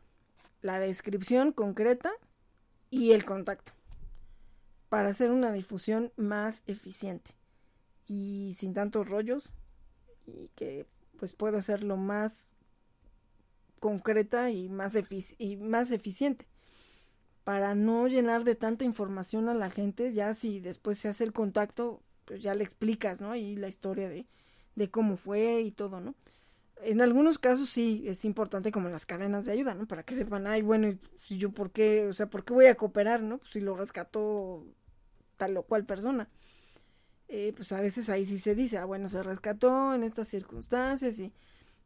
la descripción concreta y el contacto para hacer una difusión más eficiente y sin tantos rollos y que pues pueda ser lo más concreta y más, y más eficiente. Para no llenar de tanta información a la gente, ya si después se hace el contacto, pues ya le explicas, ¿no? Y la historia de, de cómo fue y todo, ¿no? En algunos casos sí es importante como las cadenas de ayuda, ¿no? Para que sepan, ay, bueno, si yo por qué, o sea, ¿por qué voy a cooperar, ¿no? Pues si lo rescató tal o cual persona. Eh, pues a veces ahí sí se dice, ah, bueno, se rescató en estas circunstancias y,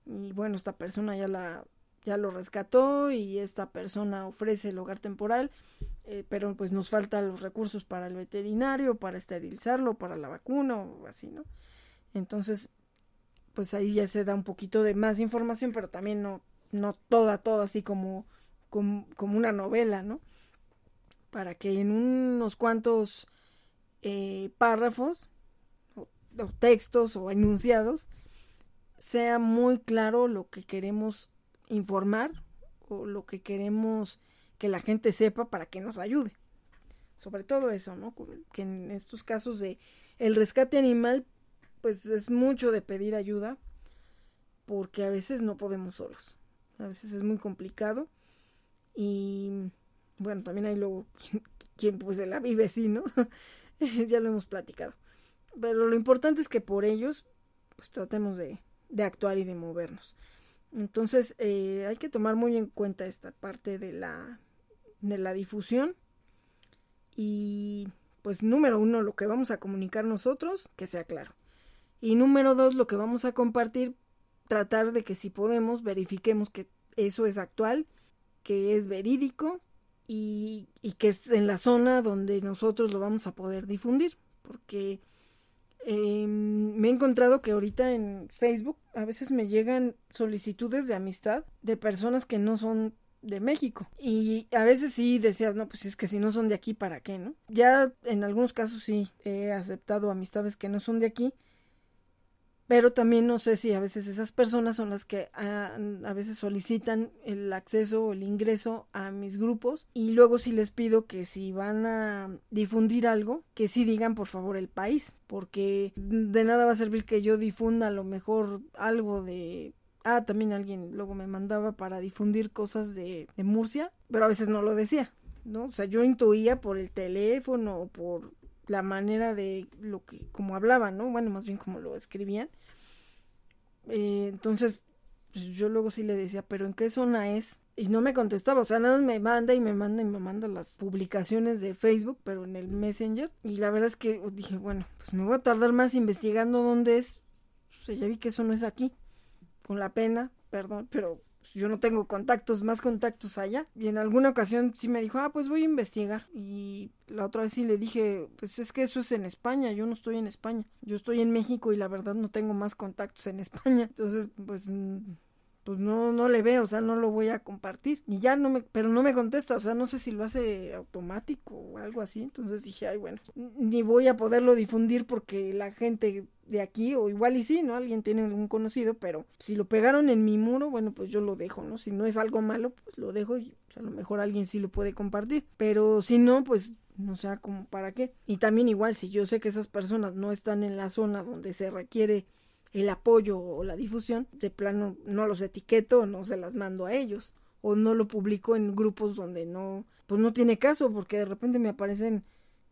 y bueno, esta persona ya la ya lo rescató y esta persona ofrece el hogar temporal, eh, pero pues nos faltan los recursos para el veterinario, para esterilizarlo, para la vacuna o así, ¿no? Entonces, pues ahí ya se da un poquito de más información, pero también no, no toda, toda así como, como, una novela, ¿no? Para que en unos cuantos eh, párrafos o textos o enunciados sea muy claro lo que queremos informar o lo que queremos que la gente sepa para que nos ayude. Sobre todo eso, ¿no? Que en estos casos de el rescate animal, pues es mucho de pedir ayuda porque a veces no podemos solos. A veces es muy complicado y bueno, también hay luego quien, pues se la vive así, ¿no? ya lo hemos platicado. Pero lo importante es que por ellos pues tratemos de, de actuar y de movernos. Entonces eh, hay que tomar muy en cuenta esta parte de la, de la difusión. Y pues número uno lo que vamos a comunicar nosotros que sea claro. Y número dos lo que vamos a compartir tratar de que si podemos verifiquemos que eso es actual que es verídico y, y que es en la zona donde nosotros lo vamos a poder difundir. Porque Em, me he encontrado que ahorita en Facebook a veces me llegan solicitudes de amistad de personas que no son de México. Y a veces sí decía, no, pues es que si no son de aquí, ¿para qué, no? Ya en algunos casos sí he aceptado amistades que no son de aquí, pero también no sé si a veces esas personas son las que a, a, veces solicitan el acceso o el ingreso a mis grupos y luego sí les pido que si van a difundir algo, que sí digan por favor el país, porque de nada va a servir que yo difunda a lo mejor algo de Ah, también alguien luego me mandaba para difundir cosas de, de Murcia, pero a veces no lo decía, ¿no? O sea, yo intuía por el teléfono o por la manera de lo que, como hablaban, ¿no? Bueno, más bien como lo escribían. Eh, entonces, pues yo luego sí le decía, pero ¿en qué zona es? Y no me contestaba, o sea, nada más me manda y me manda y me manda las publicaciones de Facebook, pero en el Messenger. Y la verdad es que dije, bueno, pues me voy a tardar más investigando dónde es. O sea, ya vi que eso no es aquí con la pena, perdón, pero yo no tengo contactos, más contactos allá. Y en alguna ocasión sí me dijo, ah, pues voy a investigar. Y la otra vez sí le dije, pues es que eso es en España, yo no estoy en España. Yo estoy en México y la verdad no tengo más contactos en España. Entonces, pues pues no, no le veo, o sea, no lo voy a compartir. Y ya no me, pero no me contesta, o sea, no sé si lo hace automático o algo así. Entonces dije, ay, bueno, ni voy a poderlo difundir porque la gente de aquí, o igual y sí, ¿no? Alguien tiene algún conocido, pero si lo pegaron en mi muro, bueno, pues yo lo dejo, ¿no? Si no es algo malo, pues lo dejo y a lo mejor alguien sí lo puede compartir. Pero si no, pues no sé como para qué. Y también igual, si yo sé que esas personas no están en la zona donde se requiere el apoyo o la difusión, de plano no los etiqueto, no se las mando a ellos o no lo publico en grupos donde no, pues no tiene caso porque de repente me aparecen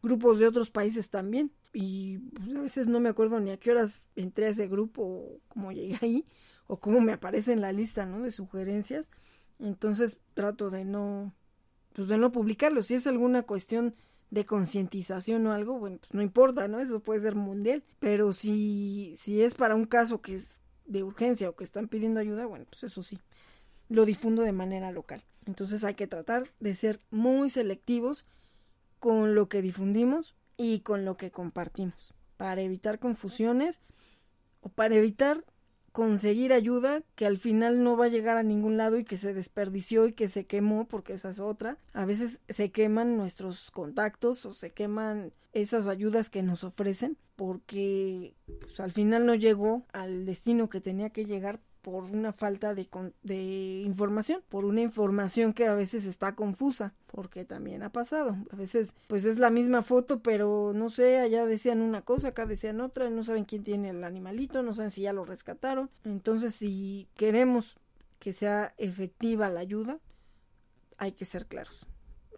grupos de otros países también y pues, a veces no me acuerdo ni a qué horas entré a ese grupo o cómo llegué ahí o cómo me aparece en la lista, ¿no? De sugerencias. Entonces trato de no, pues de no publicarlo. Si es alguna cuestión de concientización o algo, bueno, pues no importa, ¿no? Eso puede ser mundial, pero si, si es para un caso que es de urgencia o que están pidiendo ayuda, bueno, pues eso sí, lo difundo de manera local. Entonces hay que tratar de ser muy selectivos con lo que difundimos y con lo que compartimos para evitar confusiones o para evitar conseguir ayuda que al final no va a llegar a ningún lado y que se desperdició y que se quemó porque esa es otra. A veces se queman nuestros contactos o se queman esas ayudas que nos ofrecen porque pues, al final no llegó al destino que tenía que llegar por una falta de, de información, por una información que a veces está confusa, porque también ha pasado. A veces, pues es la misma foto, pero no sé, allá decían una cosa, acá decían otra, no saben quién tiene el animalito, no saben si ya lo rescataron. Entonces, si queremos que sea efectiva la ayuda, hay que ser claros,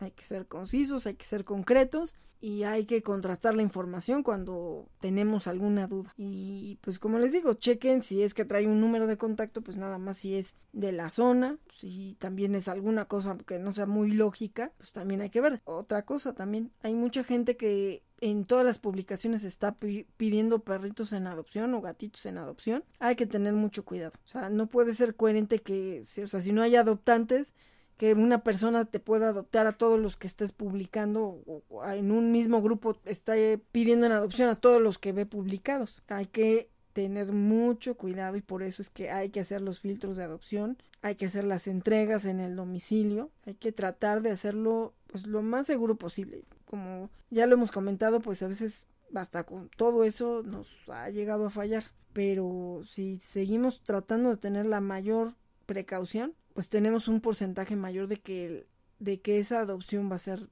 hay que ser concisos, hay que ser concretos y hay que contrastar la información cuando tenemos alguna duda. Y pues como les digo, chequen si es que trae un número de contacto, pues nada más si es de la zona, si también es alguna cosa que no sea muy lógica, pues también hay que ver. Otra cosa también, hay mucha gente que en todas las publicaciones está pidiendo perritos en adopción o gatitos en adopción. Hay que tener mucho cuidado. O sea, no puede ser coherente que, o sea, si no hay adoptantes, que una persona te pueda adoptar a todos los que estés publicando o, en un mismo grupo está pidiendo en adopción a todos los que ve publicados. Hay que tener mucho cuidado y por eso es que hay que hacer los filtros de adopción, hay que hacer las entregas en el domicilio, hay que tratar de hacerlo pues lo más seguro posible. Como ya lo hemos comentado, pues a veces hasta con todo eso nos ha llegado a fallar, pero si seguimos tratando de tener la mayor precaución, pues tenemos un porcentaje mayor de que, de que esa adopción va a ser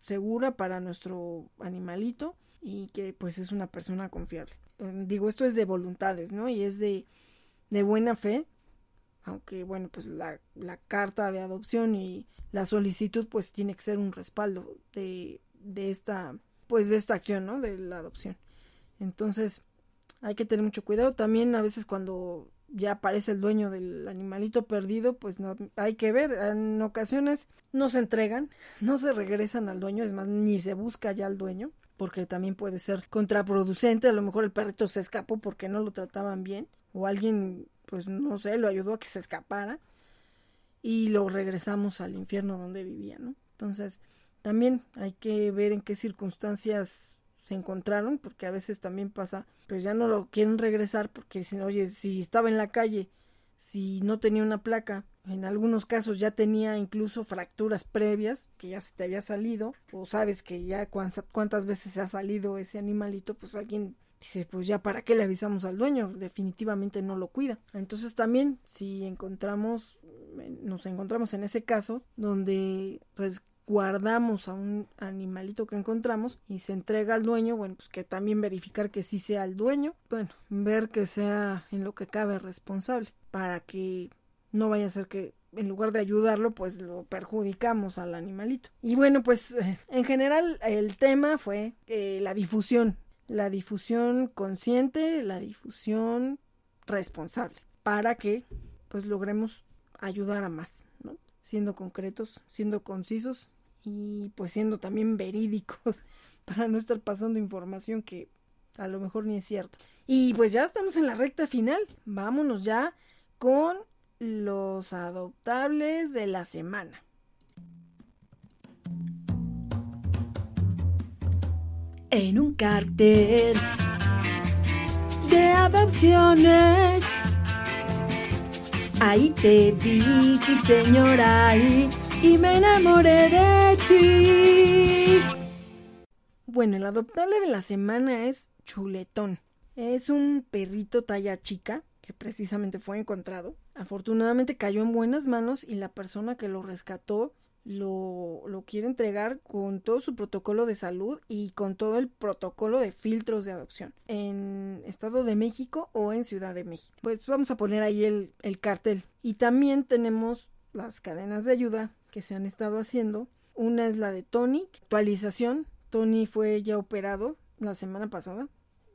segura para nuestro animalito y que pues es una persona confiable. Em, digo, esto es de voluntades, ¿no? Y es de, de buena fe, aunque bueno, pues la, la carta de adopción y la solicitud pues tiene que ser un respaldo de, de esta, pues de esta acción, ¿no? De la adopción. Entonces, hay que tener mucho cuidado. También a veces cuando ya aparece el dueño del animalito perdido, pues no hay que ver. En ocasiones no se entregan, no se regresan al dueño, es más, ni se busca ya al dueño, porque también puede ser contraproducente. A lo mejor el perrito se escapó porque no lo trataban bien, o alguien, pues no sé, lo ayudó a que se escapara y lo regresamos al infierno donde vivía, ¿no? Entonces, también hay que ver en qué circunstancias se encontraron, porque a veces también pasa, pues ya no lo quieren regresar porque dicen, oye, si estaba en la calle, si no tenía una placa, en algunos casos ya tenía incluso fracturas previas que ya se te había salido, o sabes que ya cuántas, cuántas veces se ha salido ese animalito, pues alguien dice, pues ya para qué le avisamos al dueño, definitivamente no lo cuida. Entonces también si encontramos, nos encontramos en ese caso donde pues guardamos a un animalito que encontramos y se entrega al dueño, bueno, pues que también verificar que sí sea el dueño, bueno, ver que sea en lo que cabe responsable para que no vaya a ser que en lugar de ayudarlo, pues lo perjudicamos al animalito. Y bueno, pues eh, en general el tema fue eh, la difusión, la difusión consciente, la difusión responsable, para que pues logremos ayudar a más, ¿no? Siendo concretos, siendo concisos y pues siendo también verídicos para no estar pasando información que a lo mejor ni es cierto. Y pues ya estamos en la recta final. Vámonos ya con los adoptables de la semana. En un cartel de adopciones. Ahí te vi, sí señora, y, y me enamoré de ti. Bueno, el adoptable de la semana es Chuletón. Es un perrito talla chica que precisamente fue encontrado. Afortunadamente cayó en buenas manos y la persona que lo rescató lo, quiere entregar con todo su protocolo de salud y con todo el protocolo de filtros de adopción en Estado de México o en Ciudad de México. Pues vamos a poner ahí el cartel. Y también tenemos las cadenas de ayuda que se han estado haciendo. Una es la de Tony, actualización. Tony fue ya operado la semana pasada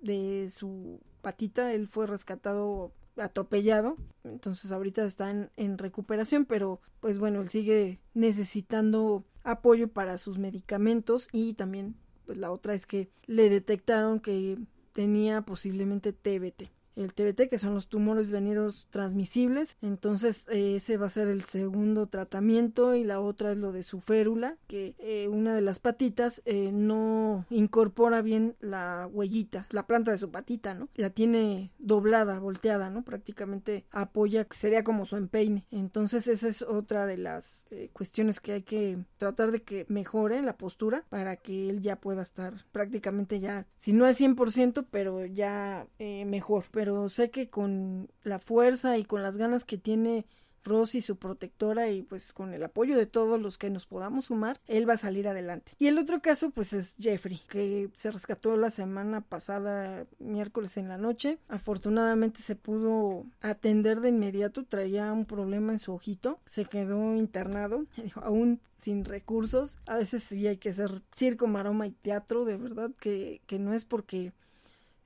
de su patita. Él fue rescatado atropellado, entonces ahorita está en, recuperación, pero pues bueno, él sigue necesitando apoyo para sus medicamentos y también pues la otra es que le detectaron que tenía posiblemente TBT el TBT, que son los tumores veneros transmisibles. Entonces, eh, ese va a ser el segundo tratamiento y la otra es lo de su férula, que eh, una de las patitas eh, no incorpora bien la huellita, la planta de su patita, ¿no? La tiene doblada, volteada, ¿no? Prácticamente apoya, sería como su empeine. Entonces, esa es otra de las cuestiones que hay que tratar de que mejore la postura para que él ya pueda estar prácticamente ya, si no al 100%, pero ya mejor. Pero pero sé que con la fuerza y con las ganas que tiene Rosy, su protectora, y pues con el apoyo de todos los que nos podamos sumar, él va a salir adelante. Y el otro caso, pues es Jeffrey, que se rescató la semana pasada, miércoles en la noche. Afortunadamente se pudo atender de inmediato, traía un problema en su ojito, se quedó internado, aún sin recursos. A veces sí hay que hacer circo, maroma y teatro, de verdad que, que no es porque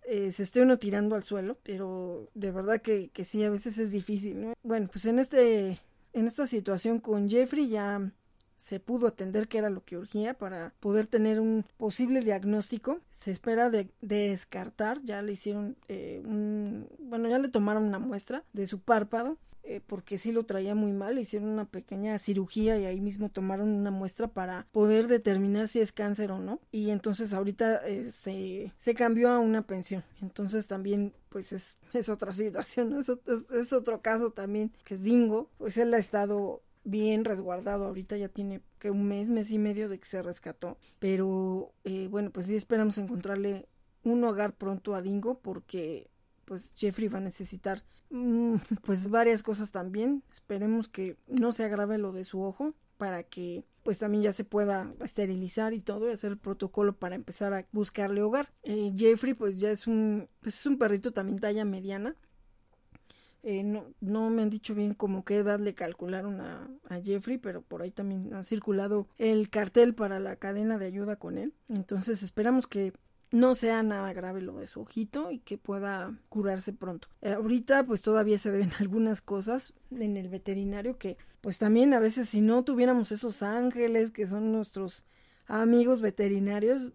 eh, se esté uno tirando al suelo, pero de verdad que, que sí, a veces es difícil, ¿no? Bueno, pues en este, en esta situación con Jeffrey ya se pudo atender que era lo que urgía para poder tener un posible diagnóstico. Se espera de, descartar, ya le hicieron eh, un, bueno, ya le tomaron una muestra de su párpado eh, porque sí lo traía muy mal, hicieron una pequeña cirugía y ahí mismo tomaron una muestra para poder determinar si es cáncer o no. Y entonces ahorita eh, se, se cambió a una pensión. Entonces también pues es, es otra situación, es, es, otro caso también que es Dingo, pues él ha estado bien resguardado. Ahorita ya tiene que un mes, mes y medio de que se rescató. Pero eh, bueno, pues sí esperamos encontrarle un hogar pronto a Dingo porque pues Jeffrey va a necesitar pues varias cosas también. Esperemos que no se agrave lo de su ojo para que pues también ya se pueda esterilizar y todo y hacer el protocolo para empezar a buscarle hogar. Eh, Jeffrey pues ya es un pues es un perrito también talla mediana. Eh, no, no me han dicho bien como qué edad le calcularon a, Jeffrey, pero por ahí también ha circulado el cartel para la cadena de ayuda con él. Entonces esperamos que no sea nada grave lo de su ojito y que pueda curarse pronto. Eh, ahorita pues todavía se deben algunas cosas en el veterinario que pues también a veces si no tuviéramos esos ángeles que son nuestros amigos veterinarios,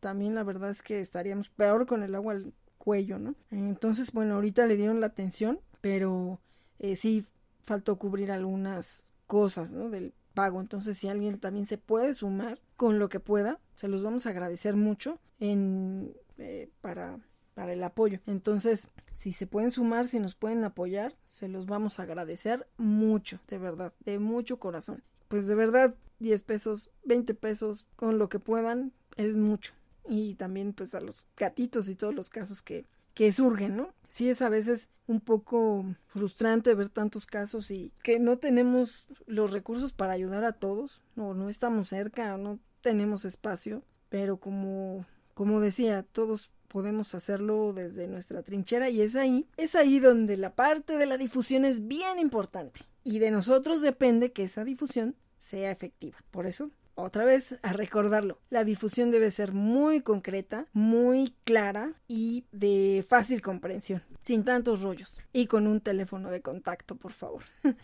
también la verdad es que estaríamos peor con el agua al cuello, ¿no? Entonces, bueno, ahorita le dieron la atención, pero eh, sí faltó cubrir algunas cosas, ¿no? Del pago. Entonces, si alguien también se puede sumar con lo que pueda, se los vamos a agradecer mucho en, eh, para, para el apoyo. Entonces, si se pueden sumar, si nos pueden apoyar, se los vamos a agradecer mucho, de verdad, de mucho corazón. Pues de verdad, 10 pesos, 20 pesos, con lo que puedan, es mucho. Y también pues a los gatitos y todos los casos que, que surgen, ¿no? Sí es a veces un poco frustrante ver tantos casos y que no tenemos los recursos para ayudar a todos, no, no estamos cerca, no tenemos espacio, pero como, como decía, todos podemos hacerlo desde nuestra trinchera y es ahí, es ahí donde la parte de la difusión es bien importante y de nosotros depende que esa difusión sea efectiva. Por eso otra vez a recordarlo. La difusión debe ser muy concreta, muy clara y de fácil comprensión, sin tantos rollos y con un teléfono de contacto, por favor.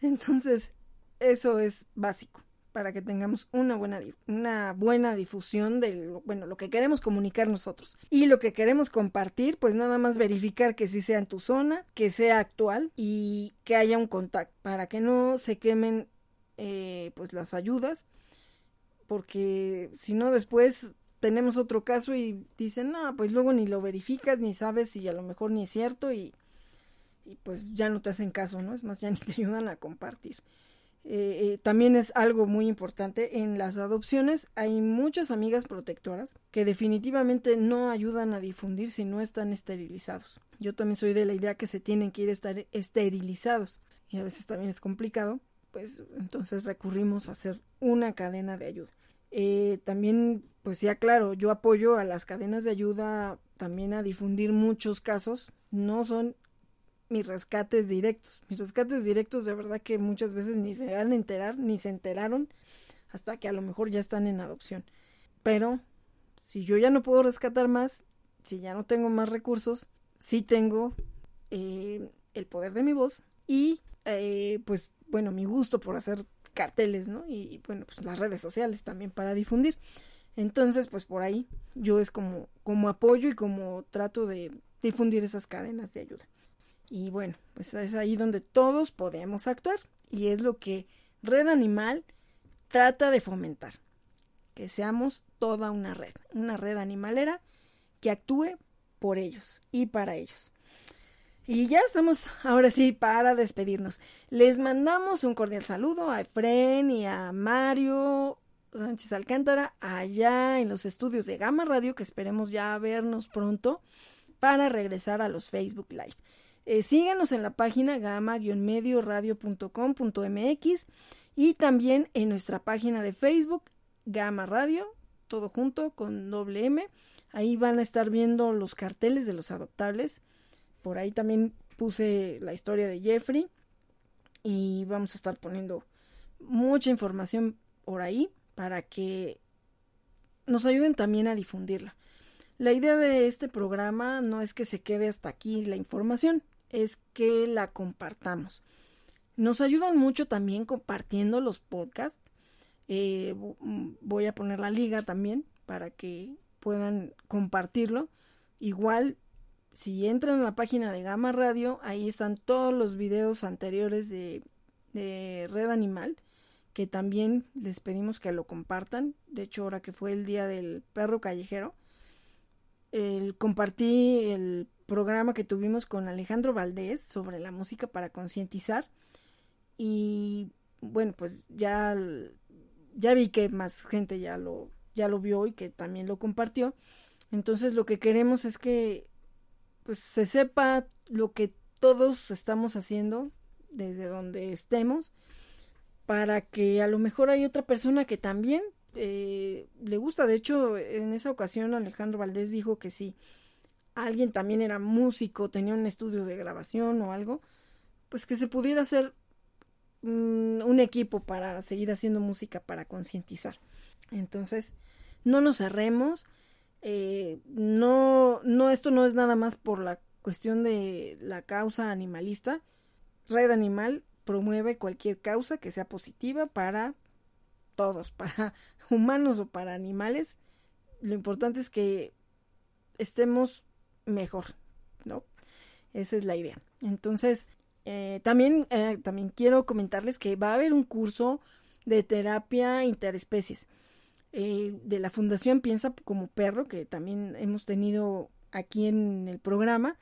Entonces, eso es básico para que tengamos una buena, una buena difusión de lo, bueno, lo que queremos comunicar nosotros. Y lo que queremos compartir, pues nada más verificar que sí sea en tu zona, que sea actual y que haya un contacto para que no se quemen eh, pues las ayudas porque si no después tenemos otro caso y dicen, no, pues luego ni lo verificas, ni sabes si a lo mejor ni es cierto y, y pues ya no te hacen caso, ¿no? Es más, ya ni te ayudan a compartir. Eh, eh, también es algo muy importante en las adopciones. Hay muchas amigas protectoras que definitivamente no ayudan a difundir si no están esterilizados. Yo también soy de la idea que se tienen que ir a estar esterilizados y a veces también es complicado pues entonces recurrimos a hacer una cadena de ayuda. Eh, también, pues ya claro, yo apoyo a las cadenas de ayuda también a difundir muchos casos. No son mis rescates directos. Mis rescates directos de verdad que muchas veces ni se van a enterar, ni se enteraron hasta que a lo mejor ya están en adopción. Pero si yo ya no puedo rescatar más, si ya no tengo más recursos, sí tengo eh, el poder de mi voz y eh, pues bueno, mi gusto por hacer carteles, ¿no? Y, bueno, pues las redes sociales también para difundir. Entonces, pues por ahí yo es como, como apoyo y como trato de difundir esas cadenas de ayuda. Y bueno, pues es ahí donde todos podemos actuar y es lo que Red Animal trata de fomentar, que seamos toda una red, una red animalera que actúe por ellos y para ellos. Y ya estamos ahora sí para despedirnos. Les mandamos un cordial saludo a Efren y a Mario Sánchez Alcántara allá en los estudios de Gama Radio, que esperemos ya vernos pronto para regresar a los Facebook Live. Eh, síganos en la página gama-medioradio.com.mx y también en nuestra página de Facebook Gama Radio, todo junto con doble M. Ahí van a estar viendo los carteles de los adoptables por ahí también puse la historia de Jeffrey y vamos a estar poniendo mucha información por ahí para que nos ayuden también a difundirla. La idea de este programa no es que se quede hasta aquí la información, es que la compartamos. Nos ayudan mucho también compartiendo los podcasts. Eh, voy a poner la liga también para que puedan compartirlo. Igual si entran a la página de Gama Radio, ahí están todos los videos anteriores de, Red Animal, que también les pedimos que lo compartan. De hecho, ahora que fue el día del perro callejero, el, compartí el programa que tuvimos con Alejandro Valdés sobre la música para concientizar. Y bueno, pues ya, ya vi que más gente ya lo, ya lo vio y que también lo compartió. Entonces lo que queremos es que pues se sepa lo que todos estamos haciendo desde donde estemos para que a lo mejor hay otra persona que también eh, le gusta. De hecho, en esa ocasión Alejandro Valdés dijo que si alguien también era músico, tenía un estudio de grabación o algo, pues que se pudiera hacer mm, un equipo para seguir haciendo música para concientizar. Entonces, no nos cerremos, eh, no, no, esto no es nada más por la cuestión de la causa animalista. Red Animal promueve cualquier causa que sea positiva para todos, para humanos o para animales. Lo importante es que estemos mejor, ¿no? Esa es la idea. Entonces, eh, también, eh, también quiero comentarles que va a haber un curso de terapia interespecies. eh, de la Fundación Piensa como Perro, que también hemos tenido aquí en el programa.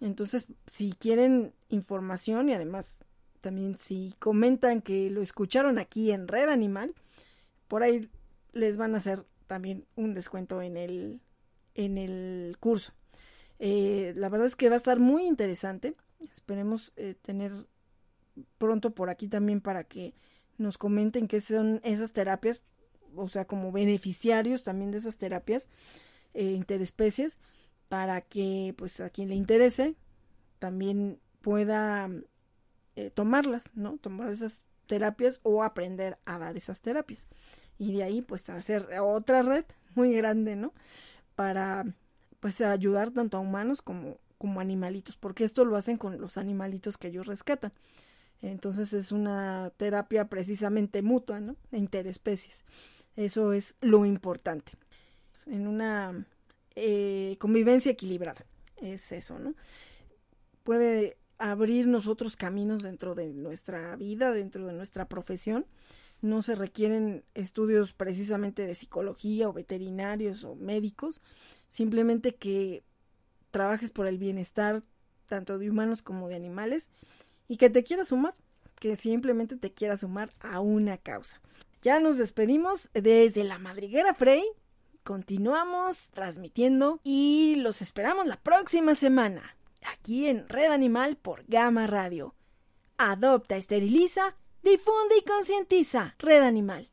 Entonces, si quieren información y además también si comentan que lo escucharon aquí en Red Animal, por ahí les van a hacer también un descuento en el, en el curso. Eh, la verdad es que va a estar muy interesante. Esperemos eh, tener pronto por aquí también para que nos comenten qué son esas terapias, o sea, como beneficiarios también de esas terapias eh, interespecies, para que pues a quien le interese también pueda tomarlas, ¿no? Tomar esas terapias o aprender a dar esas terapias. Y de ahí pues hacer otra red muy grande, ¿no? Para pues ayudar tanto a humanos como, como animalitos, porque esto lo hacen con los animalitos que ellos rescatan. Entonces es una terapia precisamente mutua, ¿no? Interespecies. Eso es lo importante. En una eh, convivencia equilibrada. Es eso, ¿no? Puede abrirnos otros caminos dentro de nuestra vida, dentro de nuestra profesión. No se requieren estudios precisamente de psicología o veterinarios o médicos, simplemente que trabajes por el bienestar tanto de humanos como de animales y que te quieras sumar, que simplemente te quieras sumar a una causa. Ya nos despedimos desde la madriguera Frey. Continuamos transmitiendo y los esperamos la próxima semana aquí en Red Animal por Gama Radio. Adopta, esteriliza, difunde y concientiza. Red Animal.